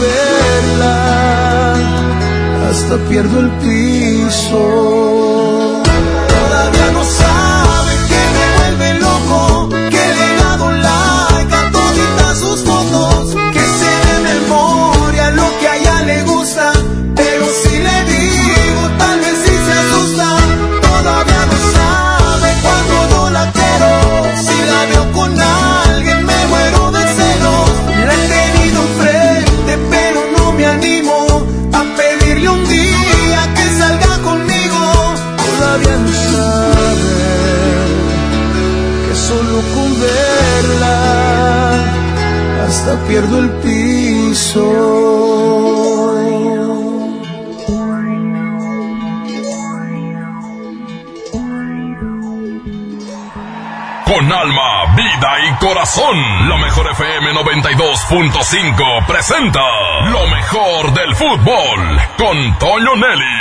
verla, hasta pierdo el piso. El piso. Con alma, vida y corazón, la mejor FM 92.5 presenta lo mejor del fútbol con Toño Nelly.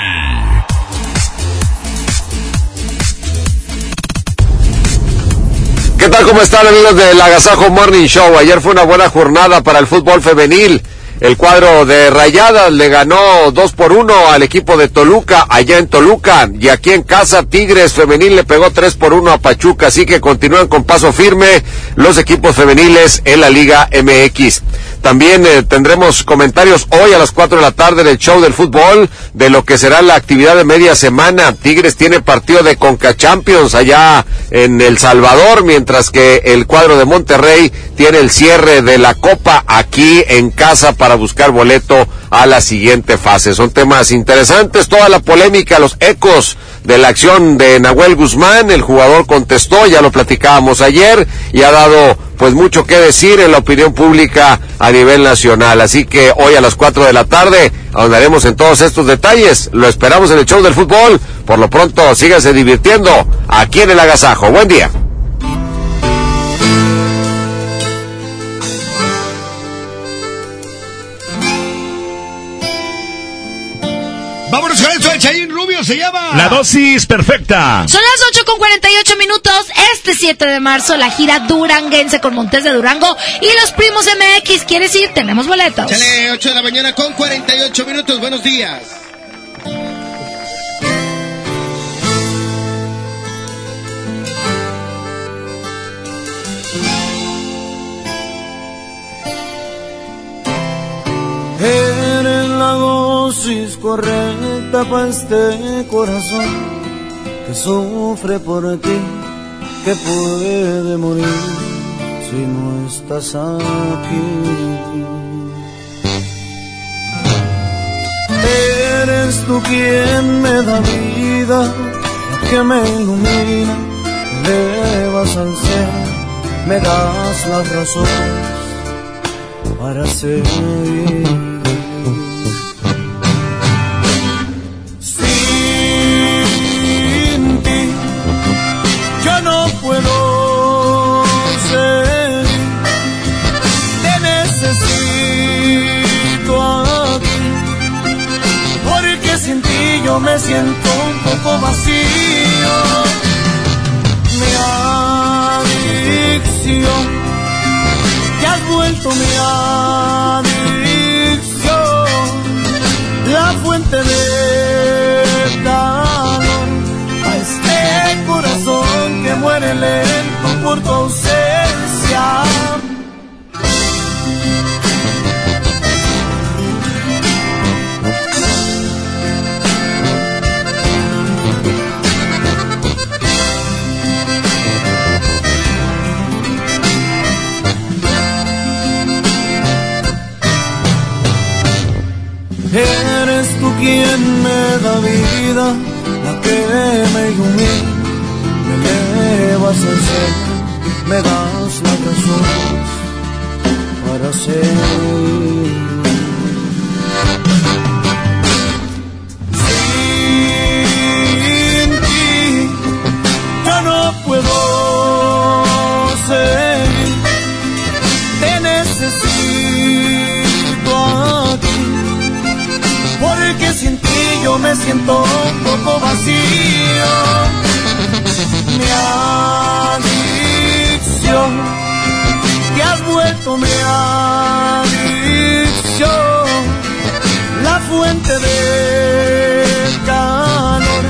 ¿Qué tal? ¿Cómo están amigos del Agasajo Morning Show? Ayer fue una buena jornada para el fútbol femenil. El cuadro de Rayadas le ganó 2 por 1 al equipo de Toluca, allá en Toluca. Y aquí en casa, Tigres Femenil le pegó 3 por 1 a Pachuca. Así que continúan con paso firme los equipos femeniles en la Liga MX. También eh, tendremos comentarios hoy a las 4 de la tarde del show del fútbol de lo que será la actividad de media semana. Tigres tiene partido de Conca Champions allá en El Salvador, mientras que el cuadro de Monterrey tiene el cierre de la Copa aquí en casa para buscar boleto a la siguiente fase. Son temas interesantes, toda la polémica, los ecos de la acción de Nahuel Guzmán, el jugador contestó, ya lo platicábamos ayer y ha dado pues mucho que decir en la opinión pública a nivel nacional. Así que hoy a las 4 de la tarde ahondaremos en todos estos detalles. Lo esperamos en el show del fútbol. Por lo pronto, síganse divirtiendo aquí en el Agasajo. Buen día. Vámonos con Chayín Rubio se llama. La dosis perfecta. Son las 8 con 48 minutos. Este 7 de marzo, la gira duranguense con Montes de Durango y los primos MX. ¿Quieres ir? Tenemos boletos. Chale, 8 de la mañana con 48 minutos. Buenos días. Eres la dosis correcta para este corazón que sufre por ti, que puede morir si no estás aquí. Eres tú quien me da vida, que me ilumina, me elevas al cielo, me das las razones para seguir. Me siento un poco vacío. Mi adicción te has vuelto mi adicción, la fuente de calor a este corazón que muere lento por tu ausencia. Quien me da vida, la que me ilumina, me elevas al cielo, me das la razón para seguir. Yo me siento un poco vacío. Mi adicción, te has vuelto mi adicción, fuente de calor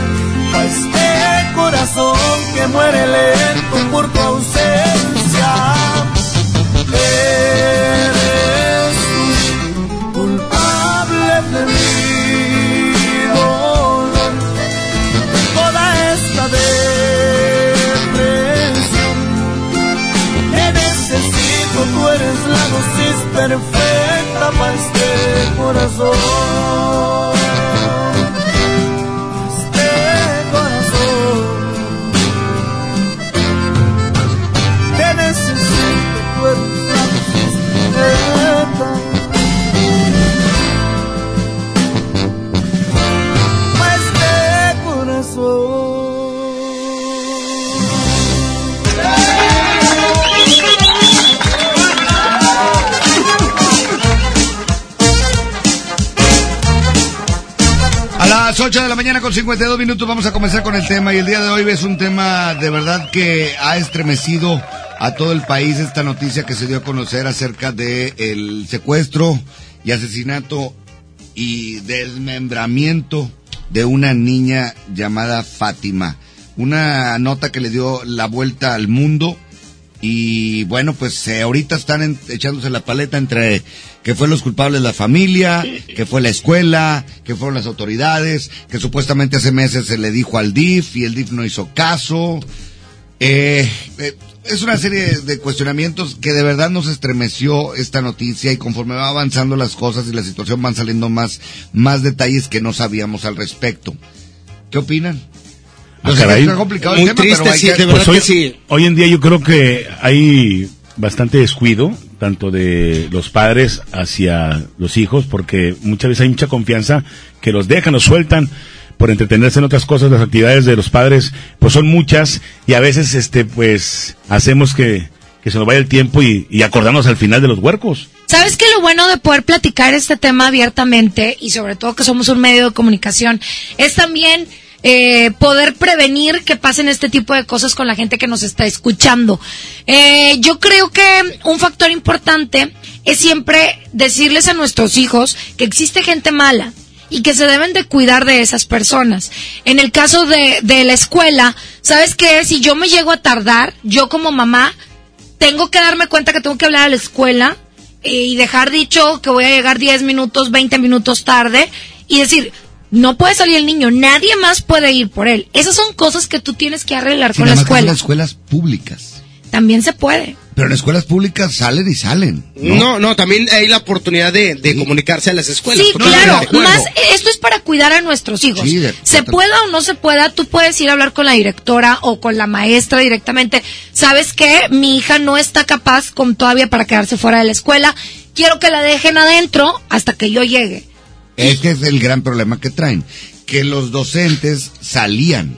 pa' este corazón que muere lento por tu ausencia. Eres corazón. Las 8 de la mañana con 52 minutos vamos a comenzar con el tema y el día de hoy es un tema de verdad que ha estremecido a todo el país esta noticia que se dio a conocer acerca de el secuestro y asesinato y desmembramiento de una niña llamada Fátima. Una nota que le dio la vuelta al mundo y bueno, pues eh, ahorita están echándose la paleta entre que fue los culpables la familia, que fue la escuela, que fueron las autoridades, que supuestamente hace meses se le dijo al DIF y el DIF no hizo caso. Eh, eh, es una serie de cuestionamientos que de verdad nos estremeció esta noticia y conforme va avanzando las cosas y la situación van saliendo más, más detalles que no sabíamos al respecto. ¿Qué opinan? Ah, caray. está complicado el Muy tema, triste, pero hay sí, que- de verdad Pues hoy, Hoy en día yo creo que hay bastante descuido, tanto de los padres hacia los hijos, porque muchas veces hay mucha confianza que los dejan, los sueltan por entretenerse en otras cosas, las actividades de los padres, pues son muchas, y a veces, este, pues, hacemos que, que se nos vaya el tiempo y, y acordarnos al final de los huercos. ¿Sabes que lo bueno de poder platicar este tema abiertamente y sobre todo que somos un medio de comunicación es también eh, poder prevenir que pasen este tipo de cosas con la gente que nos está escuchando? Eh, yo creo que un factor importante es siempre decirles a nuestros hijos que existe gente mala y que se deben de cuidar de esas personas. En el caso de, de la escuela, ¿sabes qué? Si yo me llego a tardar, yo como mamá, tengo que darme cuenta que tengo que hablar a la escuela eh, y dejar dicho que voy a llegar 10 minutos, 20 minutos tarde y decir, no puede salir el niño, nadie más puede ir por él. Esas son cosas que tú tienes que arreglar Sí, con la escuela. las escuelas públicas. También se puede. Pero en escuelas públicas salen y salen. No, no, también hay la oportunidad de, de comunicarse a las escuelas. Sí, claro. Más, esto es para cuidar a nuestros hijos. Sí, de- se pueda o no se pueda, tú puedes ir a hablar con la directora o con la maestra directamente. ¿Sabes qué? Mi hija no está capaz con todavía para quedarse fuera de la escuela. Quiero que la dejen adentro hasta que yo llegue. Es es el gran problema que traen. Que los docentes salían.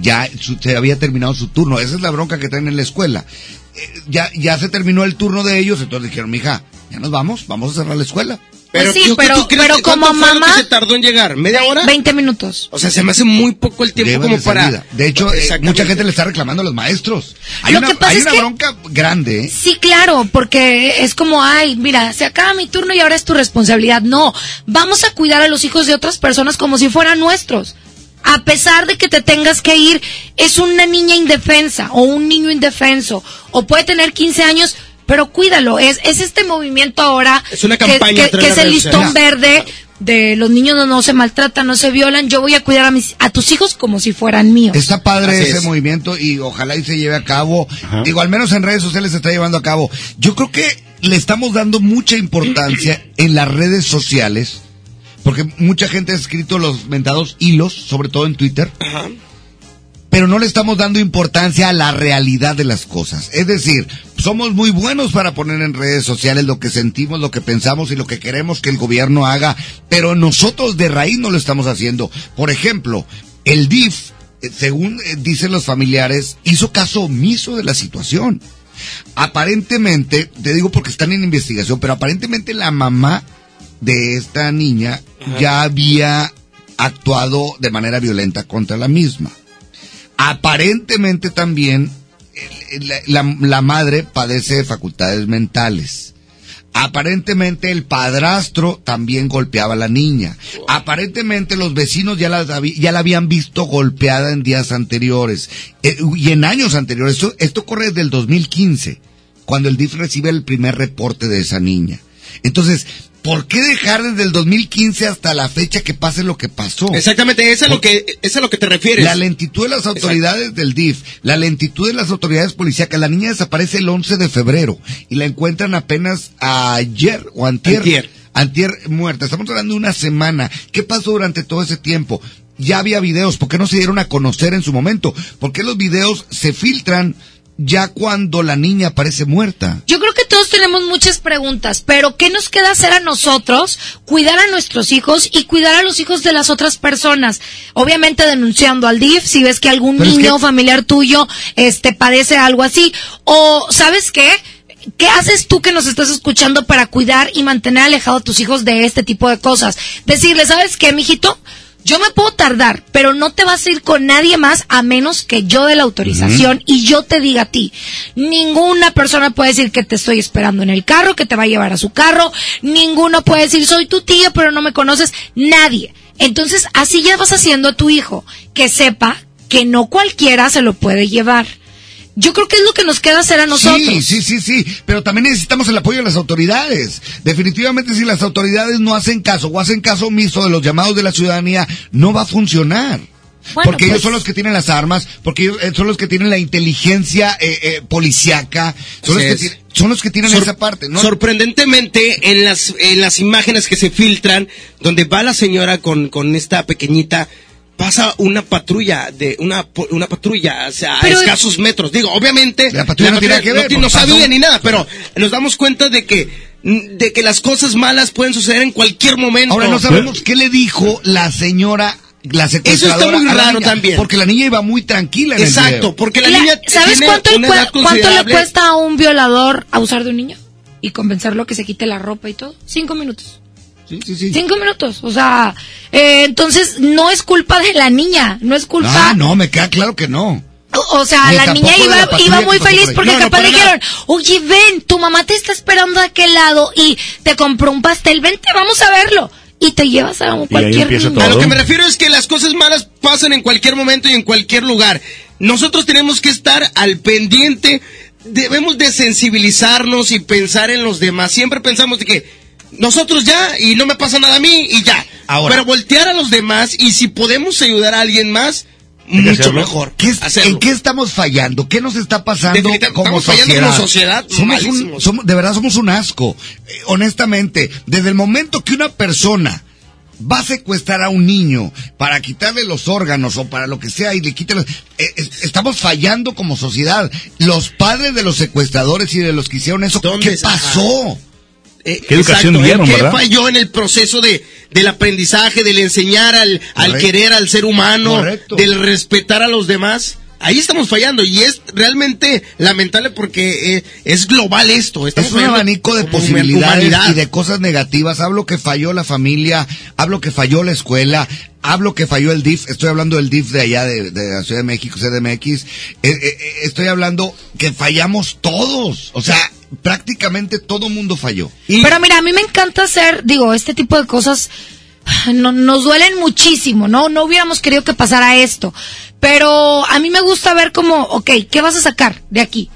Ya su- se había terminado su turno. Esa es la bronca que traen en la escuela. Eh, ya, ya se terminó el turno de ellos, entonces dijeron, mija, ya nos vamos, vamos a cerrar la escuela. Pero, Pues sí, ¿tú- pero- tú crees pero que cuánto como fue lo que mamá- se tardó en llegar? ¿Media hora? 20 minutos. O sea, se me hace muy poco el tiempo como de para... salida. De hecho, eh, mucha gente le está reclamando a los maestros. Hay Lo una, que pasa hay es una que- bronca grande, ¿eh? Sí, claro, porque es como, ay, mira, se acaba mi turno y ahora es tu responsabilidad. No, vamos a cuidar a los hijos de otras personas como si fueran nuestros. A pesar de que te tengas que ir, es una niña indefensa o un niño indefenso o puede tener 15 años, pero cuídalo. Es, es este movimiento ahora Es una que- campaña que, a través que es el listón verde de los niños no, no se maltratan, no se violan. Yo voy a cuidar a, mis, a tus hijos como si fueran míos. Está padre Así ese es. movimiento y ojalá y se lleve a cabo. Digo, al menos en redes sociales se está llevando a cabo. Yo creo que le estamos dando mucha importancia en las redes sociales, porque mucha gente ha escrito los mentados hilos, sobre todo en Twitter. Pero no le estamos dando importancia a la realidad de las cosas. Es decir, somos muy buenos para poner en redes sociales lo que sentimos, lo que pensamos y lo que queremos que el gobierno haga, pero nosotros de raíz no lo estamos haciendo. Por ejemplo, el DIF, eh, según eh, dicen los familiares, hizo caso omiso de la situación. Aparentemente, te digo porque están en investigación, pero aparentemente la mamá de esta niña ya había actuado de manera violenta contra la misma. Aparentemente también la, madre padece de facultades mentales. Aparentemente el padrastro también golpeaba a la niña. Aparentemente los vecinos ya la, ya la habían visto golpeada en días anteriores eh, y en años anteriores. Esto, esto corre desde el 2015, cuando el DIF recibe el primer reporte de esa niña. Entonces, ¿por qué dejar desde el 2015 hasta la fecha que pase lo que pasó? Exactamente, eso es lo que, es a lo que te refieres. La lentitud de las autoridades del DIF, la lentitud de las autoridades policíacas. La niña desaparece el 11 de febrero y la encuentran apenas ayer o antier. Antier. Antier muerta. Estamos hablando de una semana. ¿Qué pasó durante todo ese tiempo? Ya había videos. ¿Por qué no se dieron a conocer en su momento? ¿Por qué los videos se filtran ya cuando la niña aparece muerta? Yo creo que todos tenemos muchas preguntas, pero ¿qué nos queda hacer a nosotros? Cuidar a nuestros hijos y cuidar a los hijos de las otras personas. Obviamente denunciando al DIF si ves que algún Pero es niño que- familiar tuyo este padece algo así o ¿sabes qué? ¿Qué haces tú que nos estás escuchando para cuidar y mantener alejado a tus hijos de este tipo de cosas? Decirle, ¿sabes qué, mijito? Yo me puedo tardar, pero no te vas a ir con nadie más a menos que yo dé la autorización y yo te diga a ti. Ninguna persona puede decir que te estoy esperando en el carro, que te va a llevar a su carro. Ninguno puede decir soy tu tío, pero no me conoces. Nadie. Entonces, así ya vas haciendo a tu hijo que sepa que no cualquiera se lo puede llevar. Yo creo que es lo que nos queda hacer a nosotros. Sí, sí, sí, sí, pero también necesitamos el apoyo de las autoridades. Definitivamente si las autoridades no hacen caso o hacen caso omiso de los llamados de la ciudadanía, no va a funcionar. Bueno, porque pues- ellos son los que tienen las armas, porque ellos eh, son los que tienen la inteligencia eh, eh, policiaca, son los, que son los que tienen Sor- esa parte, ¿no? Sorprendentemente, en las, en las imágenes que se filtran, donde va la señora con, con esta pequeñita, pasa una patrulla, de una, po- una patrulla, o sea, Pero- a escasos metros. Digo, obviamente, La patrulla no tiene nada que ver, no pasó- ni nada, pero nos damos cuenta de que, de que las cosas malas pueden suceder en cualquier momento. Ahora no sabemos qué le dijo la señora, la secuestradora. Eso está muy raro niña, también. Porque la niña iba muy tranquila en el Exacto, video. porque la La- niña ¿Sabes tiene cuánto, una edad cuánto le cuesta a un violador abusar de un niño? Y convencerlo que se quite la ropa y todo. Cinco minutos. Sí, sí, sí. Cinco minutos. O sea, eh, entonces no es culpa de la niña. No es culpa. Ah, no, me queda claro que no. O, o sea, Ni la niña la iba, muy feliz por porque No, no, capaz le dijeron, oye, ven, tu mamá te está esperando de aquel lado y te compró un pastel, vente, vamos a verlo. Y te llevas a un cualquier. A lo que me refiero es que las cosas malas pasan en cualquier momento y en cualquier lugar. Nosotros tenemos que estar al pendiente, debemos de sensibilizarnos y pensar en los demás. Siempre pensamos de que nosotros ya y no me pasa nada a mí y ya. Ahora. Pero voltear a los demás y si podemos ayudar a alguien más, mucho hacerlo. mejor. ¿Qué es-. ¿En qué estamos fallando? ¿Qué nos está pasando como estamos fallando sociedad? como sociedad, Somos un, somos- de verdad somos un asco. Eh, honestamente, desde el momento que una persona va a secuestrar a un niño para quitarle los órganos o para lo que sea y le quite los... eh, es- estamos fallando como sociedad. Los padres de los secuestradores y de los que hicieron eso, ¿Dónde ¿qué pasó? Eh, ¿Qué educación exacto, dieron, ¿en ¿Qué verdad? falló en el proceso de, del aprendizaje, del enseñar al, al querer al ser humano, Correcto. del respetar a los demás? Ahí estamos fallando y es realmente lamentable porque eh, es global esto. Estamos Es un abanico de posibilidades humanidad. y de cosas negativas. Hablo que falló la familia, hablo que falló la escuela, hablo que falló el DIF. Estoy hablando del DIF de allá de, de la Ciudad de México, CDMX. Eh, eh, eh, estoy hablando que fallamos todos. O sea, prácticamente todo mundo falló. Pero mira, a mí me encanta hacer, digo, este tipo de cosas no- nos duelen muchísimo, ¿no? No hubiéramos querido que pasara esto. Pero a mí me gusta ver como, ok, ¿qué vas a sacar de aquí?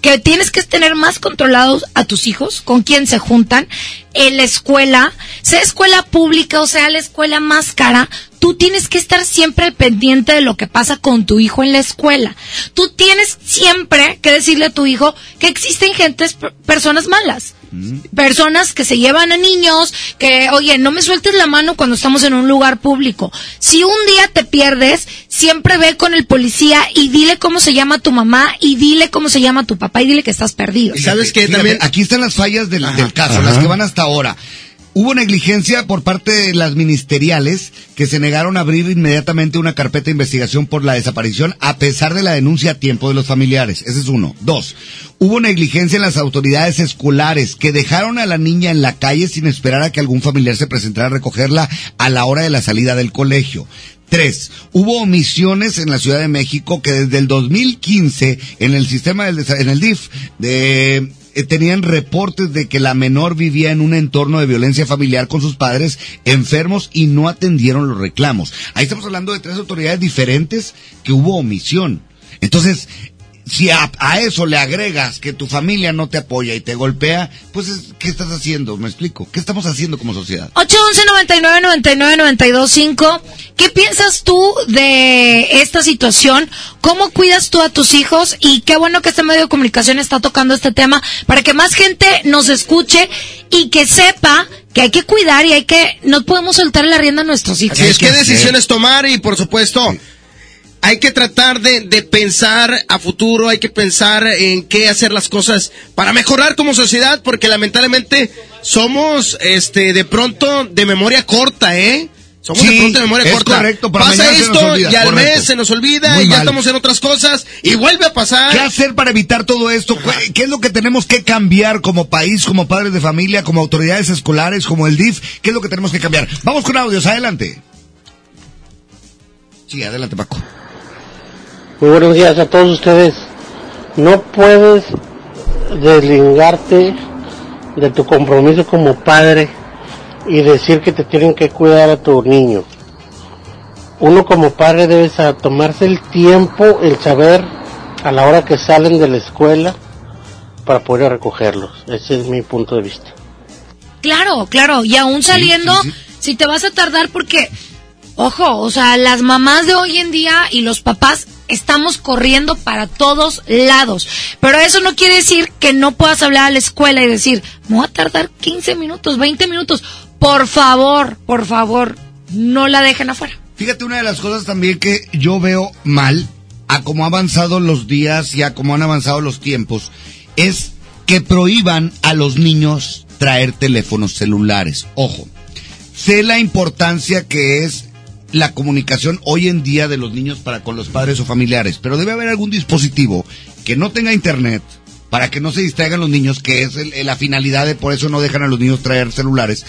Que tienes que tener más controlados a tus hijos, con quién se juntan, en la escuela, sea escuela pública o sea la escuela más cara, tú tienes que estar siempre pendiente de lo que pasa con tu hijo en la escuela. Tú tienes siempre que decirle a tu hijo que existen gentes, per- personas malas personas que se llevan a niños, que, oye, no me sueltes la mano cuando estamos en un lugar público. Si un día te pierdes, siempre ve con el policía y dile cómo se llama tu mamá y dile cómo se llama tu papá y dile que estás perdido. Fíjate, Aquí están las fallas del, del caso, Ajá. las que van hasta ahora. Hubo negligencia por parte de las ministeriales que se negaron a abrir inmediatamente una carpeta de investigación por la desaparición a pesar de la denuncia a tiempo de los familiares. Ese es uno. Dos, hubo negligencia en las autoridades escolares que dejaron a la niña en la calle sin esperar a que algún familiar se presentara a recogerla a la hora de la salida del colegio. Tres, hubo omisiones en la Ciudad de México que desde el 2015 en el sistema del en el DIF de eh, tenían reportes de que la menor vivía en un entorno de violencia familiar con sus padres enfermos y no atendieron los reclamos. Ahí estamos hablando de tres autoridades diferentes que hubo omisión. Entonces, si a, a eso le agregas que tu familia no te apoya y te golpea, pues es- ¿qué estás haciendo? ¿Me explico? ¿Qué estamos haciendo como sociedad? 811-99-99-925. ¿Qué piensas tú de esta situación? ¿Cómo cuidas tú a tus hijos? Y qué bueno que este medio de comunicación está tocando este tema para que más gente nos escuche y que sepa que hay que cuidar y hay que, no podemos soltar la rienda a nuestros hijos. Así es, ¿qué decisiones tomar? Y por supuesto, hay que tratar de, de pensar a futuro, hay que pensar en qué hacer las cosas para mejorar como sociedad, porque lamentablemente somos, este, de pronto de memoria corta, ¿eh? Somos de Sí, pronto de memoria es corta. correcto, para Pasa esto olvida, y al correcto. mes se nos olvida Muy y ya estamos en otras cosas y vuelve a pasar. ¿Qué hacer para evitar todo esto? ¿Qué- ¿Qué es lo que tenemos que cambiar como país, como padres de familia, como autoridades escolares, como el DIF? ¿Qué es lo que tenemos que cambiar? Vamos con audios, adelante. Sí, adelante, Paco. Muy buenos días a todos ustedes. No puedes deslingarte de tu compromiso como padre y decir que te tienen que cuidar a tu niño. Uno como padre debe tomarse el tiempo, el saber a la hora que salen de la escuela para poder recogerlos. Ese es mi punto de vista. Claro, claro, y aún saliendo, si te vas a tardar porque, ojo, o sea, las mamás de hoy en día y los papás estamos corriendo para todos lados. Pero eso no quiere decir que no puedas hablar a la escuela y decir, me voy a tardar 15 minutos, 20 minutos. Por favor, por favor, no la dejen afuera. Fíjate, una de las cosas también que yo veo mal, a cómo han avanzado los días y a cómo han avanzado los tiempos, es que prohíban a los niños traer teléfonos celulares. Ojo, sé la importancia que es la comunicación hoy en día de los niños para con los padres o familiares, pero debe haber algún dispositivo que no tenga internet para que no se distraigan los niños, que es el- la finalidad de por eso no dejan a los niños traer celulares,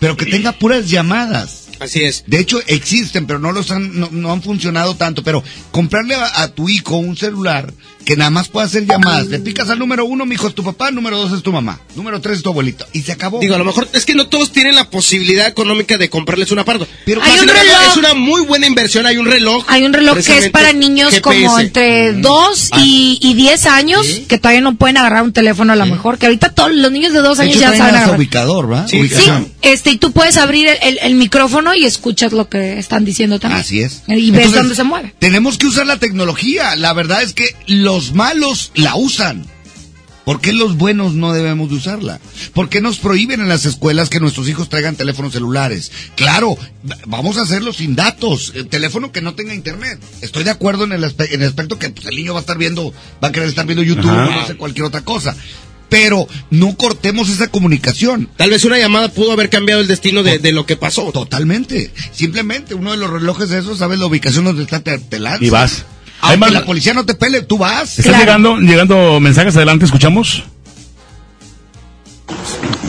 pero que tenga puras llamadas. Así es. De hecho, existen, pero no los han, no, no han funcionado tanto. Pero comprarle a, a tu hijo un celular que nada más pueda hacer llamadas. Le picas al número uno, mi hijo es tu papá, número dos es tu mamá, número tres es tu abuelito. Y se acabó. Digo, a lo mejor es que no todos tienen la posibilidad económica de comprarles un aparato. Pero Hay un sin embargo, reloj. es una muy buena inversión. Hay un reloj. Hay un reloj que es para niños como entre 2 y, y 10 años que todavía no pueden agarrar un teléfono a lo mejor, que ahorita todos los niños de 2 De años hecho, ya saben agarrar. ubicador, ¿verdad? Sí, Ubicación. este, y tú puedes abrir el, el- el micrófono y escuchas lo que están diciendo también. Así es. Y ves Entonces, dónde se mueve. Tenemos que usar la tecnología. La verdad es que los malos la usan. ¿Por qué los buenos no debemos de usarla? ¿Por qué nos prohíben en las escuelas que nuestros hijos traigan teléfonos celulares? Claro, va- vamos a hacerlo sin datos, el teléfono que no tenga internet. Estoy de acuerdo en el, aspe- en el aspecto que pues, el niño va a estar viendo, va a querer estar viendo YouTube Ajá. o no sé cualquier otra cosa. Pero no cortemos esa comunicación. Tal vez una llamada pudo haber cambiado el destino de, de lo que pasó. Totalmente. Simplemente uno de los relojes de esos, sabes la ubicación donde está, te, te lanza. Y vas. Aunque Además- la policía no te pele, tú vas. ¿Están llegando, llegando mensajes adelante? ¿Escuchamos?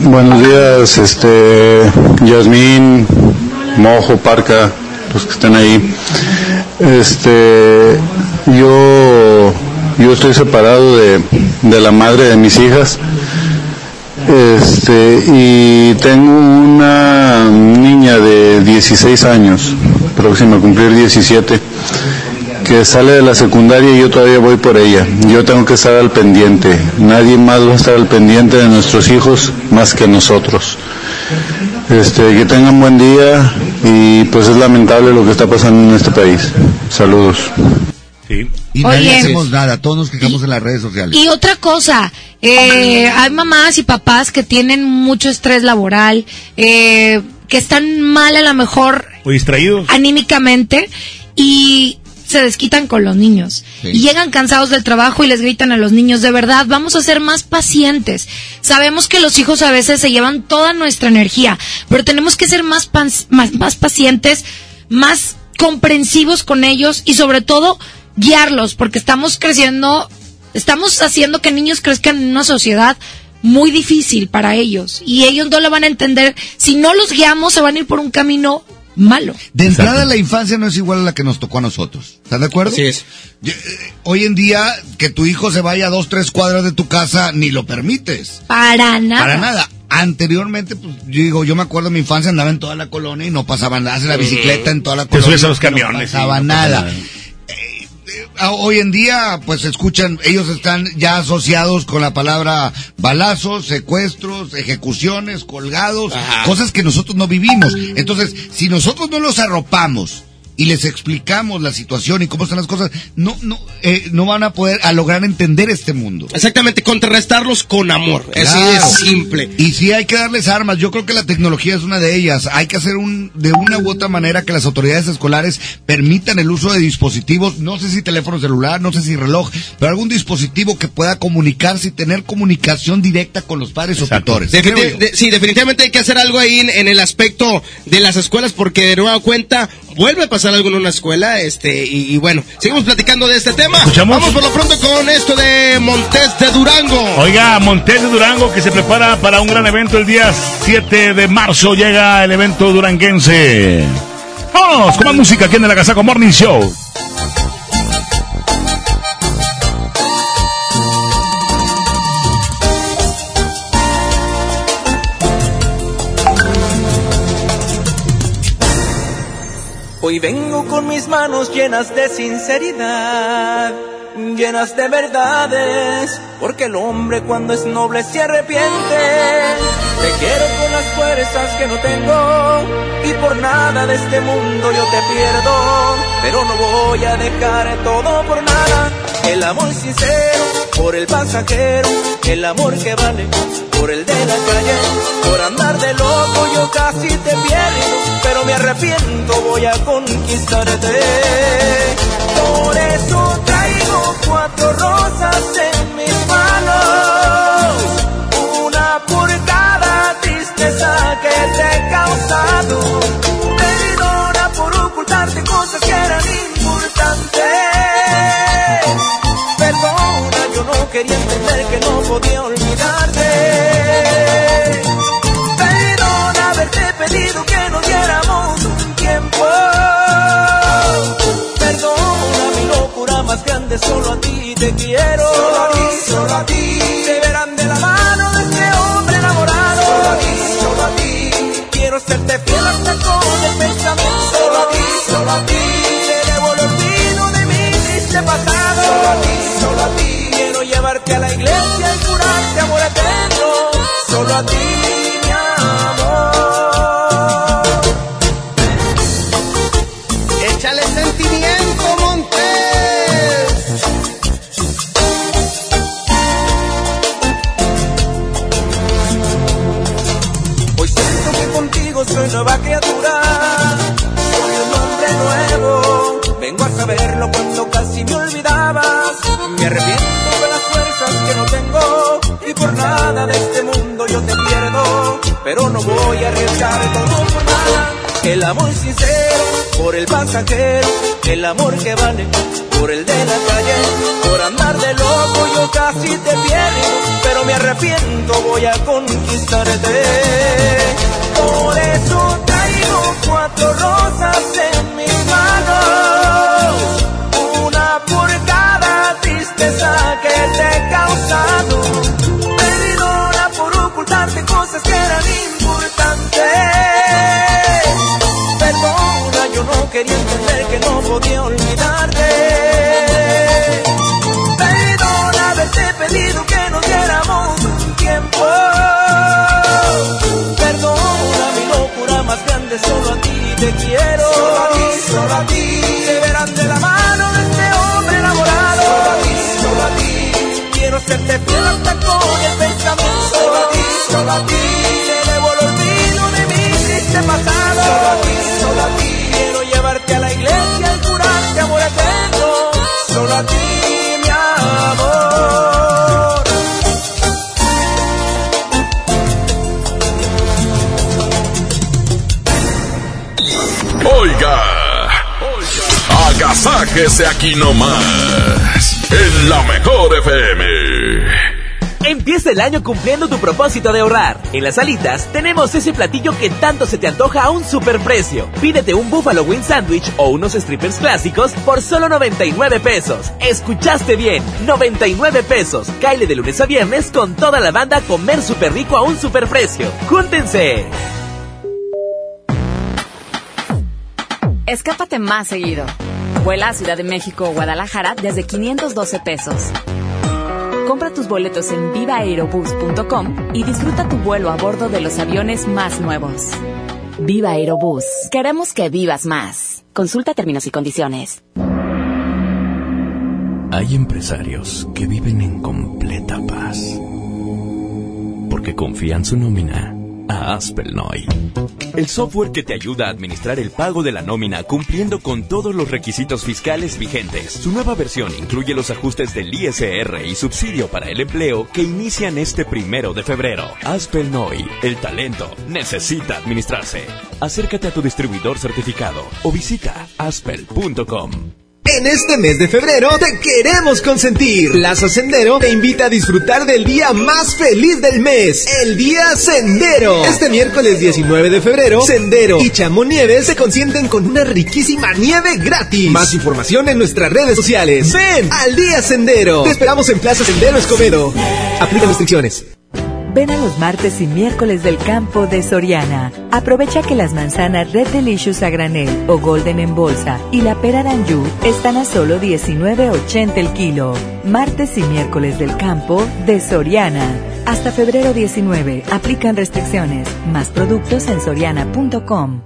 Buenos días, este, Yasmín, Mojo, Parca, los que están ahí. Este, yo, yo estoy separado de, de la madre de mis hijas. Este, y tengo una niña de 16 años, próxima a cumplir 17, que sale de la secundaria y yo todavía voy por ella. Yo tengo que estar al pendiente. Nadie más va a estar al pendiente de nuestros hijos más que nosotros. Este, que tengan buen día y pues es lamentable lo que está pasando en este país. Saludos. Y Oye. nadie hacemos nada, todos nos quejamos en las redes sociales. Y otra cosa, eh, hay mamás y papás que tienen mucho estrés laboral, eh, que están mal a lo mejor ¿O distraídos? anímicamente y se desquitan con los niños. Sí. Y llegan cansados del trabajo y les gritan a los niños, de verdad, vamos a ser más pacientes. Sabemos que los hijos a veces se llevan toda nuestra energía, pero tenemos que ser más, pan- más, más pacientes, más comprensivos con ellos y sobre todo guiarlos, porque estamos creciendo, estamos haciendo que niños crezcan en una sociedad muy difícil para ellos y ellos no lo van a entender. Si no los guiamos, se van a ir por un camino malo. De entrada, la infancia no es igual a la que nos tocó a nosotros. ¿Estás de acuerdo? Así es. Yo, eh, Hoy en día, que tu hijo se vaya a dos, tres cuadras de tu casa, ni lo permites. Para nada. Para nada. Anteriormente, pues, yo digo, yo me acuerdo mi infancia andaba en toda la colonia y no pasaba nada. Hace la bicicleta en toda la Te colonia. subes a los camiones No y pasaba no pasa nada. nada. Ah, Hoy en día, pues escuchan, ellos están ya asociados con la palabra balazos, secuestros, ejecuciones, colgados, cosas que nosotros no vivimos. Entonces, si nosotros no los arropamos y les explicamos la situación y cómo están las cosas, no, no, eh, no van a poder a lograr entender este mundo. Exactamente, contrarrestarlos con amor. Así de simple. Y sí hay que darles armas. Yo creo que la tecnología es una de ellas. Hay que hacer un, de una u otra manera que las autoridades escolares permitan el uso de dispositivos, no sé si teléfono celular, no sé si reloj, pero algún dispositivo que pueda comunicarse y tener comunicación directa con los padres o tutores. De- sí, definitivamente hay que hacer algo ahí en, en el aspecto de las escuelas porque de nueva cuenta vuelve a pasar algo en una escuela este y, y bueno, seguimos platicando de este tema. ¿Escuchamos? Vamos por lo pronto con esto de Montes de Durango. Oiga, Montes de Durango que se prepara para un gran evento el día 7 de marzo. Llega el evento duranguense. Vamos con más música aquí en el Agasaco Morning Show. Hoy vengo con mis manos llenas de sinceridad, llenas de verdades, porque el hombre cuando es noble se arrepiente. Te quiero con las fuerzas que no tengo y por nada de este mundo yo te pierdo, pero no voy a dejar todo por nada. El amor sincero por el pasajero, el amor que vale por el de la calle, por andar de loco yo casi te pierdo, pero me arrepiento, voy a conquistarte. Quería entender que no podía olvidarte. Perdona haberte pedido que nos diéramos un tiempo. Perdona mi locura más grande, solo a ti te quiero. El amor que vale por el de la calle. Por andar de loco yo casi te pierdo. Pero me arrepiento, voy a conquistarte. Por eso traigo cuatro rosas quería entender que no podía olvidarte. Perdona haberte pedido que nos diéramos un tiempo. Perdona mi locura más grande, solo a ti te quiero. Solo a ti, solo a ti. Te verán de la mano de este hombre enamorado. Solo a ti, solo a ti. Quiero serte fiel hasta con el pensamiento. Solo a ti, solo a ti. Te debo el olvido de mi triste pasado. Solo a ti, solo a ti. Solo a ti, mi. Oiga, agasáquese aquí nomás, en la mejor FM. Empieza el año cumpliendo tu propósito de ahorrar. En las alitas tenemos ese platillo que tanto se te antoja a un superprecio. Pídete un Buffalo Wing Sandwich o unos strippers clásicos por solo 99 pesos. Escuchaste bien, 99 pesos. Caile de lunes a viernes con toda la banda comer super rico a un superprecio. ¡Júntense! Escápate más seguido. Vuela a Ciudad de México o Guadalajara desde 512 pesos. Boletos en vivaaerobus.com y disfruta tu vuelo a bordo de los aviones más nuevos. Viva Aerobús. Queremos que vivas más. Consulta términos y condiciones. Hay empresarios que viven en completa paz. Porque confían su nómina a Aspelnoy. El software que te ayuda a administrar el pago de la nómina cumpliendo con todos los requisitos fiscales vigentes. Su nueva versión incluye los ajustes del ISR y subsidio para el empleo que inician este primero de febrero. Aspelnoy, el talento necesita administrarse. Acércate a tu distribuidor certificado o visita aspel.com. En este mes de febrero te queremos consentir. Plaza Sendero te invita a disfrutar del día más feliz del mes, el Día Sendero. Este miércoles 19 de febrero, Sendero y Chamonieves se consienten con una riquísima nieve gratis. Más información en nuestras redes sociales. Ven al Día Sendero. Te esperamos en Plaza Sendero Escobedo. Aplica restricciones. Ven a los martes y miércoles del campo de Soriana. Aprovecha que las manzanas Red Delicious a granel o Golden en bolsa y la pera Danju están a solo 19.80 el kilo. Martes y miércoles del campo de Soriana. Hasta febrero 19. Aplican restricciones. Más productos en soriana.com.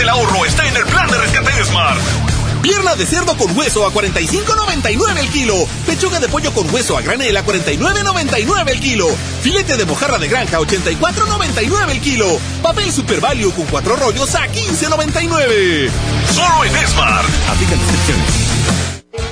Del ahorro está en el plan de rescate de Smart. Pierna de cerdo con hueso a 45.99 el kilo. Pechuga de pollo con hueso a granel a 49.99 el kilo. Filete de mojarra de granja a 84.99 el kilo. Papel Super Value con cuatro rollos a 15.99. Solo en Smart. Aplican restricciones.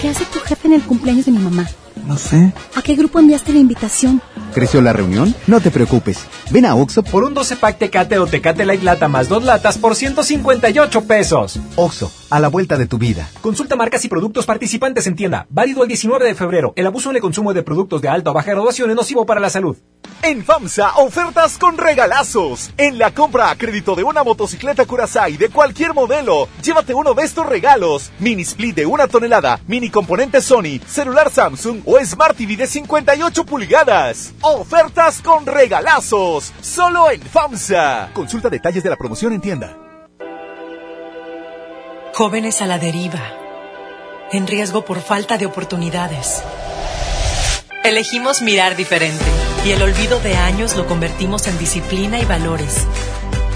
¿Qué hace tu jefe en el cumpleaños de mi mamá? No sé. ¿A qué grupo enviaste la invitación? ¿Creció la reunión? No te preocupes. Ven a Oxo por un 12 pack Tecate o Tecate Light Lata más dos latas por 158 pesos. Oxo, a la vuelta de tu vida. Consulta marcas y productos participantes en tienda. Válido el 19 de febrero. El abuso en el consumo de productos de alta o baja graduación es nocivo para la salud. En FAMSA, ofertas con regalazos. En la compra a crédito de una motocicleta Curaçao de cualquier modelo, llévate uno de estos regalos. Mini split de una tonelada, mini componente Sony, celular Samsung o Smart TV de 58 pulgadas. Ofertas con regalazos. Solo en FAMSA. Consulta detalles de la promoción en tienda. Jóvenes a la deriva. En riesgo por falta de oportunidades. Elegimos mirar diferente y el olvido de años lo convertimos en disciplina y valores.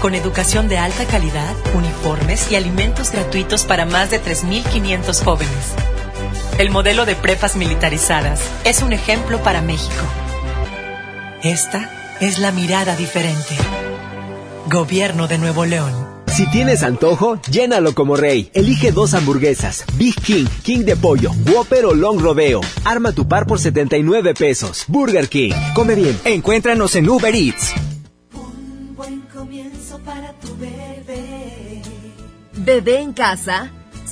Con educación de alta calidad, uniformes y alimentos gratuitos para más de 3.500 jóvenes. El modelo de prepas militarizadas es un ejemplo para México. Esta es la mirada diferente. Gobierno de Nuevo León. Si tienes antojo, llénalo como rey. Elige dos hamburguesas, Big King, King de pollo, Whopper o Long Rodeo. Arma tu par por 79 pesos. Burger King. Come bien. Encuéntranos en Uber Eats. Un buen comienzo para tu bebé. Bebé en casa.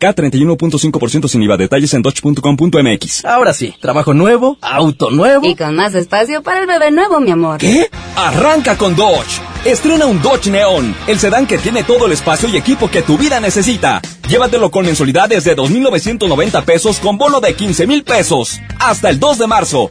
K31.5% sin IVA. Detalles en dodge.com.mx. Ahora sí, trabajo nuevo, auto nuevo. Y con más espacio para el bebé nuevo, mi amor. ¿Qué? Arranca con Dodge. Estrena un Dodge Neon, el sedán que tiene todo el espacio y equipo que tu vida necesita. Llévatelo con mensualidades de 2.990 pesos con bono de 15.000 pesos. Hasta el 2 de marzo.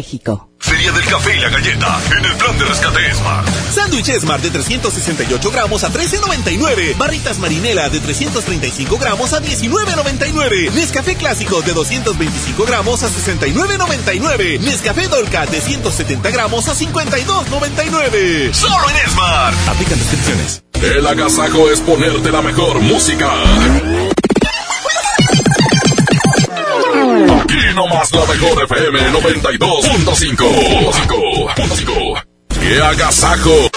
Feria del café y la galleta en el plan de rescate Smart. Sándwich Smart de 368 gramos a 13.99. Barritas Marinela de 335 gramos a 19.99. Nescafé Clásico de 225 gramos a 69.99. Nescafé Dolca de 170 gramos a 52.99. Solo en Smart. Aplican descripciones. El agasajo es ponerte la mejor música. Aquí nomás la mejor FM 92.5. ¡Qué agasajo!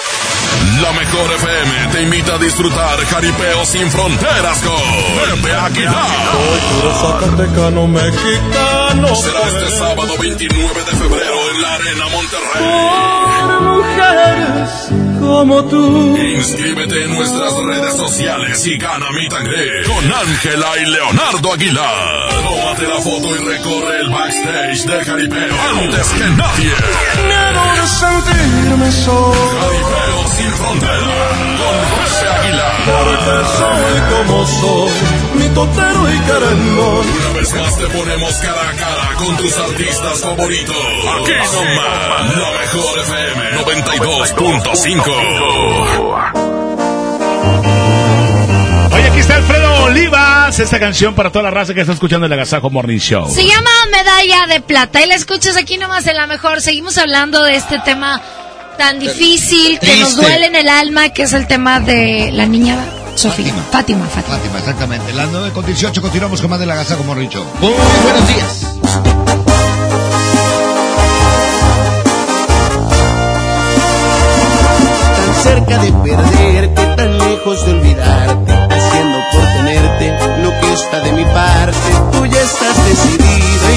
La mejor FM te invita a disfrutar jaripeo sin fronteras con Pepe Aguilar. Zacatecano mexicano. Será este sábado 29 de febrero en la Arena Monterrey. Por mujeres como tú. Inscríbete en nuestras redes sociales y gana mi tangre con Ángela y Leonardo Aguilar. Tómate la foto y recorre el backstage de Jaripeo antes que nadie. Miedo de sentirme solo. Jaripeo sin frontera con José Aguilar. Porque soy como soy, mi totero y querendón. Una vez más te ponemos cara a cara con tus artistas favoritos. Aquí nomás, la mejor FM 92.5. Oye, aquí está Alfredo Olivas. Esta canción para toda la raza que está escuchando el Agasajo Morning Show. Se llama Medalla de Plata y la escuchas aquí nomás en la mejor. Seguimos hablando de este tema tan difícil que nos duele en el alma, que es el tema de la niña Sofía. Fátima, Fátima. Fátima, exactamente. Las 9 con 18 continuamos con más de la Gaza como Richo. Muy buenos días. tan cerca de perderte, tan lejos de olvidarte, haciendo por tenerte lo que está de mi parte. Tú ya estás decidida y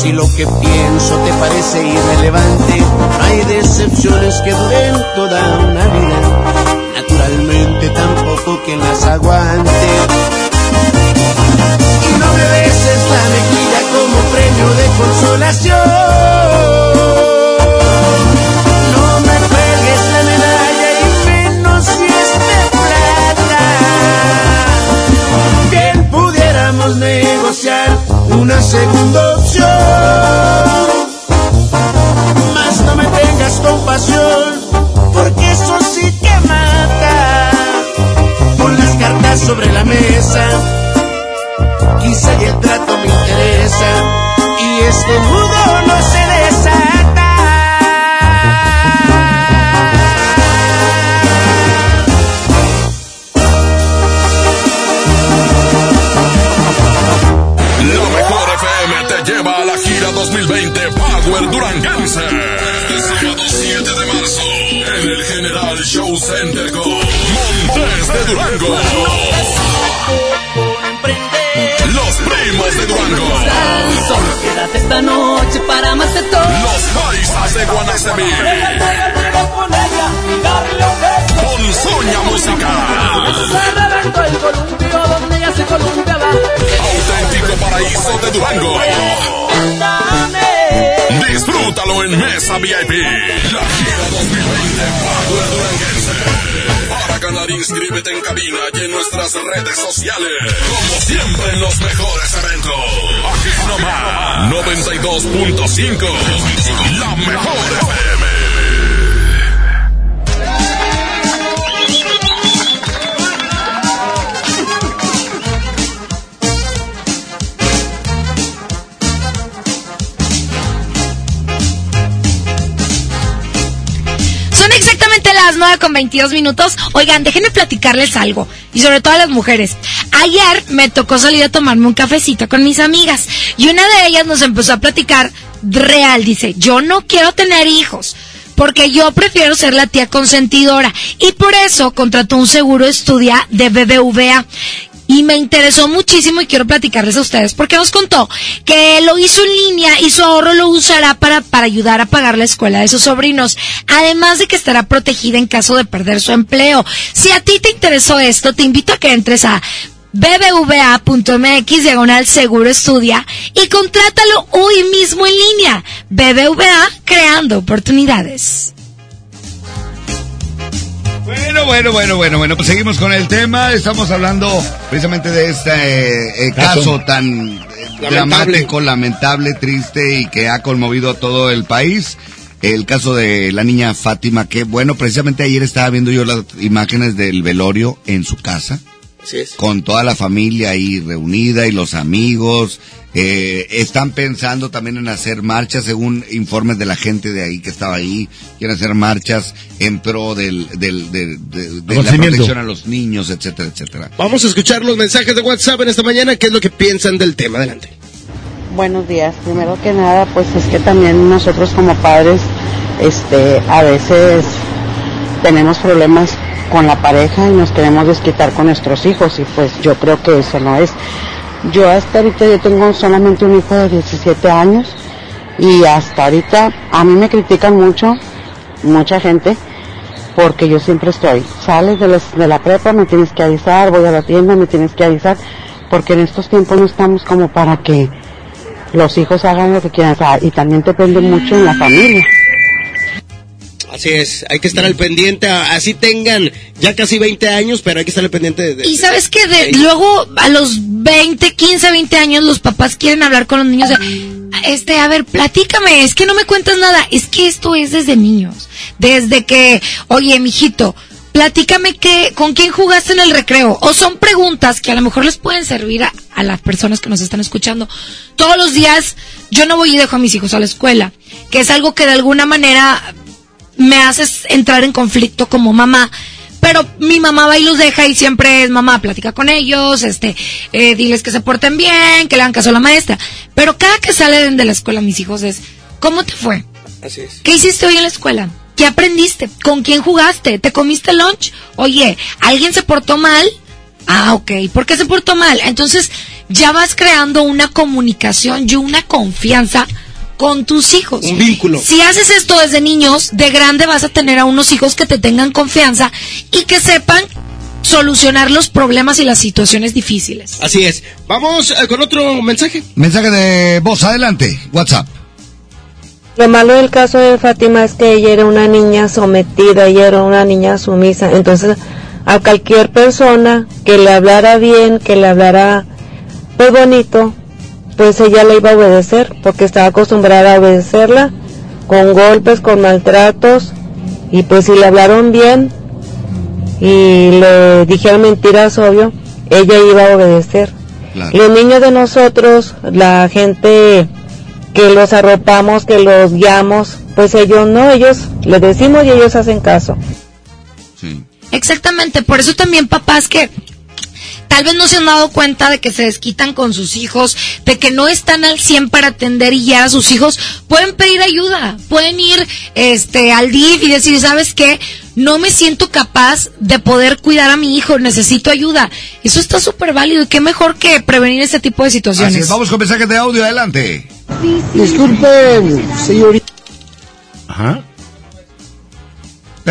Si lo que pienso te parece irrelevante, hay decepciones que duren toda una vida. Naturalmente tampoco quien las aguante. Y no me beses la mejilla como premio de consolación. No me cuelgues la medalla y menos si es de plata. Bien pudiéramos negociar una segunda paraíso de Durango. Disfrútalo en Mesa VIP. La gira 2020 Power Duranguense. Para ganar, inscríbete en cabina y en nuestras redes sociales. Como siempre en los mejores eventos. Aquí nomás. 92.5. La mejor FM. 9 con 22 minutos. Oigan, déjenme platicarles algo. Y sobre todo a las mujeres. Ayer me tocó salir a tomarme un cafecito con mis amigas. Y una de ellas nos empezó a platicar real. Dice, yo no quiero tener hijos. Porque yo prefiero ser la tía consentidora. Y por eso contrató un seguro estudia de BBVA. Y me interesó muchísimo y quiero platicarles a ustedes porque nos contó que lo hizo en línea y su ahorro lo usará para, para ayudar a pagar la escuela de sus sobrinos. Además de que estará protegida en caso de perder su empleo. Si a ti te interesó esto, te invito a que entres a bbva.mx diagonal seguro estudia y contrátalo hoy mismo en línea. BBVA creando oportunidades. Bueno, bueno, bueno, bueno, bueno, pues seguimos con el tema. Estamos hablando precisamente de este eh, eh, Caso. caso tan eh, dramático, lamentable, triste y que ha conmovido a todo el país. El caso de la niña Fátima, que bueno, precisamente ayer estaba viendo yo las imágenes del velorio en su casa. Así es. Con toda la familia ahí reunida y los amigos. Eh, están pensando también en hacer marchas, según informes de la gente de ahí que estaba ahí. Quieren hacer marchas en pro del, del, del- de, de la protección a los niños, etcétera, etcétera. Vamos a escuchar los mensajes de WhatsApp en esta mañana. ¿Qué es lo que piensan del tema? Adelante. Buenos días. Primero que nada, pues es que también nosotros como padres, este, a veces tenemos problemas con la pareja y nos queremos desquitar con nuestros hijos y pues yo creo que eso no es. Yo hasta ahorita yo tengo solamente un hijo de 17 años y hasta ahorita a mí me critican mucho, mucha gente, porque yo siempre estoy, sales de, de la prepa, me tienes que avisar, voy a la tienda, me tienes que avisar, porque en estos tiempos no estamos como para que los hijos hagan lo que quieran, o sea, y también depende mucho en la familia. Así es, hay que estar al pendiente, así tengan ya casi 20 años, pero hay que estar al pendiente de... de- Y sabes que de, luego a los 20, 15, 20 años los papás quieren hablar con los niños de, este, a ver, platícame, es que no me cuentas nada, es que esto es desde niños, desde que, oye, mijito, platícame que, con quién jugaste en el recreo, o son preguntas que a lo mejor les pueden servir a, a las personas que nos están escuchando. Todos los días yo no voy y dejo a mis hijos a la escuela, que es algo que de alguna manera me haces entrar en conflicto como mamá. Pero mi mamá va y los deja y siempre es mamá, platica con ellos, este, eh, diles que se porten bien, que le hagan caso a la maestra. Pero cada que salen de la escuela mis hijos es, ¿cómo te fue? Así es. ¿Qué hiciste hoy en la escuela? ¿Qué aprendiste? ¿Con quién jugaste? ¿Te comiste lunch? Oye, ¿alguien se portó mal? Ah, ok. ¿Por qué se portó mal? Entonces ya vas creando una comunicación y una confianza con tus hijos. Un vínculo. Si haces esto desde niños, de grande vas a tener a unos hijos que te tengan confianza y que sepan solucionar los problemas y las situaciones difíciles. Así es. Vamos eh, con otro mensaje. Mensaje de voz, adelante, WhatsApp. Lo malo del caso de Fátima es que ella era una niña sometida, ella era una niña sumisa. Entonces, a cualquier persona que le hablara bien, que le hablara pues bonito, pues ella le iba a obedecer, porque estaba acostumbrada a obedecerla, con golpes, con maltratos, y pues si le hablaron bien y le dijeron mentiras, obvio, ella iba a obedecer. Los niños de nosotros, la gente que los arropamos, que los guiamos, pues ellos no, ellos les decimos y ellos hacen caso. Exactamente, por eso también papás que tal vez no se han dado cuenta de que se desquitan con sus hijos, de que no están al 100 para atender y guiar a sus hijos, pueden pedir ayuda, pueden ir este al DIF y decir, ¿sabes qué? no me siento capaz de poder cuidar a mi hijo, necesito ayuda. Eso está súper válido y qué mejor que prevenir este tipo de situaciones. Así es, vamos con mensajes de audio, adelante. Disculpe, señorita. Ajá.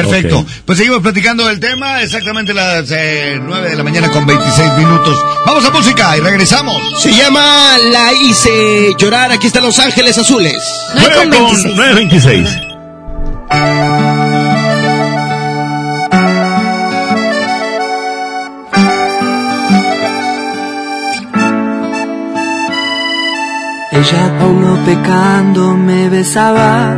Perfecto. Pues seguimos platicando del tema, exactamente las eh, 9 de la mañana con 26 minutos. Vamos a música y regresamos. Se llama La hice llorar. Aquí están Los Ángeles Azules. 9 con 26. 926. Ella aún no pecando me besaba,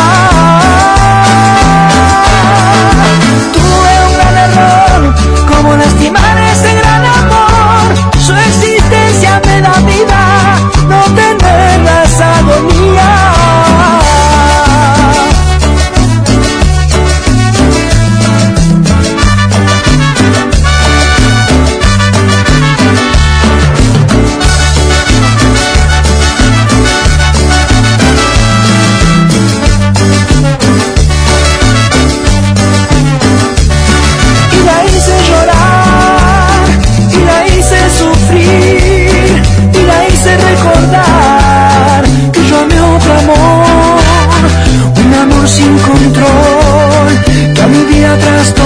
Que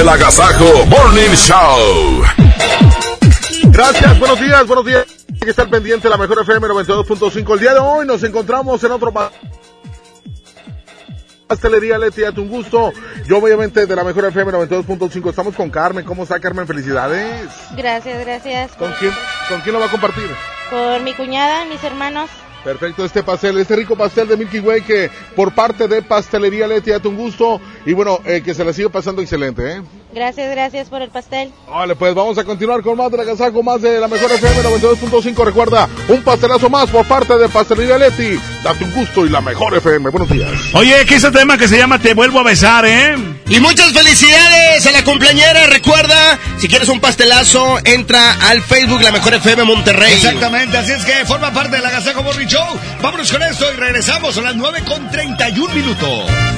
el Agasajo Morning Show. Gracias, buenos días, buenos días. Hay que estar pendiente de la mejor FM 92.5. El día de hoy nos encontramos en otro pa- Pastelería Leti, a tu gusto. Yo obviamente de la mejor FM 92.5. Estamos con Carmen. ¿Cómo está Carmen? Felicidades. Gracias, gracias. ¿Con quién, ¿Con quién lo va a compartir? Por mi cuñada, mis hermanos. Perfecto, este pastel, este rico pastel de Milky Way que por parte de Pastelería Leti, a tu gusto. Y bueno, eh, que se la siga pasando excelente, ¿eh? Gracias, gracias por el pastel. Vale, pues vamos a continuar con más de la Agasajo, más de la mejor FM 92.5. Recuerda, un pastelazo más por parte de Pastelería Leti. Date un gusto y la mejor FM. Buenos días. Oye, que ese tema que se llama Te vuelvo a besar, ¿eh? Y muchas felicidades a la cumpleañera. Recuerda, si quieres un pastelazo, entra al Facebook La Mejor FM Monterrey. Exactamente, así es que forma parte del Agasajo Morning Show. Vámonos con esto y regresamos a las 9 con 31 minutos.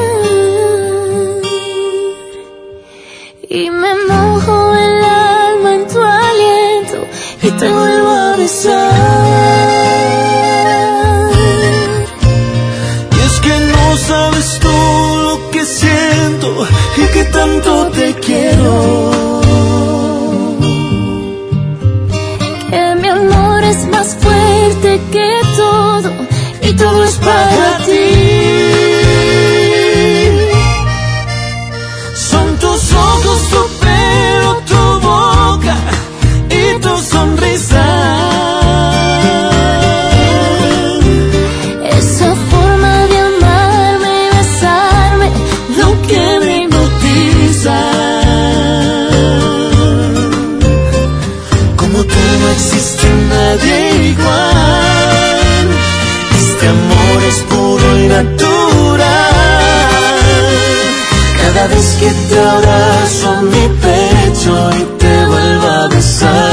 Y me mojo el alma en tu aliento y te vuelvo a besar. Y es que no sabes tú lo que siento y que tanto te quiero. Que mi amor es más fuerte que todo y todo es para ti. Cada vez que te abrazo mi pecho y te vuelvo a besar.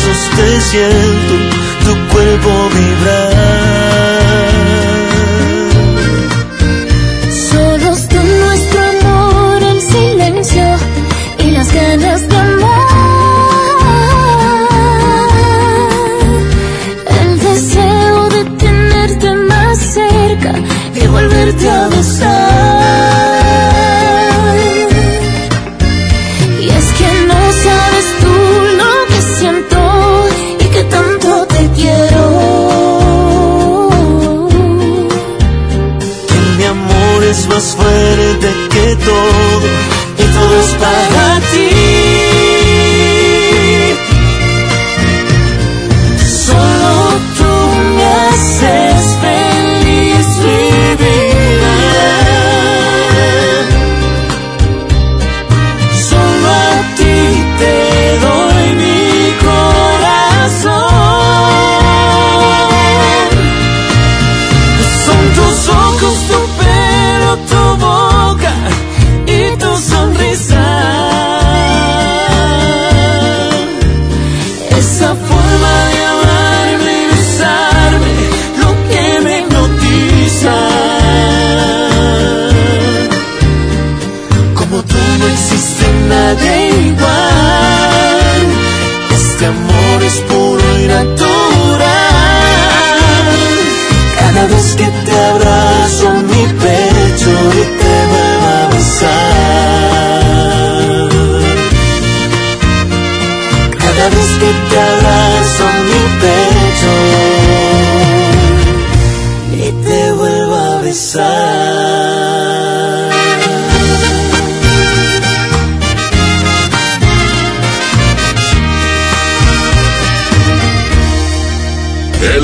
Brazos te siento tu cuerpo vibrar. Más fuerte que todo y todo es para ti.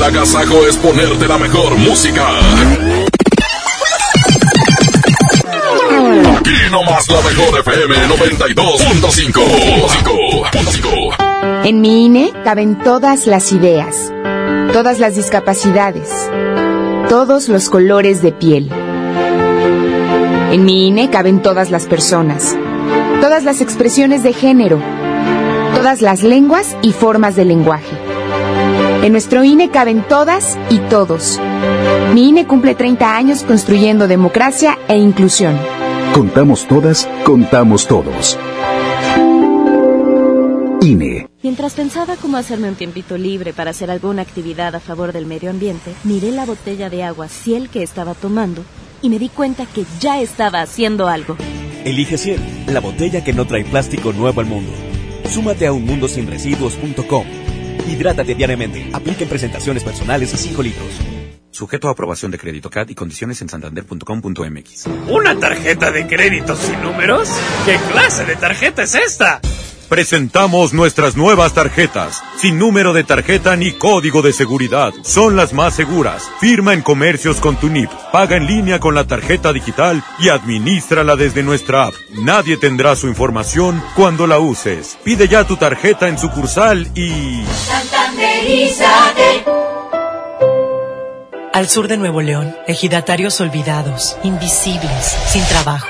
Agasajo es ponerte la mejor música. Aquí nomás la mejor FM 92.5. En mi INE caben todas las ideas, todas las discapacidades, todos los colores de piel. En mi INE caben todas las personas, todas las expresiones de género, todas las lenguas y formas de lenguaje. En nuestro INE caben todas y todos. Mi INE cumple 30 años construyendo democracia e inclusión. Contamos todas, contamos todos. INE. Mientras pensaba cómo hacerme un tiempito libre para hacer alguna actividad a favor del medio ambiente, miré la botella de agua Ciel que estaba tomando y me di cuenta que ya estaba haciendo algo. Elige Ciel, la botella que no trae plástico nuevo al mundo. Súmate a unmundosinresiduos.com. Hidrátate diariamente. Apliquen presentaciones personales a 5 litros. Sujeto a aprobación de crédito CAD y condiciones en santander.com.mx. ¿Una tarjeta de crédito sin números? ¿Qué clase de tarjeta es esta? Presentamos nuestras nuevas tarjetas, sin número de tarjeta ni código de seguridad. Son las más seguras. Firma en comercios con tu NIP, paga en línea con la tarjeta digital y administrala desde nuestra app. Nadie tendrá su información cuando la uses. Pide ya tu tarjeta en sucursal y... Santanderízate. Al sur de Nuevo León, ejidatarios olvidados, invisibles, sin trabajo.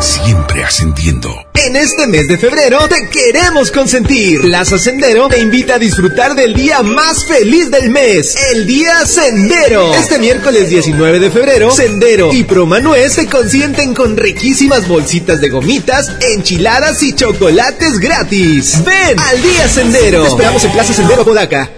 Siempre ascendiendo. En este mes de febrero te queremos consentir. Plaza Sendero te invita a disfrutar del día más feliz del mes, el Día Sendero. Este miércoles 19 de febrero, Sendero y Promanuez te consienten con riquísimas bolsitas de gomitas, enchiladas y chocolates gratis. Ven al Día Sendero. Te esperamos en Plaza Sendero Podaca.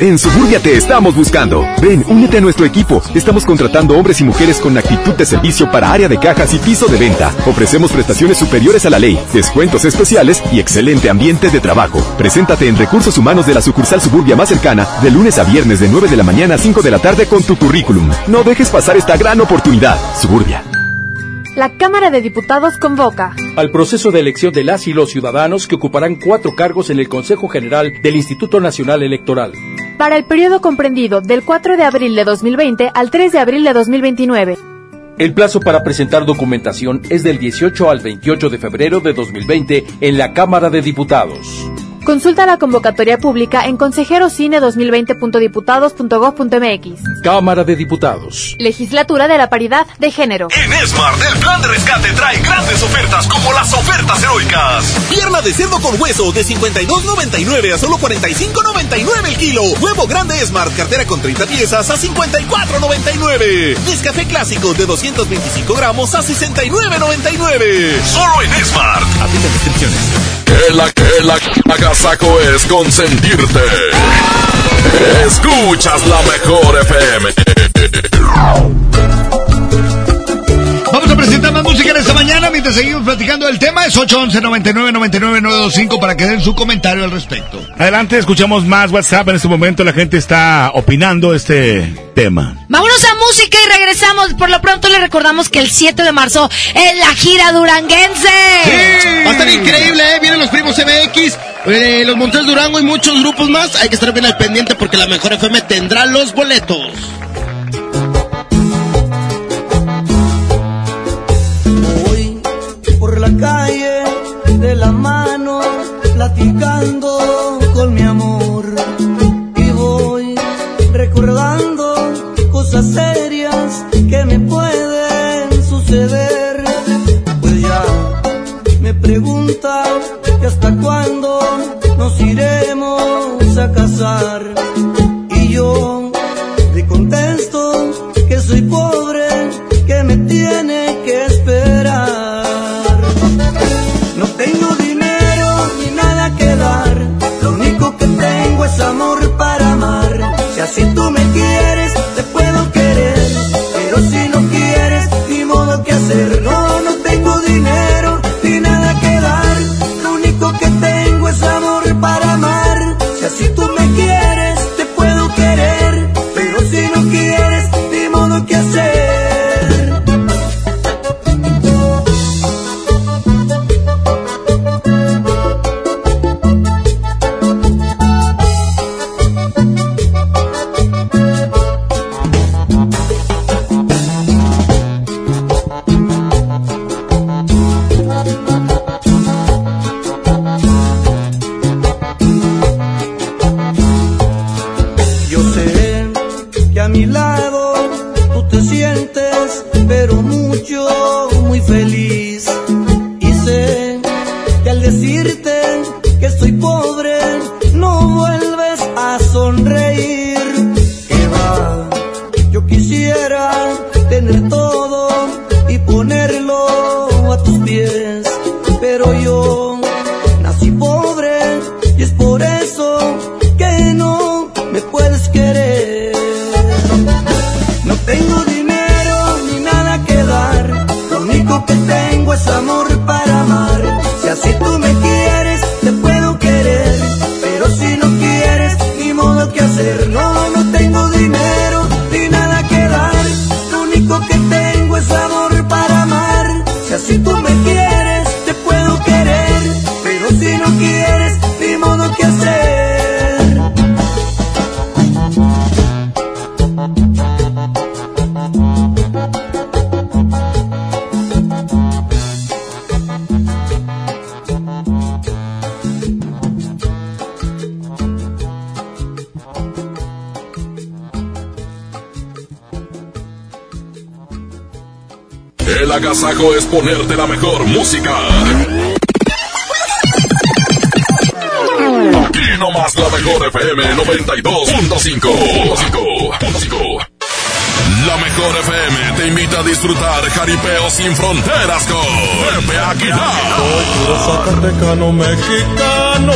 En Suburbia te estamos buscando. Ven, únete a nuestro equipo. Estamos contratando hombres y mujeres con actitud de servicio para área de cajas y piso de venta. Ofrecemos prestaciones superiores a la ley, descuentos especiales y excelente ambiente de trabajo. Preséntate en Recursos Humanos de la sucursal Suburbia más cercana de lunes a viernes de 9 de la mañana a 5 de la tarde con tu currículum. No dejes pasar esta gran oportunidad. Suburbia. La Cámara de Diputados convoca al proceso de elección de las y los ciudadanos que ocuparán cuatro cargos en el Consejo General del Instituto Nacional Electoral. Para el periodo comprendido del 4 de abril de 2020 al 3 de abril de 2029. El plazo para presentar documentación es del 18 al 28 de febrero de 2020 en la Cámara de Diputados. Consulta la convocatoria pública en consejerocine2020.diputados.gov.mx. Cámara de Diputados. Legislatura de la Paridad de Género. En Smart, el plan de rescate trae grandes ofertas como las ofertas heroicas. Pierna de cerdo con hueso de 52.99 a solo 45.99 el kilo. Huevo grande Smart, cartera con 30 piezas a 54.99. Nescafé clásico de 225 gramos a 69.99. Solo en Smart. Aplica descripciones. Que la que la agasaco es consentirte. Escuchas la mejor FM. Esta mañana mientras seguimos platicando del tema. Es 811 99 99 925 para que den su comentario al respecto. Adelante, escuchamos más WhatsApp. En este momento la gente está opinando este tema. Vámonos a música y regresamos. Por lo pronto le recordamos que el 7 de marzo es la gira duranguense. Sí. Va a estar increíble, ¿eh? Vienen los primos MX, eh, los Montes Durango y muchos grupos más. Hay que estar bien al pendiente porque la mejor FM tendrá los boletos. Pregunta que hasta cuándo nos iremos a casar y yo le contesto que soy pobre, que me tiene que esperar. No tengo dinero ni nada que dar, lo único que tengo es amor para amar. Si así tú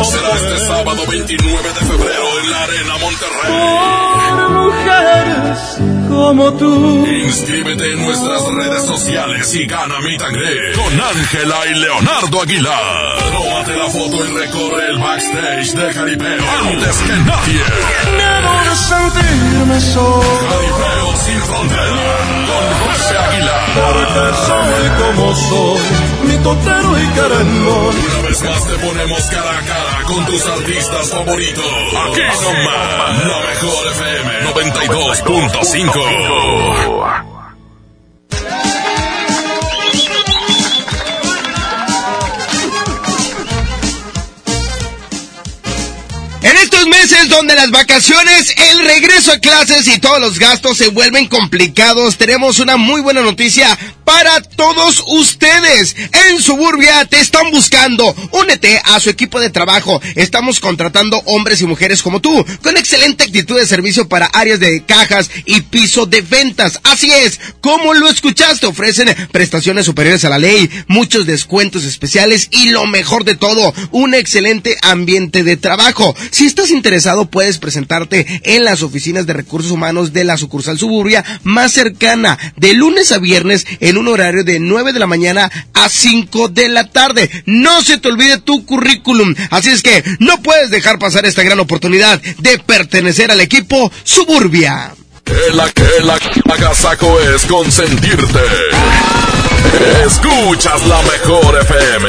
Será este sábado 29 y gana mi tangre con Ángela y Leonardo Aguilar. Tómate la foto y recorre el backstage de Jaripeo antes que nadie. Debo de sentirme solo. Jaripeo sin fronteras con José Aguilar. Porque soy como soy, mi totero y querendón. Una vez más te ponemos cara a cara con tus artistas favoritos. Aquí nomás, la mejor FM 92.5. donde las vacaciones, el regreso a clases y todos los gastos se vuelven complicados, tenemos una muy buena noticia para todos ustedes. En Suburbia te están buscando. Únete a su equipo de trabajo. Estamos contratando hombres y mujeres como tú, con excelente actitud de servicio para áreas de cajas y piso de ventas. Así es, como lo escuchaste, ofrecen prestaciones superiores a la ley, muchos descuentos especiales y lo mejor de todo, un excelente ambiente de trabajo. Si estás interesado, puedes presentarte en las oficinas de recursos humanos de la sucursal Suburbia más cercana, de lunes a viernes en un horario de 9 de la mañana a 5 de la tarde. No se te olvide tu currículum. Así es que no puedes dejar pasar esta gran oportunidad de pertenecer al equipo Suburbia. El, el agasajo es consentirte. Escuchas la mejor FM.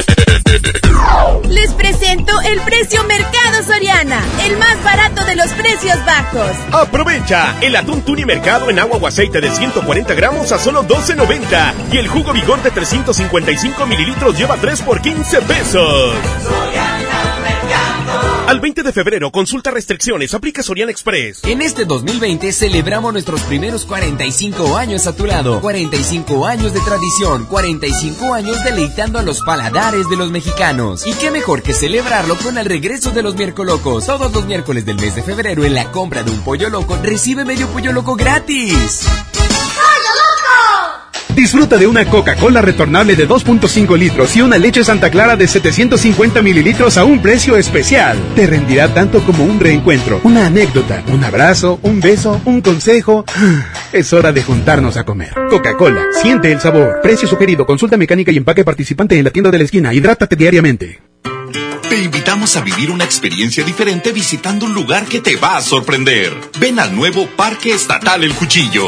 Les presento el precio Mercado Soriana, el más barato de los precios bajos. Aprovecha el atún tuni mercado en agua o aceite de 140 gramos a solo 12.90 y el jugo vigor de 355 mililitros lleva 3 por 15 pesos. Al 20 de febrero, consulta restricciones, aplica Soriana Express. En este 2020 celebramos nuestros primeros 45 años a tu lado. 45 años de tradición, 45 años deleitando a los paladares de los mexicanos. Y qué mejor que celebrarlo con el regreso de los miércolocos. Todos los miércoles del mes de febrero en la compra de un pollo loco recibe medio pollo loco gratis. Disfruta de una Coca-Cola retornable de 2.5 litros y una leche Santa Clara de 750 mililitros a un precio especial. Te rendirá tanto como un reencuentro, una anécdota, un abrazo, un beso, un consejo. Es hora de juntarnos a comer. Coca-Cola, siente el sabor. Precio sugerido, consulta mecánica y empaque participante en la tienda de la esquina. Hidrátate diariamente. Te invitamos a vivir una experiencia diferente visitando un lugar que te va a sorprender. Ven al nuevo Parque Estatal El Cuchillo.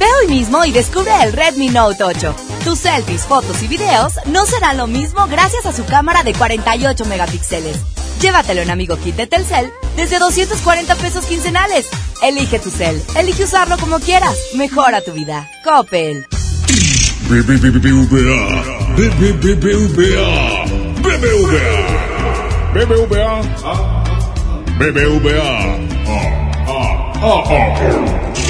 Ve hoy mismo y descubre el Redmi Note 8. Tus selfies, fotos y videos no serán lo mismo gracias a su cámara de 48 megapíxeles. Llévatelo en Amigo Kit de Telcel desde 240 pesos quincenales. Elige tu cel, elige usarlo como quieras. Mejora tu vida. Coppel. BBVA. BBVA. BBVA. BBVA. BBVA. Ah, ah, ah.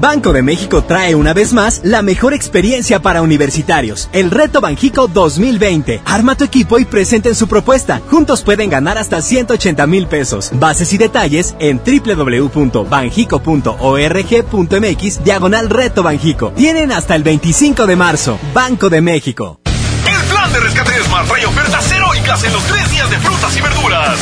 Banco de México trae una vez más la mejor experiencia para universitarios, el Reto Banjico 2020. Arma tu equipo y presenten su propuesta. Juntos pueden ganar hasta 180 mil pesos. Bases y detalles en www.banjico.org.mx diagonal Reto Banjico. Tienen hasta el 25 de marzo. Banco de México. El plan de rescate Smart trae ofertas heroicas en los tres días de frutas y verduras.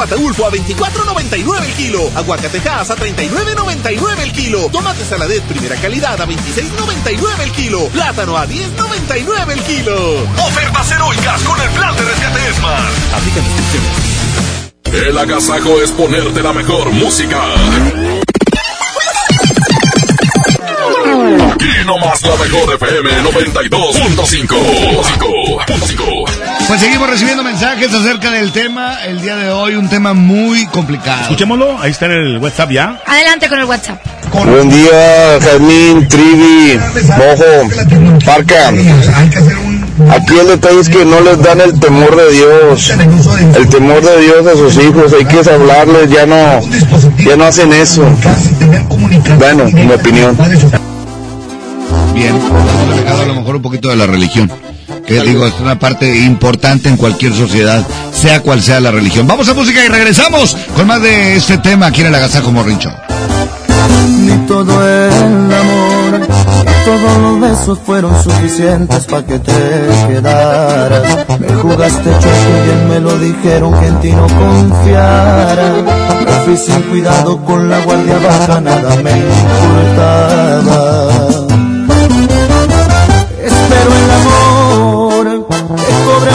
Mango Mango Ataulfo a 24.99 el kilo. Aguacatejas a 39.99 el kilo. Tomate saladet primera calidad a 26.99 el kilo. Plátano a 10.99 el kilo. Ofertas heroicas con el plan de Rescate Smart. Aplica descripciones. El agasajo es ponerte la mejor música. Aquí nomás la mejor FM 92.5. Pues seguimos recibiendo mensajes acerca del tema. El día de hoy, un tema muy complicado. Escuchémoslo. Ahí está en el WhatsApp ya. Adelante con el WhatsApp. Buen día, Jazmín, Trivi, Mojo, Parca. Aquí el detalle es que no les dan el temor de Dios, el temor de Dios a sus hijos. Hay que hablarles, ya no, ya no hacen eso. Bueno, mi opinión. Hemos alejado a lo mejor un poquito de la religión. Que digo, es una parte importante en cualquier sociedad, sea cual sea la religión. Vamos a música y regresamos con más de este tema aquí en el Agasajo Morrincho. Ni todo el amor, ni todos los besos fueron suficientes para que te quedaras. Me jugaste chueco y bien me lo dijeron que en ti no confiara. Me fui sin cuidado con la guardia baja, nada me importaba.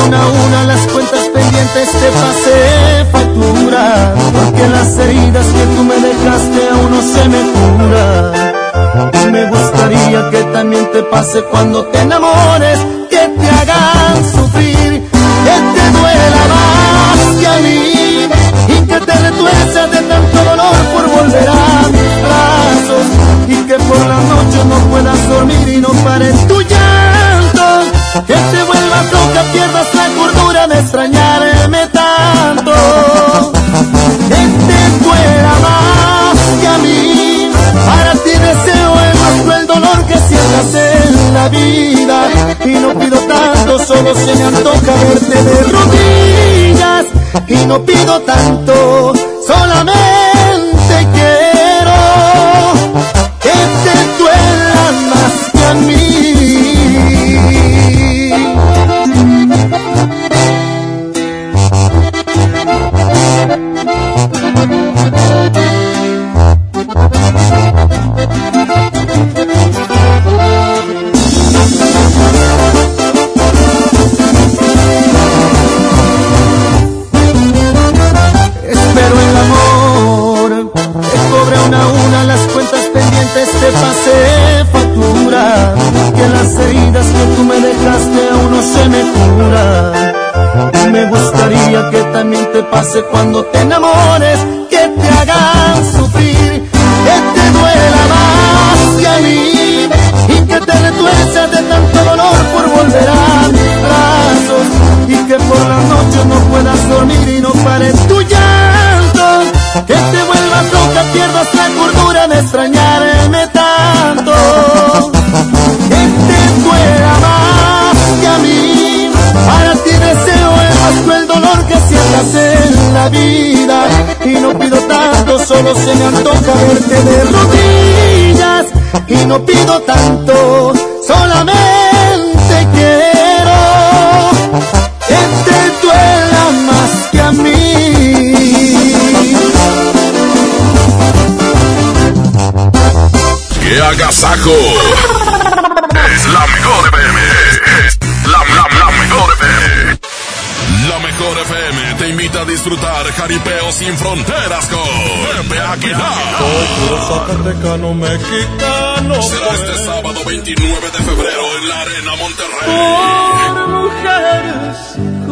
Una a una las cuentas pendientes, te pasé factura. Porque las heridas que tú me dejaste aún no se me curan. Me gustaría que también te pase cuando te enamores, que te hagan sufrir, que te duela más que a mí y que te retuerces de tanto dolor por volver a mis brazos y que por la noche no puedas dormir y no pares tu llanto, que te vuelvas loca, pierdas la cordura de extrañarme tanto, que te duela más que a mí, para ti deseo el más cruel dolor que sientas en la vida. Y no pido tanto, solo se me antoja verte de rodillas. Y no pido tanto, solamente las heridas que tú me dejaste aún no se me curan. Me gustaría que también te pase cuando te enamores, que te hagan sufrir, que te duela más que a mí y que te retuerces de tanto dolor por volver a mis brazos y que por la noche no puedas dormir y no pares tu llanto, que te vuelvas loca, pierdas la cordura de extrañarme y no pido tanto, solo se me antoja verte de rodillas y no pido tanto, solamente quiero que te duela más que a mí. ¡Qué agasajo! Disfrutar Jaripeo sin fronteras con Pepe Aguilar. Zacatecano mexicano. Será este sábado 29 de febrero en la Arena Monterrey. Por mujeres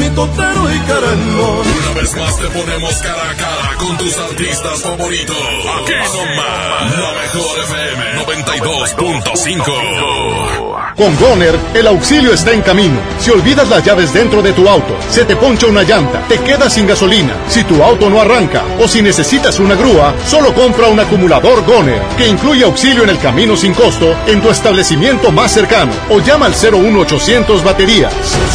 mi totero y. Una vez más te ponemos cara a cara con tus artistas favoritos. Aquí nomás, la mejor FM 92.5. Con Goner, el auxilio está en camino. Si olvidas las llaves dentro de tu auto, se te poncha una llanta, te quedas sin gasolina, si tu auto no arranca o si necesitas una grúa, solo compra un acumulador Goner, que incluye auxilio en el camino sin costo en tu establecimiento más cercano o llama al 01800 baterías.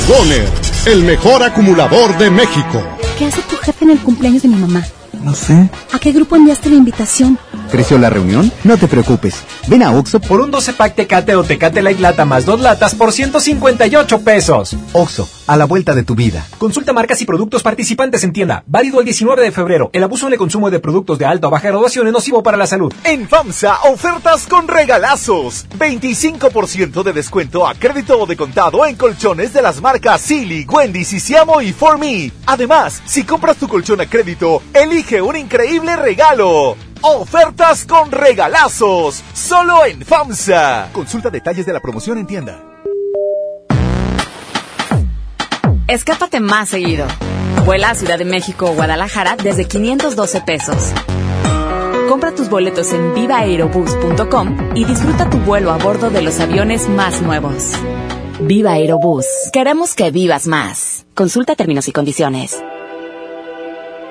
Goner, el mejor acumulador de México. ¿Qué hace tu jefe en el cumpleaños de mi mamá? No sé. ¿A qué grupo enviaste la invitación? ¿Creció la reunión? No te preocupes. Ven a Oxo por un 12 pack Tecate o Tecate Light Lata más dos latas por 158 pesos. Oxo, a la vuelta de tu vida. Consulta marcas y productos participantes en tienda. Válido el 19 de febrero. El abuso en el consumo de productos de alta o baja graduación es nocivo para la salud. En FAMSA, ofertas con regalazos. 25% de descuento a crédito o de contado en colchones de las marcas Silly, Wendy, Sisiamo y For Me. Además, si compras tu colchón a crédito, elige un increíble regalo. Ofertas con regalazos, solo en FAMSA. Consulta detalles de la promoción en tienda. Escápate más seguido. Vuela a Ciudad de México o Guadalajara desde 512 pesos. Compra tus boletos en vivaaerobus.com y disfruta tu vuelo a bordo de los aviones más nuevos. Viva Aerobús. Queremos que vivas más. Consulta términos y condiciones.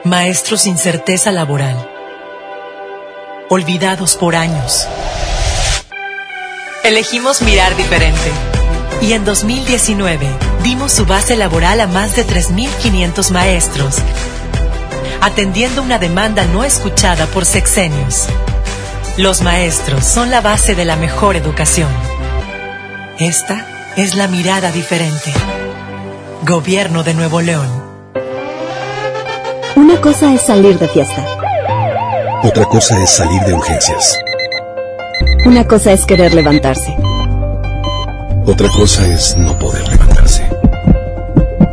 Maestros sin certeza laboral olvidados por años. Elegimos mirar diferente. Y en 2019 dimos su base laboral a más de 3.500 maestros, atendiendo una demanda no escuchada por sexenios. Los maestros son la base de la mejor educación. Esta es la mirada diferente. Gobierno de Nuevo León. Una cosa es salir de fiesta. Otra cosa es salir de urgencias. Una cosa es querer levantarse. Otra cosa es no poder levantarse.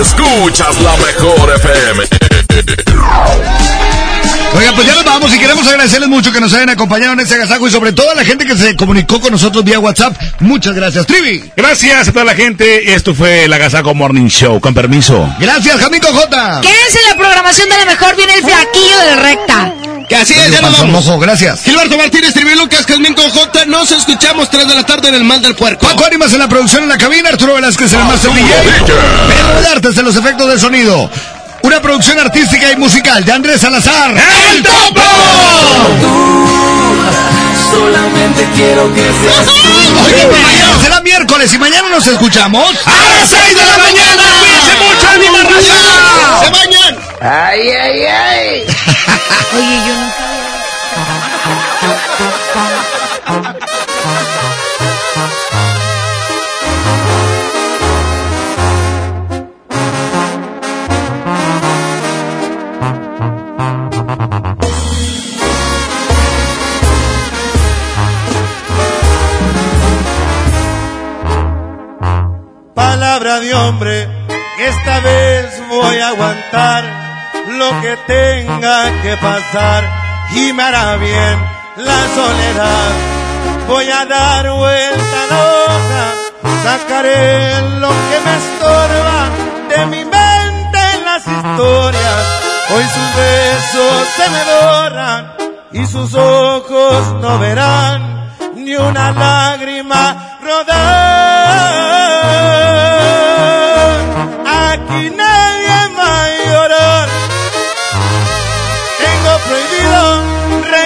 Escuchas la mejor FM. Oiga, pues ya nos vamos y queremos agradecerles mucho que nos hayan acompañado en este agasajo y sobre todo a la gente que se comunicó con nosotros vía WhatsApp. Muchas gracias, Trivi. Gracias a toda la gente. Esto fue el Agasaco Morning Show. Con permiso. Gracias, Jamico J. Quédense en la programación de la mejor. Viene el flaquillo de recta. Que así es, ya nos vamos. Mojo, gracias. Gilberto Martínez, Trivi Lucas, Casmín con J. Nos escuchamos 3 de la tarde en el Mal del Puerco. Paco Ánimas en la producción en la cabina. Arturo Velázquez en el Master DJ. Pedro Artes en los efectos de sonido. Una producción artística y musical de Andrés Salazar. ¡El Topo! Solamente quiero que seas tú. Oye, pues mañana será miércoles y mañana nos escuchamos a las 6 de la mañana. Cuídense mucho, ánimo. ¡Se bañan! ¡Ay, ay, ay! Palabra de hombre, esta vez voy a aguantar lo que tenga que pasar y me hará bien la soledad. Voy a dar vuelta a la hoja, sacaré lo que me estorba de mi mente en las historias. Hoy sus besos se me doran y sus ojos no verán ni una lágrima rodar.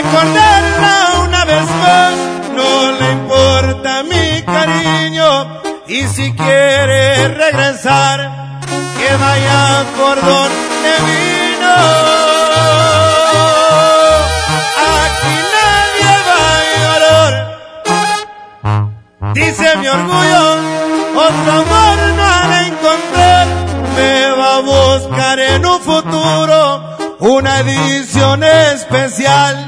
Recordarla una vez más. No le importa mi cariño. Y si quiere regresar, que vaya por donde vino. Aquí nadie va a llorar. Dice mi orgullo, otro amor no ha de encontrar. Me va a buscar en un futuro una edición especial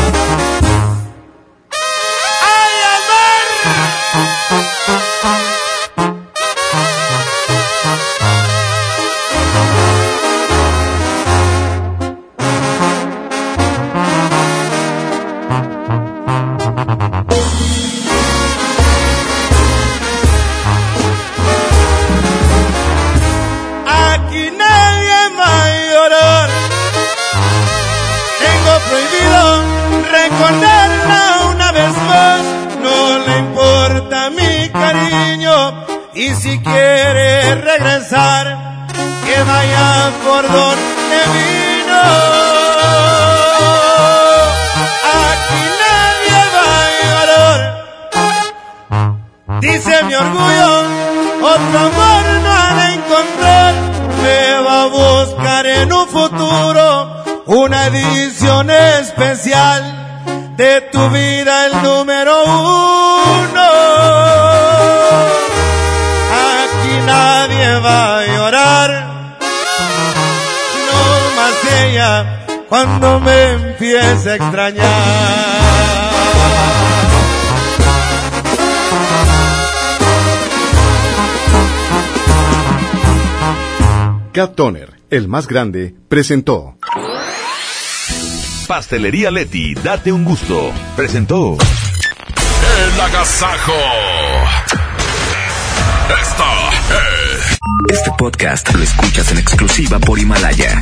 Cariño. Y si quiere regresar, que vaya por donde vino. Aquí nadie va llorar. Dice mi orgullo, otro amor no de encontrar. Me va a buscar en un futuro una edición especial de tu vida, el número uno. Cuando me empiece a extrañar. Cat Toner, el más grande, presentó. Pastelería Leti, date un gusto. Presentó. El agasajo. Esta es. Este podcast lo escuchas en exclusiva por Himalaya.